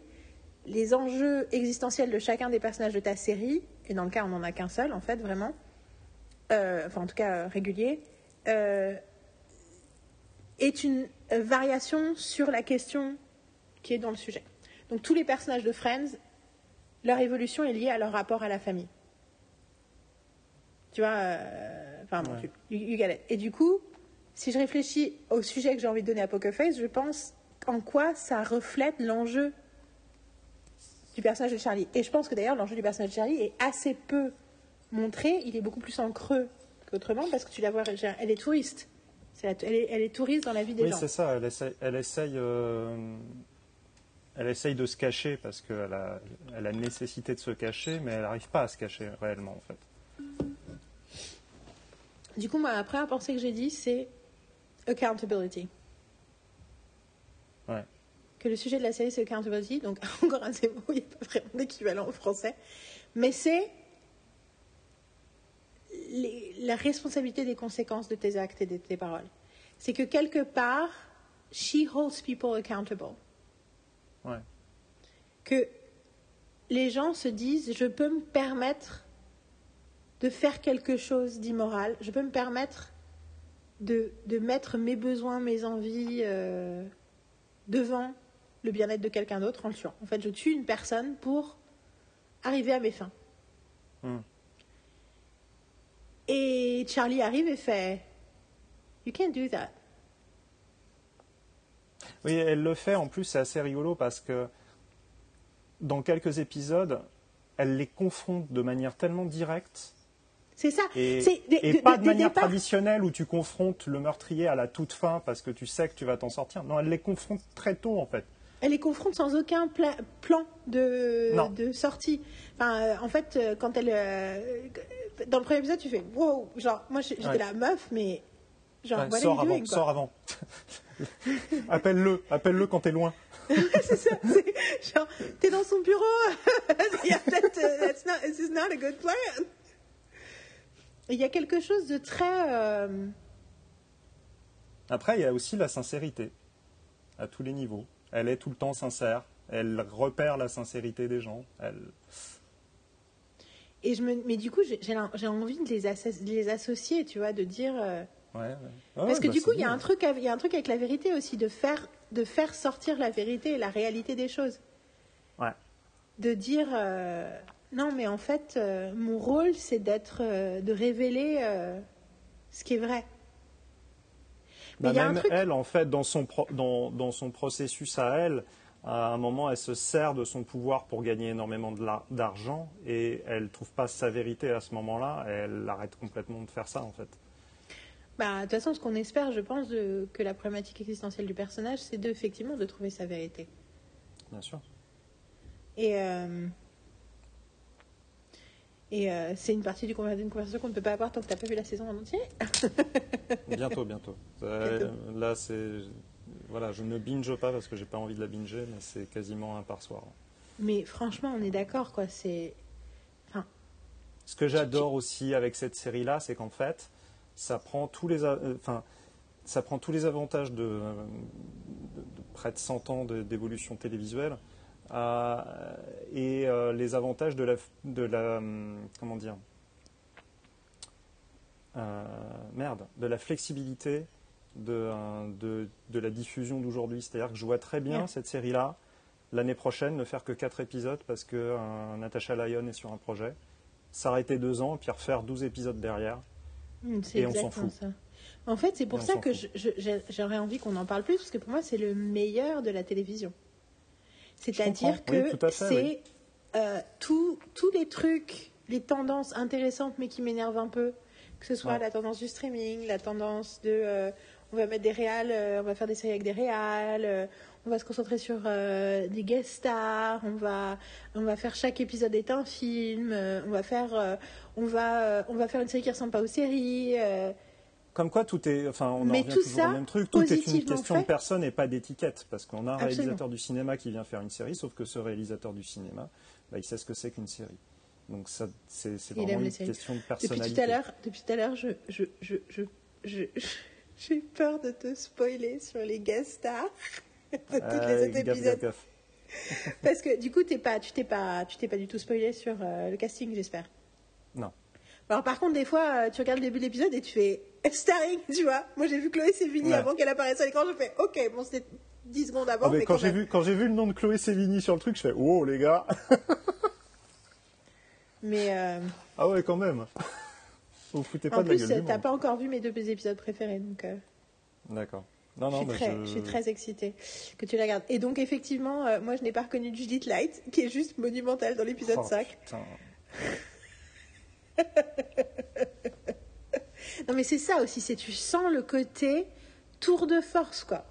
les enjeux existentiels de chacun des personnages de ta série, et dans le cas on n'en a qu'un seul en fait, vraiment, euh, enfin en tout cas euh, régulier, euh, est une variation sur la question qui est dans le sujet. Donc tous les personnages de Friends, leur évolution est liée à leur rapport à la famille. Tu vois, enfin bon, Ouais. tu- you- you get it. Et du coup, si je réfléchis au sujet que j'ai envie de donner à Poker Face, je pense en quoi ça reflète l'enjeu du personnage de Charlie. Et je pense que d'ailleurs, l'enjeu du personnage de Charlie est assez peu montré. Il est beaucoup plus en creux qu'autrement parce que tu la vois, elle est touriste. La- elle, est, elle est touriste dans la vie des Oui, gens. c'est ça. Elle essaye, elle essaye, euh, elle essaye de se cacher parce qu'elle a, elle a nécessité de se cacher, mais elle n'arrive pas à se cacher réellement, en fait. Du coup, moi, la première pensée que j'ai dit, c'est accountability. Ouais. Que le sujet de la série, c'est accountability. Donc, encore un ces mots, il n'y a pas vraiment d'équivalent en français. Mais c'est la responsabilité des conséquences de tes actes et de tes paroles. C'est que quelque part, she holds people accountable. Ouais. Que les gens se disent, je peux me permettre de faire quelque chose d'immoral, je peux me permettre de, de mettre mes besoins, mes envies euh, devant le bien-être de quelqu'un d'autre en le tuant. En fait, je tue une personne pour arriver à mes fins. Hmm. Et Charlie arrive et fait You can't do that. Oui, elle le fait. En plus, c'est assez rigolo parce que dans quelques épisodes, elle les confronte de manière tellement directe C'est ça. et, et de- pas de- manière traditionnelle où tu confrontes le meurtrier à la toute fin parce que tu sais que tu vas t'en sortir. Non, elle les confronte très tôt en fait. Elle les confronte sans aucun pla- plan de, sortie. Enfin, euh, en fait, euh, quand elle. euh, dans le premier épisode, tu fais Wow Genre, moi j'étais Ouais. la meuf, mais. Genre, Ouais, sors avant, doing, sors avant. appelle-le, appelle-le quand t'es loin. c'est ça. c'est Genre, t'es dans son bureau. Il y a peut-être. this is not a good plan. Il y a quelque chose de très. euh, Après, il y a aussi la sincérité à tous les niveaux. Elle est tout le temps sincère. Elle repère la sincérité des gens. Elle... Et je me, mais du coup, j'ai envie de les, asso- de les associer, tu vois, de dire. euh, Ouais, ouais. Parce Ouais, que bah, du coup, il y, a un truc avec- il y a un truc avec la vérité aussi, de faire, de faire sortir la vérité et la réalité des choses. Ouais. De dire, euh, non, mais en fait, euh, mon rôle, c'est d'être, euh, de révéler euh, ce qui est vrai. Mais Bah, y a un même truc- elle, en fait, dans son, pro- dans, dans son processus à elle, à un moment, elle se sert de son pouvoir pour gagner énormément de la- d'argent et elle ne trouve pas sa vérité à ce moment-là. Elle arrête complètement de faire ça, en fait. Bah, de toute façon, ce qu'on espère, je pense, de- que la problématique existentielle du personnage, c'est de, effectivement de trouver sa vérité. Bien sûr. Et, et euh, c'est une partie du d'une conversation qu'on ne peut pas avoir tant que tu n'as pas vu la saison en entier. Bientôt, bientôt. Euh, Bientôt. Là, c'est. Voilà, je ne binge pas parce que j'ai pas envie de la binger, mais c'est quasiment un par soir. Mais franchement, on est d'accord, quoi. C'est. Ce que j'adore aussi avec cette série-là, c'est qu'en fait, ça prend tous les, a- euh, enfin, ça prend tous les avantages de, euh, de- de près de 100 ans de- d'évolution télévisuelle euh, et euh, les avantages de la, de la, hum, comment dire, euh, merde, de la flexibilité de, euh, de, de la diffusion d'aujourd'hui. C'est-à-dire que je vois très bien cette série-là l'année prochaine ne faire que 4 épisodes parce que Natasha Lyon est sur un projet s'arrêter deux ans, puis refaire 12 épisodes derrière. C'est Et on s'en fout. ça. En fait, c'est pour Et ça que j'aurais envie qu'on en parle plus, parce que pour moi, c'est le meilleur de la télévision. C'est-à-dire. Oui, que c'est oui. euh, tous les trucs, les tendances intéressantes, mais qui m'énervent un peu, que ce soit Ouais. la tendance du streaming, la tendance de euh, on va mettre des réals, euh, on va faire des séries avec des réals, on va se concentrer sur des guest stars, on va, on va faire chaque épisode est un film, on va faire, on va, on va faire une série qui ressemble pas aux séries. Euh, Comme quoi, tout est. Enfin, on en revient tout toujours ça, au même truc. Tout est une question fait. de personne et pas d'étiquette. Parce qu'on a un Absolument. réalisateur du cinéma qui vient faire une série, sauf que ce réalisateur du cinéma, bah, il sait ce que c'est qu'une série. Donc, ça, c'est vraiment une question de Depuis personnalité. tout à l'heure, depuis tout à l'heure, je, je, je, je, je- j'ai peur de te spoiler sur les guest stars de tous Euh, les autres gaffe, gaffe, épisodes. gaffe. Parce que du coup, t'es pas, tu t'es pas, tu t'es pas du tout spoilé sur euh, le casting, j'espère. Alors par contre, des fois, euh, tu regardes le début de l'épisode et tu fais starring, tu vois. Moi, j'ai vu Chloé Sevigny Ouais. avant qu'elle apparaisse à l'écran. Je fais, ok, bon, c'était 10 secondes avant, Ah, mais mais quand quand j'ai même. vu, quand j'ai vu le nom de Chloé Sévigny sur le truc, je fais Oh les gars Mais euh, Ah ouais, quand même Vous vous foutez pas en de la plus, gueule du t'as monde. pas encore vu mes deux épisodes préférés, donc. euh, D'accord. Non, je, non, suis mais très, je... je suis très excitée que tu la regardes. Et donc, effectivement, euh, moi, je n'ai pas reconnu Judith Light, qui est juste monumentale dans l'épisode Oh, 5. putain. Non, mais c'est ça aussi, c'est tu sens le côté tour de force, quoi.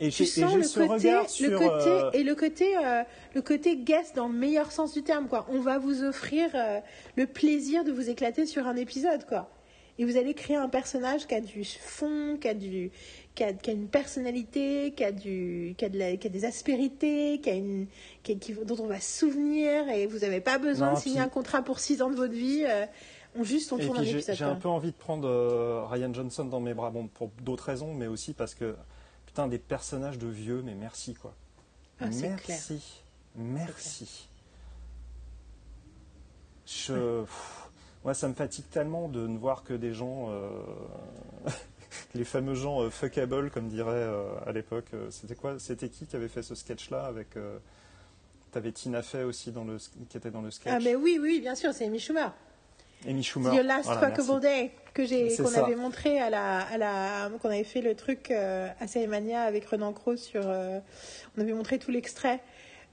Et Tu et sens le côté, le côté euh, et le côté, euh, le côté guest dans le meilleur sens du terme, quoi. On va vous offrir euh, le plaisir de vous éclater sur un épisode, quoi. Et vous allez créer un personnage qui a du fond, qui a du, qui a, qui a une personnalité, qui a du, qui a, de la- qui a des aspérités, qui a une, qui, qui- dont on va se souvenir. Et vous n'avez pas besoin Non, de signer puis- un contrat pour 6 ans de votre vie. euh, on juste on tourne un épisode. j'ai un peu envie de prendre euh, Ryan Johnson dans mes bras, bon, pour d'autres raisons, mais aussi parce que, putain, des personnages de vieux, mais merci, quoi. Ah, clair. merci. Merci. Je... pff, Moi, ça me fatigue tellement de ne voir que des gens... euh, les fameux gens euh, fuckable, comme dirait euh, à l'époque. euh, C'était quoi C'était qui qui avait fait ce sketch-là avec... T'avais Tina Fey aussi dans le, qui était dans le sketch? Ah, mais oui, oui, bien sûr, c'est Amy Schumer. Amy Schumer. Your Last Voilà, Fuckable. Day que j'ai qu'on ça. avait montré à la à la qu'on avait fait le truc euh, à Cérémania avec Renan Crowe sur euh, on avait montré tout l'extrait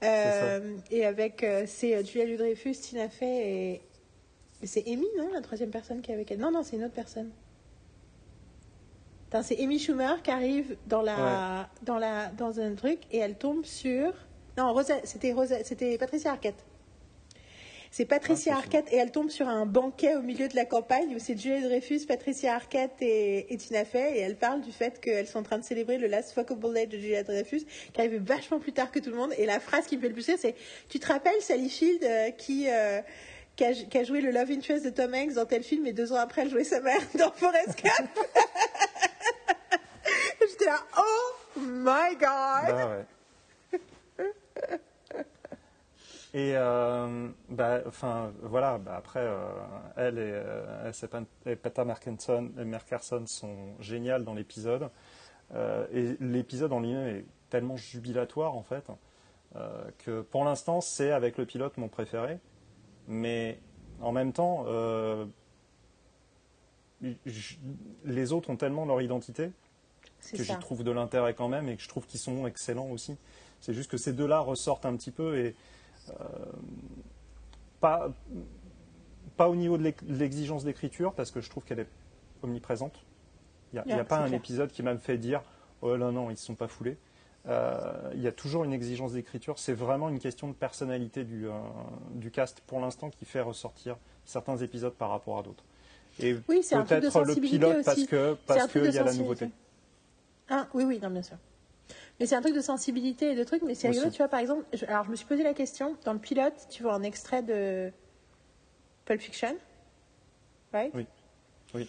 Euh, et avec c'est Julia Louis-Dreyfus, Tina Fey et, c'est Amy non la troisième personne qui est avec elle? Non non c'est une autre personne c'est Amy Schumer qui arrive dans la dans la dans un truc et elle tombe sur non c'était c'était Patricia Arquette. C'est Patricia Ah, Arquette et elle tombe sur un banquet au milieu de la campagne où c'est Julia Dreyfus, Patricia Arquette et, et Tina Fey et elle parle du fait qu'elles sont en train de célébrer le Last Fuckable Day de Julia Dreyfus qui arrive vachement plus tard que tout le monde. Et la phrase qui me fait le plus rire c'est tu te rappelles Sally Field euh, qui, euh, qui, a, qui a joué le Love Interest de Tom Hanks dans tel film et deux ans après elle jouait sa mère dans Forrest Gump? J'étais là oh my god Bah ouais. Et euh, bah, enfin, voilà, bah, après, euh, elle et, euh, et Peter Merkerson, sont géniales dans l'épisode. Euh, et l'épisode en lui-même est tellement jubilatoire, en fait, que pour l'instant, c'est avec le pilote mon préféré. Mais en même temps, les autres ont tellement leur identité que j'y trouve de l'intérêt quand même et que je trouve qu'ils sont excellents aussi. C'est juste que ces deux-là ressortent un petit peu et euh, pas, pas au niveau de l'ex- de l'exigence d'écriture parce que je trouve qu'elle est omniprésente. Il n'y a, pas un clair. épisode qui m'a fait dire oh non non ils ne se sont pas foulés. Euh, il y a toujours une exigence d'écriture. C'est vraiment une question de personnalité du, euh, du cast pour l'instant qui fait ressortir certains épisodes par rapport à d'autres. Et Oui, peut-être le pilote parce que parce qu'il y a la nouveauté. Ah, oui, oui, non, bien sûr. Mais c'est un truc de sensibilité et de trucs, mais c'est rigolo, tu vois, par exemple, je- alors je me suis posé la question, dans le pilote, tu vois un extrait de Pulp Fiction, right? Oui. Oui.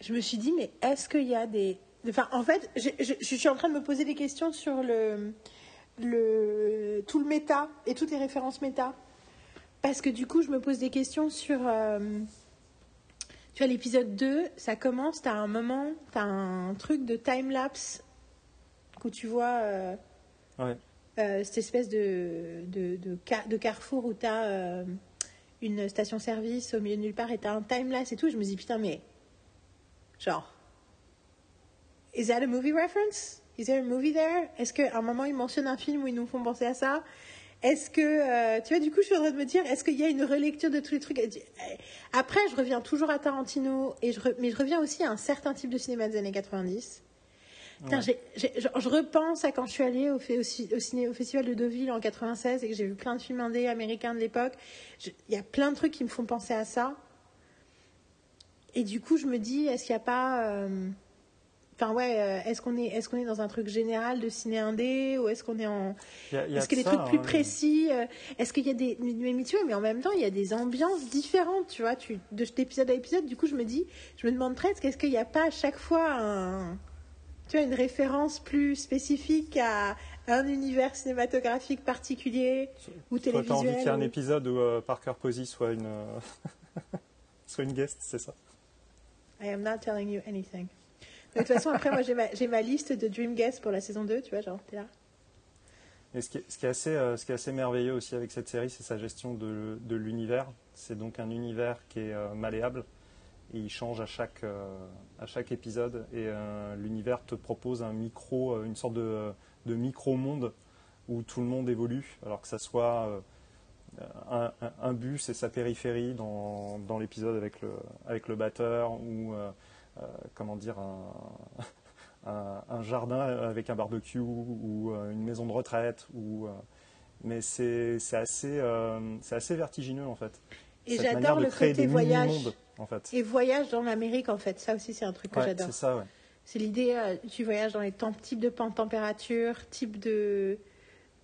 Je me suis dit, mais est-ce qu'il y a des... Enfin, en fait, je, je- je suis en train de me poser des questions sur le, le, tout le méta et toutes les références méta. Parce que du coup, je me pose des questions sur... euh, tu vois, l'épisode 2, ça commence, t'as un moment, t'as un truc de time-lapse où tu vois euh, Ouais. euh, cette espèce de, de, de, car- de carrefour où t'as euh, une station-service au milieu de nulle part et t'as un time-lapse et tout. Je me dis, putain, mais... Genre... Is that a movie reference? Is there a movie there? Est-ce qu'à un moment, ils mentionnent un film où ils nous font penser à ça? Est-ce que, euh, tu vois, du coup, je suis en train de me dire, est-ce qu'il y a une relecture de tous les trucs? Après, je reviens toujours à Tarantino, et je re- mais je reviens aussi à un certain type de cinéma des années 90, Putain, j'ai- j'ai- je, je repense à quand je suis allée au, fait- au, ci- au ciné, au festival de Deauville en 96 et que j'ai vu plein de films indés américains de l'époque. Il y a plein de trucs qui me font penser à ça. Et du coup, je me dis, est-ce qu'il n'y a pas. euh, Enfin, ouais, euh, est-ce qu'on est, est, qu'on est dans un truc général de ciné indé ou est-ce qu'on est en. Il y a- il y a Est-ce que de les ça, trucs plus hein. précis euh, Est-ce qu'il y a des. Mais, mais tu vois, mais en même temps, il y a des ambiances différentes, tu vois, tu, de- d'épisode à épisode. Du coup, je me dis, je me demande presque, est-ce qu'il n'y a pas à chaque fois un. Tu vois, une référence plus spécifique à un univers cinématographique particulier ou Toi, t'as envie qu'il y ait télévisuel un épisode où euh, Parker Posey soit une, soit une guest, c'est ça? I am not telling you anything. De toute façon, après, moi, j'ai ma, liste de Dream Guests pour la saison 2, tu vois, genre, t'es là. Et ce qui, est, assez, euh, ce qui est assez merveilleux aussi avec cette série, c'est sa gestion de, l'univers. C'est donc un univers qui est euh, malléable et il change à chaque, euh, à chaque épisode. Et l'univers te propose un micro, une sorte de, de micro-monde où tout le monde évolue, alors que ça soit un, bus et sa périphérie dans, dans l'épisode avec le, avec le batteur ou comment dire un, un, un jardin avec un barbecue ou euh, une maison de retraite ou euh, mais c'est assez euh, assez vertigineux en fait Et j'adore le côté des voyage. en fait Et voyage dans l'Amérique, en fait. Ça aussi, c'est un truc que Ouais, j'adore. c'est ça ouais C'est l'idée, euh, tu voyages dans les temps, types de température, type de,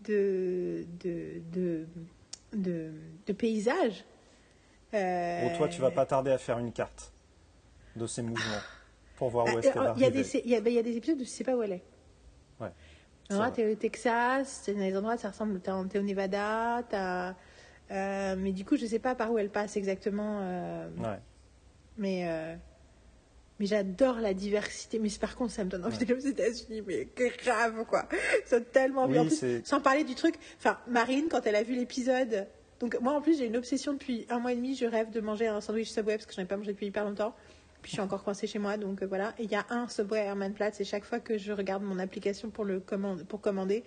de, de, de, de, de paysage. Euh, Bon, toi tu vas pas tarder à faire une carte de ces mouvements pour voir où Ah, est-ce qu'elle va alors, Il y, a arriver des, il, y a, ben, il y a des épisodes où tu sais pas où elle est. Ouais, c'est t'es au Texas, t'es dans les endroits, ça ressemble, en- t'es au Nevada, euh, mais du coup, je sais pas par où elle passe exactement. euh, ouais Mais, euh, mais j'adore la diversité. Mais par contre, ça me donne envie d'aller aux États-Unis. Mais grave, quoi. Ça tellement envie. Oui, En plus, c'est- sans parler du truc. Enfin, Marine, quand elle a vu l'épisode. Donc, moi, en plus, j'ai une obsession depuis un mois et demi. Je rêve de manger un sandwich Subway parce que je n'en ai pas mangé depuis hyper longtemps. Puis, je suis encore coincée chez moi. Donc, euh, voilà. Et il y a un Subway à Hermannplatz. Et chaque fois que je regarde mon application pour, le commande, pour commander,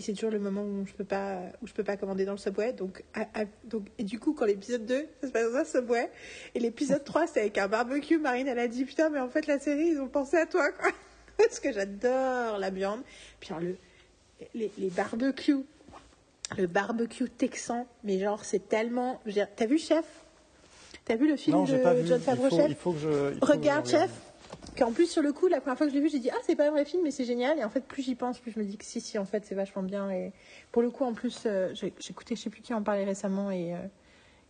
c'est toujours le moment où je peux peux pas commander dans le Subway. Donc, et du coup, quand l'épisode 2, ça se passe dans un Subway. Et l'épisode 3, c'est avec un barbecue. Marine, elle a dit Putain, mais en fait, la série, ils ont pensé à toi, quoi. Parce que j'adore la viande. Puis le, les, les barbecues, le barbecue texan, mais genre, c'est tellement. T'as vu Chef? T'as vu le film non de pas vu. John il Favreau faut, Chef il faut que je il faut que je Regarde. Chef. Qu'en plus sur le coup la première fois que je l'ai vu j'ai dit ah c'est pas un vrai film mais c'est génial. Et en fait plus j'y pense plus je me dis que si si en fait c'est vachement bien. Et pour le coup en plus euh, écouté je sais plus qui en parlait récemment et, euh,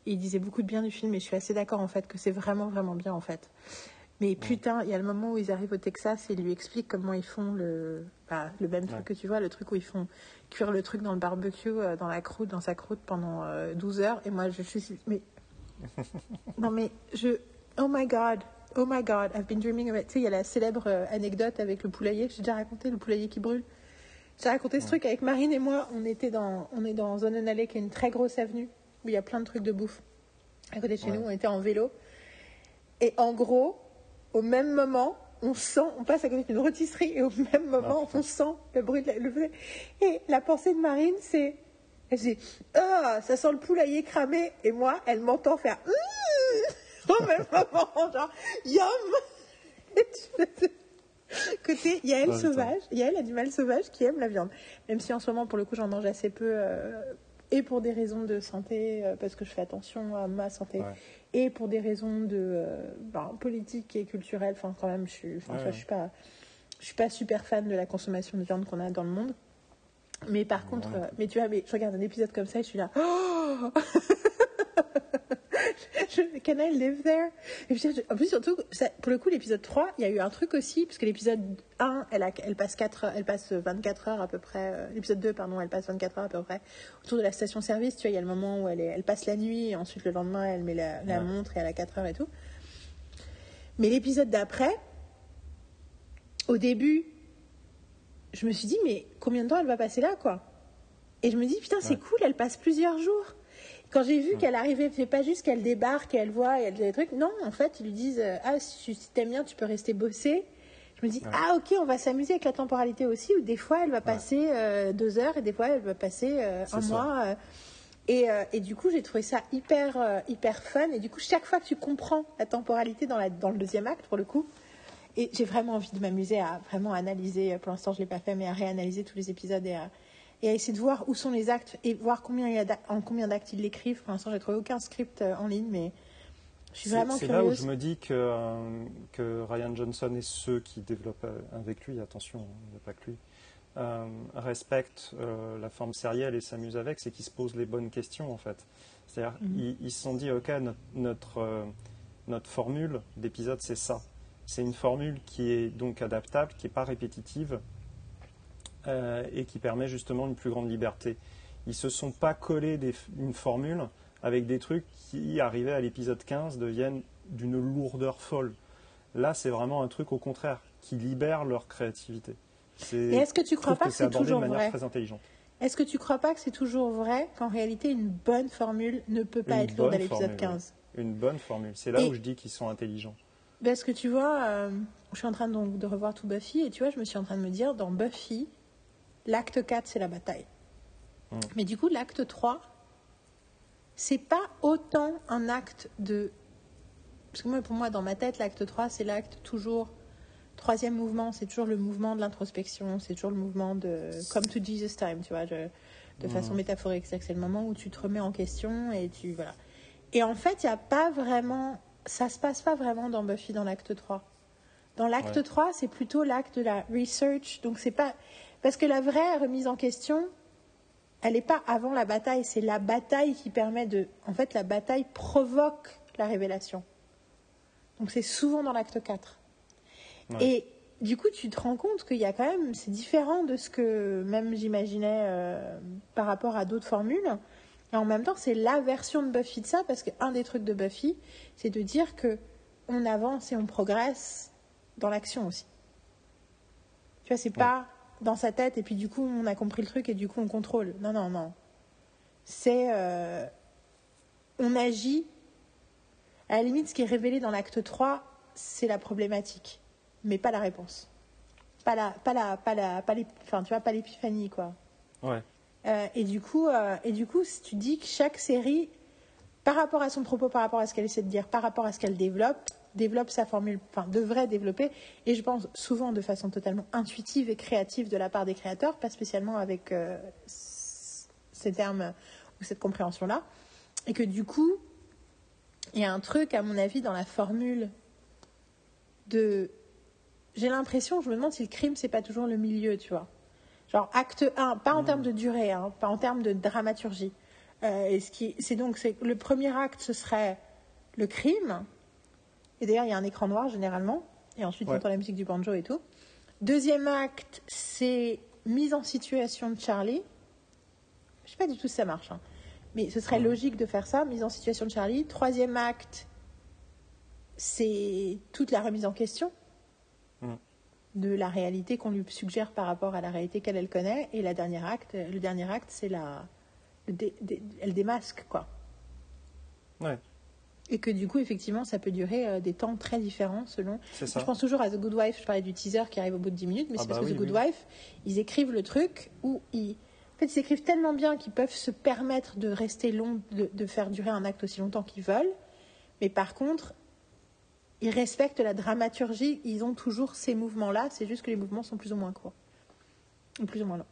et il disait beaucoup de bien du film et je suis assez d'accord en fait que c'est vraiment vraiment bien en fait. Mais putain il y a le moment où ils arrivent au Texas et ils lui expliquent comment ils font le bah, le même truc que tu vois le truc où ils font cuire le truc dans le barbecue euh, dans la croûte dans sa croûte pendant euh, 12 heures. Et moi je suis mais non mais je oh my god oh my god I've been dreaming of it. Tu sais il y a la célèbre euh, anecdote avec le poulailler. Que j'ai déjà raconté le poulailler qui brûle. J'ai raconté ce truc avec Marine et moi. On était dans on est dans Zone Alley qui est une très grosse avenue où il y a plein de trucs de bouffe. À côté de chez Ouais. nous on était en vélo. Et en gros au même moment on sent, on passe à côté d'une rôtisserie et au même moment, Ah, putain. on sent le bruit de la, le. Et la pensée de Marine, c'est, elle dit, ah, ça sent le poulailler cramé. Et moi, elle m'entend faire, au même moment, genre, yum. Et tu- Côté Yael putain. sauvage, Yael animal sauvage qui aime la viande. Même si en ce moment, pour le coup, j'en mange assez peu, euh, et pour des raisons de santé, euh, parce que je fais attention à ma santé, Ouais. et pour des raisons de euh, ben, politiques et culturelles. Enfin, quand même, je suis, Ouais, ouais. je suis pas, je suis pas super fan de la consommation de viande qu'on a dans le monde. Mais par contre, euh, mais tu vois, mais je regarde un épisode comme ça et je suis là. Oh je, can I live there? Et puis, je- En plus, surtout, ça- pour le coup, l'épisode 3, il y a eu un truc aussi, parce que l'épisode 1, elle, a- elle, passe 4, elle passe 24 heures à peu près. euh, l'épisode 2, pardon, elle passe 24 heures à peu près autour de la station-service. Tu vois, il y a le moment où elle, est, elle passe la nuit et ensuite le lendemain, elle met la, la Ouais. montre et elle a 4 heures et tout. Mais l'épisode d'après, au début, je me suis dit, mais combien de temps elle va passer là, quoi? Et je me dis, putain, c'est Ouais. cool, elle passe plusieurs jours. Quand j'ai vu qu'elle arrivait, c'est pas juste qu'elle débarque et elle voit et elle dit des trucs. Non, en fait, ils lui disent, euh, ah, si, si t'aimes bien, tu peux rester bosser. Je me dis, Ouais. ah, ok, on va s'amuser avec la temporalité aussi, où des fois, elle va passer euh, deux heures et des fois, elle va passer euh, un ça. mois. euh, et, et du coup, j'ai trouvé ça hyper, hyper fun. Et du coup, chaque fois que tu comprends la temporalité dans, la, dans le deuxième acte, pour le coup, Et j'ai vraiment envie de m'amuser à vraiment analyser, pour l'instant je ne l'ai pas fait, mais à réanalyser tous les épisodes et à, et à essayer de voir où sont les actes et voir combien il y a en combien d'actes ils l'écrivent. Pour l'instant, j'ai trouvé aucun script euh, en ligne, mais je suis vraiment C'est là où je me dis que, euh, que Ryan Johnson et ceux qui développent euh, avec lui, attention, il n'y a pas que lui, respectent la forme sérielle et s'amusent avec, c'est qu'ils se posent les bonnes questions en fait. C'est-à-dire, mhm. ils, se sont dit, ok, notre, notre, notre formule d'épisode, c'est ça. C'est une formule qui est donc adaptable, qui n'est pas répétitive, euh, et qui permet justement une plus grande liberté. Ils ne se sont pas collés une formule avec des trucs qui, arrivés à l'épisode 15, deviennent d'une lourdeur folle. Là, c'est vraiment un truc au contraire qui libère leur créativité. Et est-ce que tu crois pas que c'est toujours de vrai très intelligente. Est-ce que tu crois pas que c'est toujours vrai qu'en réalité une bonne formule ne peut pas être lourde à l'épisode 15 Une bonne formule. C'est là où je dis qu'ils sont intelligents. Parce que tu vois, euh, je suis en train de, de revoir tout Buffy et tu vois, je me suis en train de me dire dans Buffy, L'acte 4, c'est la bataille. Hmm. Mais du coup, l'acte 3, c'est pas autant un acte de. Parce que moi, pour moi, dans ma tête, l'acte 3, c'est l'acte toujours. Troisième mouvement, c'est toujours le mouvement de l'introspection, c'est toujours le mouvement de. Come to Jesus time, tu vois, de façon hmm. métaphorique. C'est le moment où tu te remets en question et tu. Voilà. Et en fait, il n'y a pas vraiment. Ça se passe pas vraiment dans Buffy dans l'acte 3. Dans l'acte 3, c'est plutôt l'acte de la research. Donc, c'est pas. Parce que la vraie remise en question, elle n'est pas avant la bataille, c'est la bataille qui permet de... En fait, la bataille provoque la révélation. Donc c'est souvent dans l'acte 4. Et du coup, tu te rends compte qu'il y a quand même... C'est différent de ce que même j'imaginais euh, par rapport à d'autres formules. Et en même temps, c'est la version de Buffy de ça, parce qu'un des trucs de Buffy, c'est de dire que on avance et on progresse dans l'action aussi. Tu vois, c'est pas dans sa tête et puis du coup on a compris le truc et du coup on contrôle. Non, non, non. C'est. Euh, on agit. À la limite, ce qui est révélé dans l'acte 3, c'est la problématique, mais pas la réponse. Pas la, pas la, pas la, pas enfin, tu vois, pas l'épiphanie, quoi. Ouais. Euh, et du coup, euh, et du coup, tu dis que chaque série, par rapport à son propos, par rapport à ce qu'elle essaie de dire, par rapport à ce qu'elle développe, développe sa formule, enfin devrait développer, et je pense souvent de façon totalement intuitive et créative de la part des créateurs, pas spécialement avec euh, ces termes ou cette compréhension-là, et que du coup, il y a un truc, à mon avis, dans la formule de... J'ai l'impression, je me demande si le crime, c'est pas toujours le milieu, tu vois. Genre acte 1, pas en termes de durée, hein, pas en termes de dramaturgie. Euh, et ce qui, c'est donc, c'est le premier acte, ce serait le crime, et d'ailleurs, il y a un écran noir généralement. Et ensuite, on entend la musique du banjo et tout. Deuxième acte, c'est mise en situation de Charlie. Je sais pas du tout si ça marche. Hein. Mais ce serait logique de faire ça, mise en situation de Charlie. Troisième acte, c'est toute la remise en question de la réalité qu'on lui suggère par rapport à la réalité qu'elle elle connaît. Et la dernière acte, le dernier acte, c'est la, elle démasque quoi. Ouais. Et que du coup, effectivement, ça peut durer euh, des temps très différents selon. Je pense toujours à The Good Wife, je parlais du teaser qui arrive au bout de 10 minutes, mais ah c'est parce bah que The Good Wife, ils écrivent le truc où ils. En fait, ils écrivent tellement bien qu'ils peuvent se permettre de rester long, de, faire durer un acte aussi longtemps qu'ils veulent. Mais par contre, ils respectent la dramaturgie, ils ont toujours ces mouvements-là, c'est juste que les mouvements sont plus ou moins courts. Ou plus ou moins longs.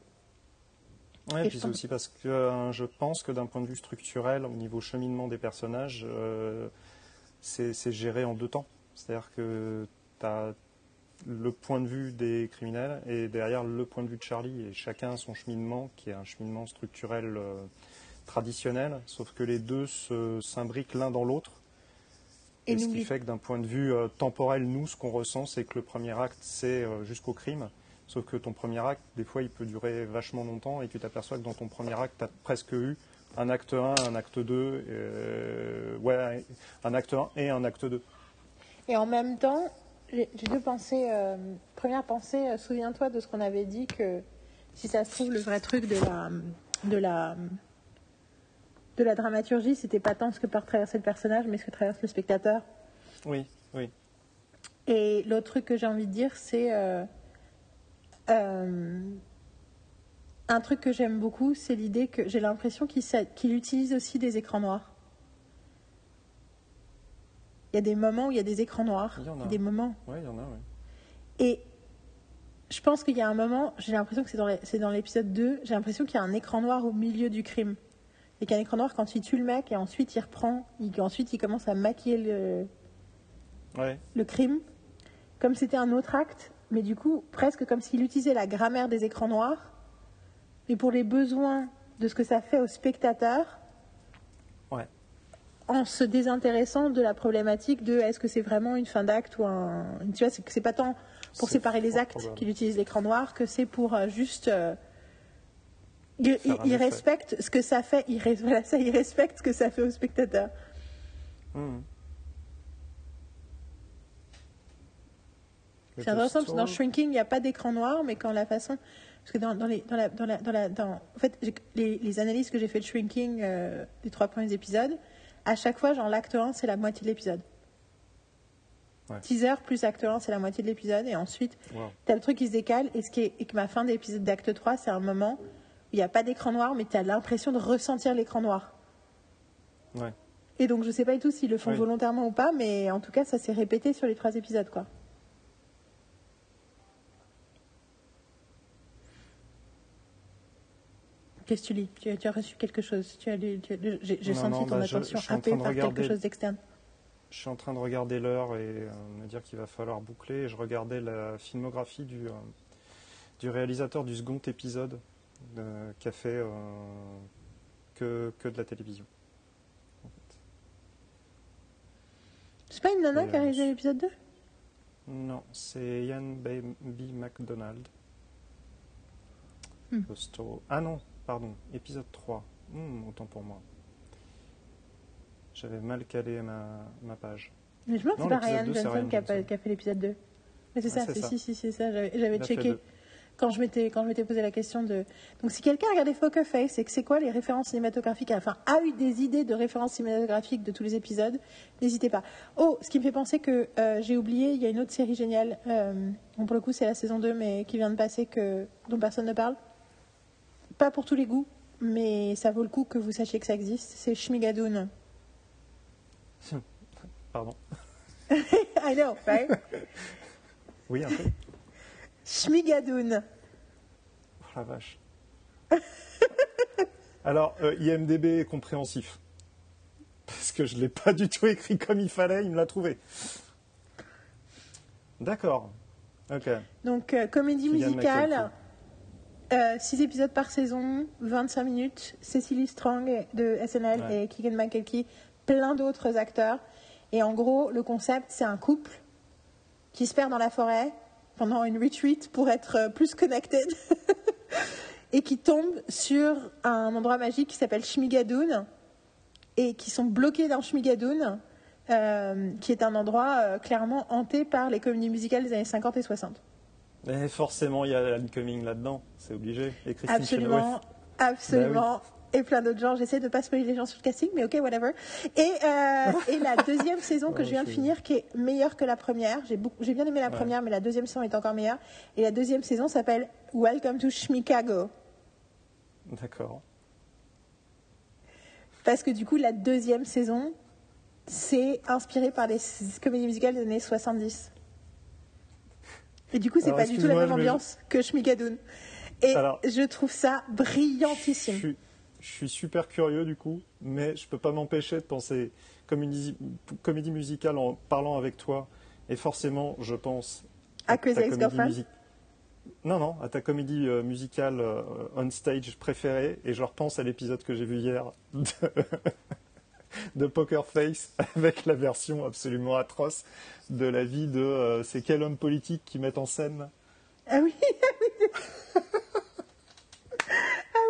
Oui, puis c'est aussi parce que euh, je pense que d'un point de vue structurel, au niveau cheminement des personnages, euh, c'est géré en deux temps. C'est-à-dire que tu as le point de vue des criminels et derrière le point de vue de Charlie. Et chacun a son cheminement, qui est un cheminement structurel euh, traditionnel, sauf que les deux s'imbriquent l'un dans l'autre. Et, ce qui fait que d'un point de vue temporel, nous, ce qu'on ressent, c'est que le premier acte, c'est jusqu'au crime. Sauf que ton premier acte, des fois, il peut durer vachement longtemps et tu t'aperçois que dans ton premier acte, tu as presque eu un acte 1, un acte 2, euh, ouais, un acte 1 et un acte 2. Et en même temps, j'ai deux pensées. Euh, première pensée, euh, souviens-toi de ce qu'on avait dit que si ça se trouve, le vrai truc de la, de la, de la dramaturgie, c'était pas tant ce que part traverser le personnage, mais ce que traverse le spectateur. Oui, oui. Et l'autre truc que j'ai envie de dire, c'est euh, un truc que j'aime beaucoup, c'est l'idée que j'ai l'impression qu'il utilise aussi des écrans noirs. Il y a des moments où il y a des écrans noirs. Il y en a. Des moments. Oui, il y en a, oui. Et je pense qu'il y a un moment, j'ai l'impression que c'est dans les- c'est dans l'épisode 2, j'ai l'impression qu'il y a un écran noir au milieu du crime. Et qu'il y a un écran noir quand il tue le mec et ensuite il reprend, il, ensuite il commence à maquiller le, Ouais. le crime, comme c'était un autre acte, mais du coup, presque comme s'il utilisait la grammaire des écrans noirs, mais pour les besoins de ce que ça fait au spectateur, Ouais. en se désintéressant de la problématique de est-ce que c'est vraiment une fin d'acte ou un. Tu vois, c'est que c'est pas tant pour séparer les actes qu'il utilise l'écran noir que c'est pour euh, juste. euh, il, respecte ce que ça fait, il, voilà, ça, il respecte ce que ça fait au spectateur. C'est intéressant parce que dans Shrinking, il n'y a pas d'écran noir, mais quand la façon. Parce que dans, dans les, dans la, dans la, dans la- dans- en fait, les, les analyses que j'ai fait de Shrinking euh, des trois premiers épisodes, à chaque fois, genre l'acte 1, c'est la moitié de l'épisode. Ouais. Teaser plus acte 1, c'est la moitié de l'épisode, et ensuite, Wow. t'as le truc qui se décale, et, ce qui est, et que ma fin d'épisode d'acte 3, c'est un moment il n'y a pas d'écran noir, mais tu as l'impression de ressentir l'écran noir. Ouais. Et donc, je sais pas du tout s'ils le font volontairement ou pas, mais en tout cas, ça s'est répété sur les trois épisodes, quoi. Qu'est-ce que tu lis? Tu as, tu as reçu quelque chose? Tu as lu, tu as lu- J'ai j'ai Non, senti non, ton bah, attention je happée par quelque chose d'externe. Je suis en train de regarder l'heure et euh, me dire qu'il va falloir boucler. Et je regardais la filmographie du, euh, du réalisateur du second épisode euh, qui a fait euh, que, que de la télévision. en fait. C'est pas une nana Et, qui a euh, réalisé l'épisode 2 Non, c'est Ian B. B. MacDonald. Hmm. Ah non, pardon, épisode 3. Hmm, autant pour moi. J'avais mal calé ma, ma page. Mais je me si c'est pas Ryan Johnson qui a, a fait l'épisode 2. Mais c'est ça, c'est si, si, c'est ça. J'avais a checké. Quand je m'étais quand je m'étais posé la question de. Donc si quelqu'un a regardé Poker Face et que c'est quoi les références cinématographiques, enfin a eu des idées de références cinématographiques de tous les épisodes, n'hésitez pas. Oh, ce qui me fait penser que euh, j'ai oublié, il y a une autre série géniale. euh, bon, pour le coup, c'est la saison 2, mais qui vient de passer que dont personne ne parle. Pas pour tous les goûts, mais ça vaut le coup que vous sachiez que ça existe. C'est Shmigadoon. Pardon. I know, right? Oui, un peu. Shmigadoon. Oh la vache. Alors, euh, IMDB est compréhensif. Parce que je ne l'ai pas du tout écrit comme il fallait, il me l'a trouvé. D'accord. Ok. Donc, euh, comédie Keegan musicale, 6 épisodes par saison, 25 minutes. Cecily Strong de SNL Ouais. et Keegan Michael plein d'autres acteurs. Et en gros, le concept, c'est un couple qui se perd dans la forêt pendant une retreat pour être euh, plus connected et qui tombe sur un endroit magique qui s'appelle Shmigadoon et qui sont bloqués dans Shmigadoon, euh, qui est un endroit euh, clairement hanté par les comédies musicales des années 50 et 60. Mais forcément, il y a Alan Cumming là-dedans, c'est obligé. Et Christine Absolument, Chenoweth. absolument. Et plein d'autres gens. J'essaie de pas spoiler les gens sur le casting, mais ok, whatever. Et, euh, et la deuxième saison que Ouais, je viens de finir, qui est meilleure que la première. J'ai beaucoup, j'ai bien aimé la Ouais. première, mais la deuxième saison est encore meilleure. Et la deuxième saison s'appelle Welcome to Chicago. D'accord. Parce que du coup, la deuxième saison, c'est inspiré par les comédies musicales des années 70. Et du coup, c'est pas du tout la même me- ambiance que Schmigadoon. Et Alors, je trouve ça Je brillantissime. suis, je suis super curieux du coup, mais je peux pas m'empêcher de penser comédie, comédie musicale en parlant avec toi. Et forcément, je pense À ta comédie Ex-Girlfriend musi- Non, non, à ta comédie euh, musicale euh, on stage préférée. Et je repense à l'épisode que j'ai vu hier de, de Poker Face avec la version absolument atroce de la vie de euh, c'est quel homme politique qui met en scène Ah oui, ah oui.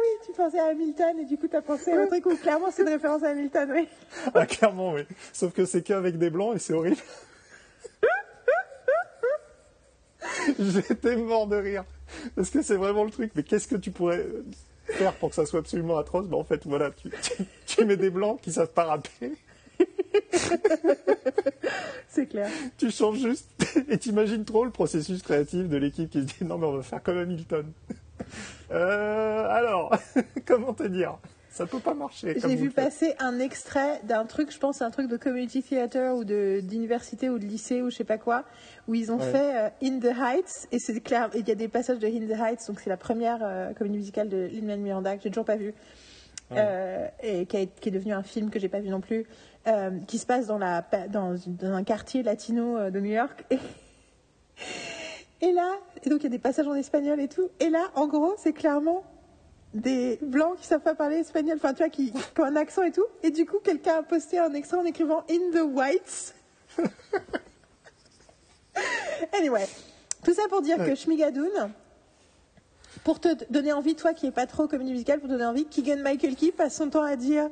Oui, tu pensais à Hamilton et du coup, tu as pensé à un truc où clairement c'est une référence à Hamilton, oui. Ah, clairement, oui. Sauf que c'est qu'avec des blancs et c'est horrible. J'étais mort de rire. Parce que c'est vraiment le truc. Mais qu'est-ce que tu pourrais faire pour que ça soit absolument atroce? Ben, En fait, voilà, tu, tu- tu mets des blancs qui savent pas rapper. C'est clair. Tu changes juste. Et t'imagines trop le processus créatif de l'équipe qui se dit non, mais on va faire comme Hamilton. Euh, alors, comment te dire? Ça peut pas marcher. J'ai vu passer un extrait d'un truc, je pense, un truc de community theater ou de d'université ou de lycée ou je sais pas quoi, où ils ont Ouais. fait euh, In the Heights et c'est clair, il y a des passages de In the Heights, donc c'est la première euh, comédie musicale de Lin-Manuel Miranda que j'ai toujours pas vue Ouais. euh, et qui, a- qui est devenu un film que j'ai pas vu non plus, qui se passe dans la dans, dans un quartier latino de New York et et là, et donc il y a des passages en espagnol et tout. Et là, en gros, c'est clairement des blancs qui savent pas parler espagnol, enfin tu vois, qui, qui ont un accent et tout. Et du coup, quelqu'un a posté un extrait en écrivant In the Whites. anyway, tout ça pour dire Ouais. que Schmigadoon, pour te donner envie, toi qui es pas trop comédie musicale, pour te donner envie, Keegan Michael Key passe son temps à dire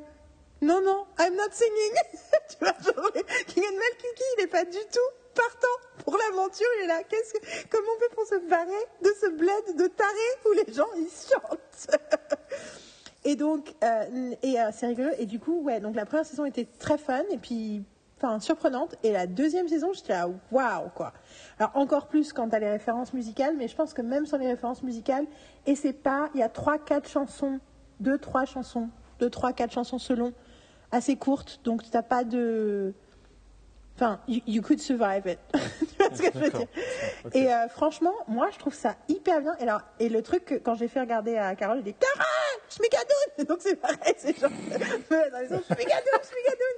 non, non, I'm not singing. tu vois, genre, Keegan Michael Key, il est pas du tout partant pour l'aventure. Il est là. Qu'est-ce que, comment on fait pour se barrer de ce bled de taré où les gens ils chantent Et donc, euh, et euh, c'est rigolo. Et du coup, ouais, donc la première saison était très fun et puis, enfin, surprenante. Et la deuxième saison, j'étais là, waouh, quoi. Alors, encore plus quand t'as les références musicales, mais je pense que même sans les références musicales, et c'est pas, il y a trois, quatre chansons, deux, trois chansons, deux, trois, quatre chansons selon, assez courtes, donc t'as pas de. Enfin, you, you could survive it. tu vois ce que je veux dire? Et euh, franchement, moi, je trouve ça hyper bien. Et, alors, et le truc, que, quand j'ai fait regarder à Carole, j'ai dit Carole, Schmigadoun Donc c'est pareil, c'est genre. dans les autres, Schmigadoun, Schmigadoun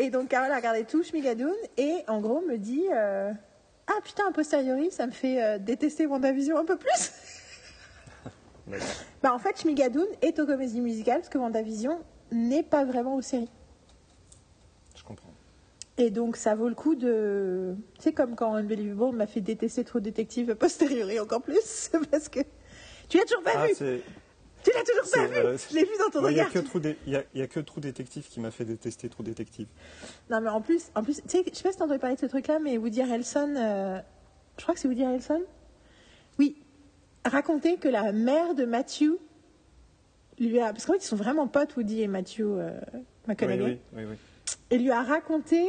Et donc Carole a regardé tout, Schmigadoun, et en gros me dit euh, Ah putain, a posteriori, ça me fait euh, détester WandaVision un peu plus. Bah en fait, Schmigadoun est aux comédies musicales, parce que WandaVision n'est pas vraiment aux séries. Et donc, ça vaut le coup de. C'est comme quand Unbelievable m'a fait détester trop Détective a posteriori encore plus. Parce que. Tu l'as toujours pas Ah, vu. Tu l'as toujours pas vu euh, Je l'ai vu dans ton Ouais, Il n'y a, regard. que Trou Dé- il y a- il y a que Trou Détective qui m'a fait détester Trou Détective. Non, mais en plus, en plus tu sais, je sais pas si t'as entendu parler de ce truc-là, mais Woody Harrelson. euh, Je crois que c'est Woody Harrelson Oui. Racontait que la mère de Matthew lui a. Parce qu'en fait, ils sont vraiment potes, Woody et Matthew euh, Oui, McConaughey. oui, oui, oui. Et lui a raconté,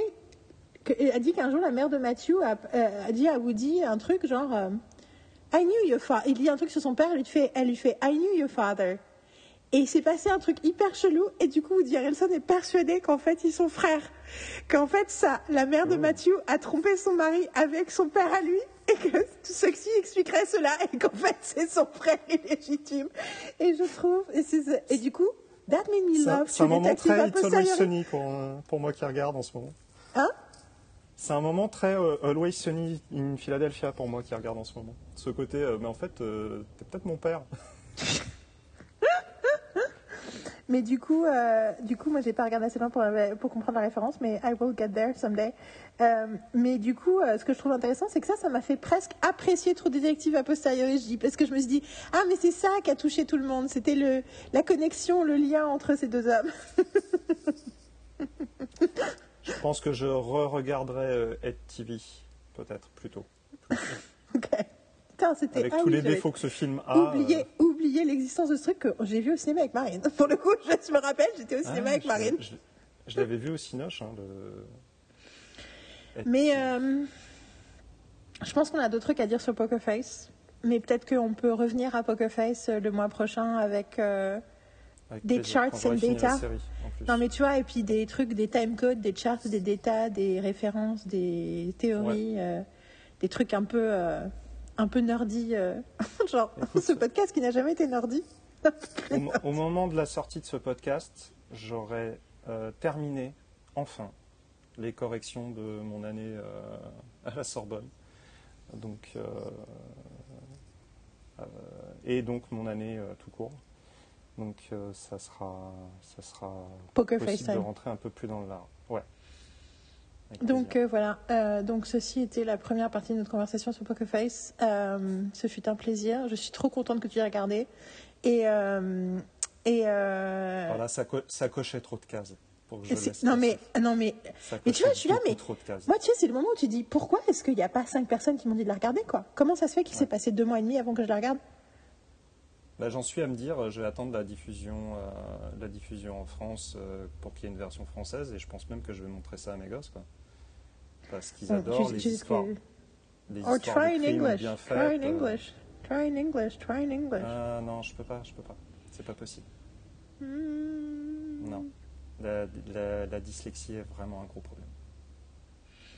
que, a dit qu'un jour la mère de Matthew a, euh, a dit à Woody un truc genre euh, I knew your father. Il dit un truc sur son père, elle lui fait, elle lui fait I knew your father. Et il s'est passé un truc hyper chelou, et du coup Woody Harrelson est persuadé qu'en fait ils sont frères. Qu'en fait ça, la mère de. Matthew a trompé son mari avec son père à lui, et que tout ceci expliquerait cela, et qu'en fait c'est son frère illégitime. Et je trouve, et du coup, that made me C'est un- love c'est un moment très It's Always. Sunny pour, euh, pour moi qui regarde en ce moment. Hein? C'est un moment très euh, Always Sunny in Philadelphia pour moi qui regarde en ce moment. Ce côté, euh, mais en fait, euh, t'es peut-être mon père. Mais du coup, euh, du coup, moi, j'ai pas regardé assez loin pour, pour comprendre la référence, mais I will get there someday. Euh, mais du coup, euh, ce que je trouve intéressant, c'est que ça, ça m'a fait presque apprécier True Detective a posteriori, je dis, parce que je me suis dit, ah, mais c'est ça qui a touché tout le monde. C'était le, la connexion, le lien entre ces deux hommes. Je pense que je re-regarderai euh, Ed TV, peut-être plutôt. Ok. Putain, c'était. Avec ah tous oui, les défauts que ce film a. Oublié, euh, oublié l'existence de ce truc que j'ai vu au cinéma avec Marine. Pour le coup, je me rappelle, j'étais au ah, cinéma avec je- Marine. Je, je l'avais vu au Cinoche. Hein, le... Mais euh, je pense qu'on a d'autres trucs à dire sur Poker Face. Mais peut-être qu'on peut revenir à Poker Face euh, le mois prochain avec. euh, Avec des plaisir, charts and data. série. Non, mais tu vois, et puis des trucs, des timecodes, des charts, des data, des références, des théories, euh, des trucs un peu, euh, un peu nerdy. euh, genre, Écoute, ce podcast qui n'a jamais été nerdy. Au, mo- au moment de la sortie de ce podcast, j'aurai euh, terminé, enfin, les corrections de mon année euh, à la Sorbonne. Donc, et donc mon année tout court. Donc ça sera, ça sera Poker possible de rentrer un peu plus dans le lard. Ouais. Avec Donc euh, voilà, Euh, donc ceci était la première partie de notre conversation sur Poker Face. Euh, ce fut un plaisir. Je suis trop contente que tu aies regardé. Et euh, et euh, Alors là, ça, co- ça cochait trop de cases. Pour que je non mais non mais mais tu vois, je suis là, mais moi tu sais c'est le moment où tu dis pourquoi est-ce qu'il n'y a pas cinq personnes qui m'ont dit de la regarder quoi? Comment ça se fait qu'il s'est Ouais. passé deux mois et demi avant que je la regarde? Bah, J'en suis à me dire, euh, je vais attendre la diffusion, euh, la diffusion en France euh, pour qu'il y ait une version française et je pense même que je vais montrer ça à mes gosses. Quoi. Parce qu'ils Bon, adorent tu- les histoires, les Or histoires try in English. bien Try in euh. English. Try in English. Try in English. Ah non, je peux pas, je peux pas. C'est pas possible. Hmm. Non. La, la- la dyslexie est vraiment un gros problème.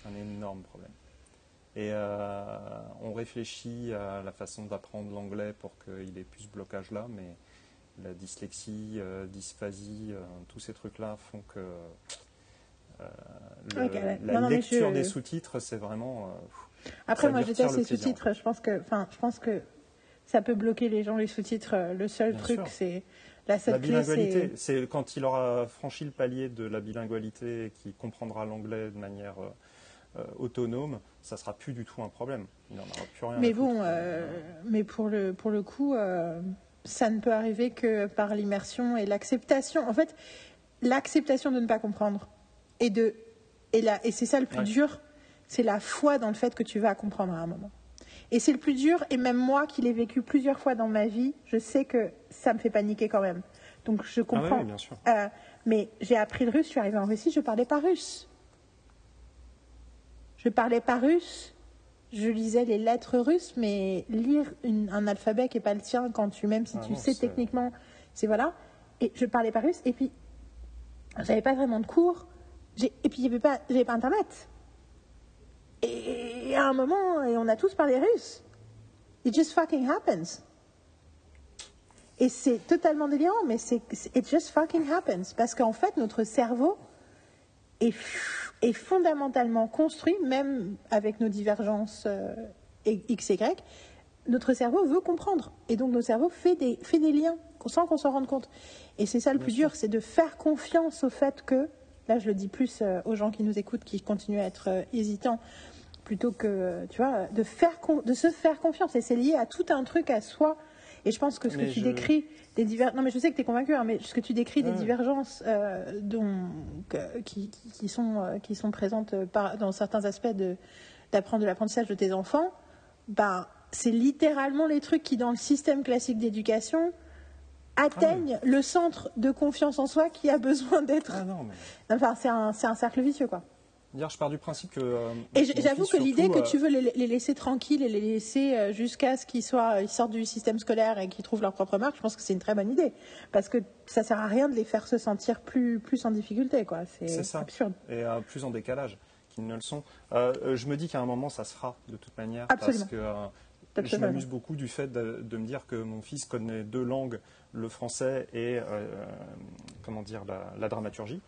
Un énorme problème. Et euh, on réfléchit à la façon d'apprendre l'anglais pour qu'il ait plus ce blocage-là, mais la dyslexie, euh, dysphasie, euh, tous ces trucs-là font que le- Ok, ouais. la Non, non, mais lecture je- des sous-titres, c'est vraiment... Après, moi, je déteste le les sous-titres. Je pense que, enfin, je pense que ça peut bloquer les gens les sous-titres. Le seul Bien truc, c'est la seule La bilingualité, c'est quand il aura franchi le palier de la bilingualité et qu'il comprendra l'anglais de manière autonome, ça sera plus du tout un problème. Il n'en aura plus rien. Mais bon, euh, mais pour le, pour le coup, euh, ça ne peut arriver que par l'immersion et l'acceptation. En fait, l'acceptation de ne pas comprendre. Et, de, et, la, et c'est ça le plus Ouais. dur, c'est la foi dans le fait que tu vas comprendre à un moment. Et c'est le plus dur, et même moi qui l'ai vécu plusieurs fois dans ma vie, je sais que ça me fait paniquer quand même. Donc je Ah ouais, comprends. oui, bien sûr. Euh, mais j'ai appris le russe, je suis arrivée en Russie, je parlais pas russe. Je parlais pas russe. Je lisais les lettres russes, mais lire une- un alphabet qui n'est pas le tien, quand tu, même si Ah tu non, sais techniquement, c'est voilà. Et je parlais pas russe, et puis j'avais pas vraiment de cours, et puis j'avais pas, j'avais pas internet. Et à un moment, et on a tous parlé russe. It just fucking happens. Et c'est totalement délirant, mais c'est it just fucking happens parce qu'en fait notre cerveau est, est fondamentalement construit, même avec nos divergences euh, x et y. Notre cerveau veut comprendre et donc notre cerveau fait des fait des liens sans qu'on s'en rende compte. Et c'est ça le Bien plus sûr. dur, c'est de faire confiance au fait que là je le dis plus euh, aux gens qui nous écoutent, qui continuent à être euh, hésitants plutôt que, tu vois, de, faire con- de se faire confiance. Et c'est lié à tout un truc à soi. Et je pense que ce Mais que tu je- décris, des divers... non mais je sais que tu es convaincu, hein, mais ce que tu décris des divergences euh, dont, qui, qui- qui sont, euh, qui sont présentes euh, par, dans certains aspects de, d'apprendre de l'apprentissage de tes enfants, ben, c'est littéralement les trucs qui, dans le système classique d'éducation, atteignent le centre de confiance en soi qui a besoin d'être... Ah non, mais... Enfin, c'est un, c'est un cercle vicieux, quoi. Hier, je pars du principe que. euh, Et j'avoue que l'idée que euh, tu veux les, les laisser tranquilles et les laisser euh, jusqu'à ce qu'ils soient, ils sortent du système scolaire et qu'ils trouvent leur propre marque, je pense que c'est une très bonne idée. Parce que ça sert à rien de les faire se sentir plus, plus en difficulté, quoi. C'est absurde. et euh, plus en décalage qu'ils ne le sont. Euh, je me dis qu'à un moment, ça se fera de toute manière. Absolument. Parce que je m'amuse beaucoup du fait de, de me dire que mon fils connaît deux langues, le français et comment dire la, la dramaturgie.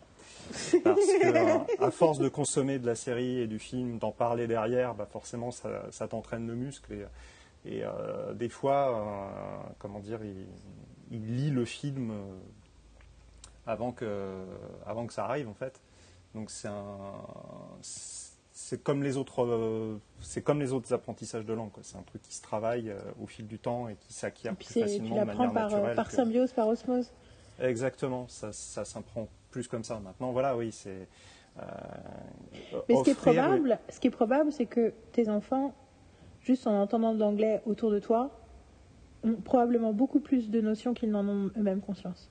Parce que euh, à force de consommer de la série et du film, d'en parler derrière, bah forcément ça, ça t'entraîne le muscle et, et, euh, des fois, euh, comment dire, il, il lit le film avant que, avant que ça arrive en fait. Donc c'est un, c'est comme les autres, euh, c'est comme les autres apprentissages de langue. C'est un truc qui se travaille au fil du temps et qui s'acquiert plus c'est- tu facilement de manière par, naturelle. par que- symbiose, par osmose. Exactement, ça, ça s'apprend plus comme ça. Maintenant, voilà, oui, c'est. euh, Mais ce qui est probable, ce qui est probable, c'est que tes enfants, juste en entendant de l'anglais autour de toi, ont probablement beaucoup plus de notions qu'ils n'en ont eux-mêmes conscience.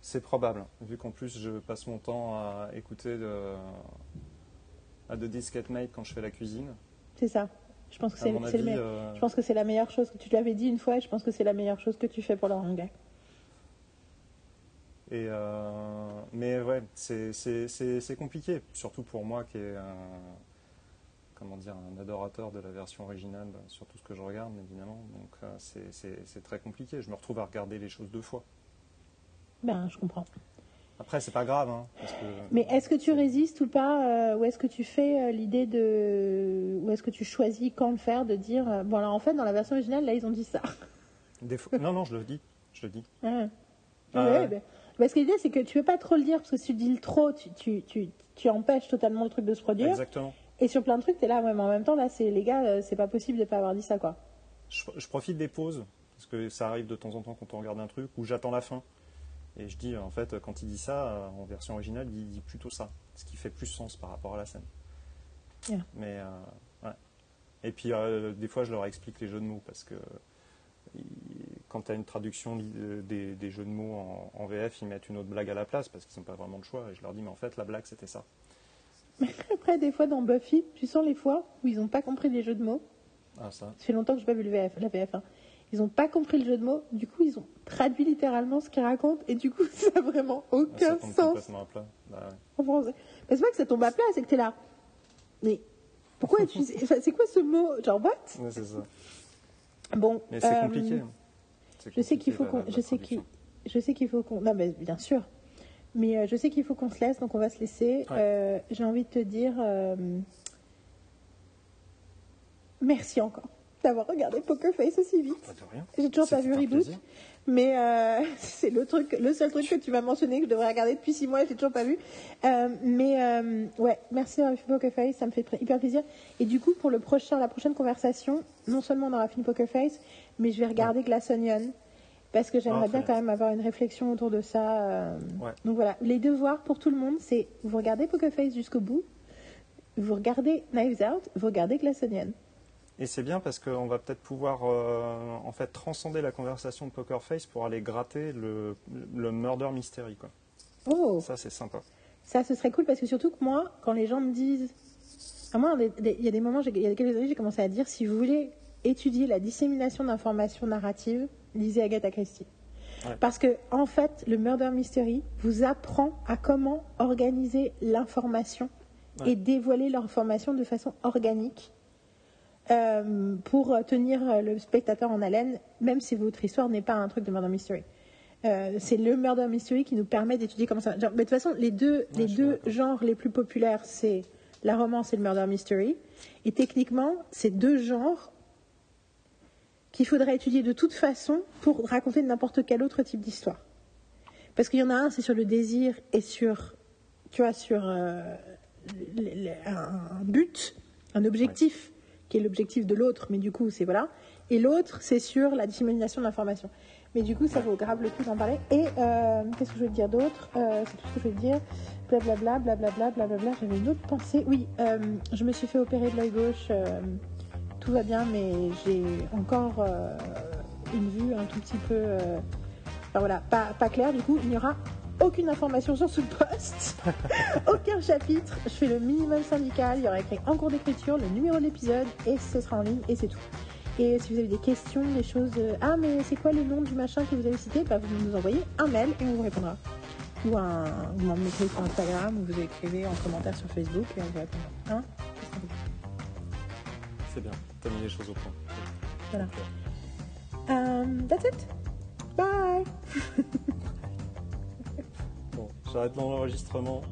C'est probable, vu qu'en plus je passe mon temps à écouter de, à de Disquette Mate quand je fais la cuisine. C'est ça. Je pense que c'est euh, Je pense que c'est la meilleure chose que tu l'avais dit une fois et je pense que c'est la meilleure chose que tu fais pour leur anglais. Et euh, mais ouais, c'est- compliqué, surtout pour moi qui est un, comment dire, un adorateur de la version originale sur tout ce que je regarde, évidemment. Donc euh, c'est- très compliqué. Je me retrouve à regarder les choses deux fois. Ben, je comprends. Après, c'est pas grave, hein, parce que. Mais est-ce que tu résistes ou pas euh, Ou est-ce que tu fais l'idée de. Ou est-ce que tu choisis quand le faire De dire. bon, alors en fait, dans la version originale, là, ils ont dit ça. Des fois- Non, non, je le dis, je le dis. Ouais. Ah Ouais, ouais. ben, Parce que l'idée, c'est que tu veux pas trop le dire, parce que si tu dis le trop, tu, tu, tu, tu empêches totalement le truc de se produire. Exactement. Et sur plein de trucs, tu es là, ouais, mais en même temps, là, c'est les gars, euh, c'est pas possible de pas avoir dit ça, quoi. Je, je profite des pauses, parce que ça arrive de temps en temps quand on regarde un truc, où j'attends la fin. Et je dis, en fait, quand il dit ça, euh, en version originale, il dit plutôt ça, ce qui fait plus sens par rapport à la scène. Yeah. Mais, euh, ouais. Et puis, euh, des fois, je leur explique les jeux de mots, parce que quand tu as une traduction euh, des, des jeux de mots en, en VF, ils mettent une autre blague à la place, parce qu'ils n'ont pas vraiment de choix. Et je leur dis, mais en fait, la blague, c'était ça. Après, des fois, dans Buffy, tu sens les fois où ils ont pas compris les jeux de mots. Ah, ça. Ça fait longtemps que j'ai pas vu le VF, la VF. hein. ils n'ont pas compris le jeu de mots. Du coup, ils ont traduit littéralement ce qu'ils racontent. Et du coup, ça n'a vraiment Ah, ça aucun tombe sens à plat. Bah ouais. en français. C'est pas que ça tombe à plat, c'est que t'es là. Mais pourquoi enfin, c'est quoi ce mot? Genre, what? Ouais, c'est ça. Bon. Mais c'est euh, compliqué. hein. Je sais qu'il faut qu'on. Je sais qu'il. Je sais qu'il faut qu'on. Non, mais bien sûr. Mais euh, je sais qu'il faut qu'on se laisse, donc on va se laisser. Ouais. Euh, J'ai envie de te dire. euh, Merci encore d'avoir regardé Poker Face aussi vite. Rien. J'ai toujours pas vu Reboot. plaisir. Mais c'est le truc, le seul truc que tu m'as mentionné que je devrais regarder depuis six mois et j'ai toujours pas vu. Mais ouais, merci d'avoir fait Poker Face, ça me fait hyper plaisir. Et du coup, pour le prochain, la prochaine conversation, non seulement on aura fini Poker Face, mais je vais regarder Glass Onion parce que j'aimerais Ah, bien quand même avoir une réflexion autour de ça. euh. Ouais. Donc voilà, les devoirs pour tout le monde, c'est vous regardez Poker Face jusqu'au bout, vous regardez Knives Out, vous regardez Glass Onion. Et c'est bien parce qu'on va peut-être pouvoir euh, en fait transcender la conversation de Poker Face pour aller gratter le, le murder mystery. Quoi. Oh. Ça, c'est sympa. Ça, ce serait cool parce que surtout que moi, quand les gens me disent. À moi, il y a des moments, il y a quelques années, j'ai commencé à dire si vous voulez étudier la dissémination d'informations narratives, lisez Agatha Christie. Ouais. Parce que, en fait, le murder mystery vous apprend à comment organiser l'information Ouais. et dévoiler l'information de façon organique euh, pour tenir le spectateur en haleine, même si votre histoire n'est pas un truc de murder mystery. Euh, c'est le murder mystery qui nous permet d'étudier comment ça. genre, mais de toute façon, les deux, les deux genres les plus populaires, c'est la romance et le murder mystery. Et techniquement, c'est deux genres qu'il faudrait étudier de toute façon pour raconter n'importe quel autre type d'histoire. Parce qu'il y en a un, c'est sur le désir et sur, tu vois, sur euh, un but, un objectif, qui est l'objectif de l'autre, mais du coup, c'est voilà. Et l'autre, c'est sur la dissémination de l'information. Mais du coup, ça vaut grave le coup d'en parler. Et euh, qu'est-ce que je veux dire d'autre? Euh, C'est tout ce que je veux dire. Blablabla, blablabla, blablabla. J'avais une autre pensée. Oui, je me suis fait opérer de l'œil gauche. Tout va bien, mais j'ai encore euh, une vue un tout petit peu. euh, enfin voilà, pas, pas claire. Du coup, il n'y aura aucune information sur ce poste, aucun chapitre. Je fais le minimum syndical. Il y aura écrit en cours d'écriture le numéro de l'épisode et ce sera en ligne et c'est tout. Et si vous avez des questions, des choses, euh, ah mais c'est quoi le nom du machin que vous avez cité, bah, vous nous envoyez un mail et on vous répondra. Ou un, vous m'en mettez sur Instagram ou vous écrivez en commentaire sur Facebook et on vous répondra. Hein? C'est bien. T'as mis les choses au point. Voilà. Um, that's it. Bye. bon, j'arrête l'enregistrement.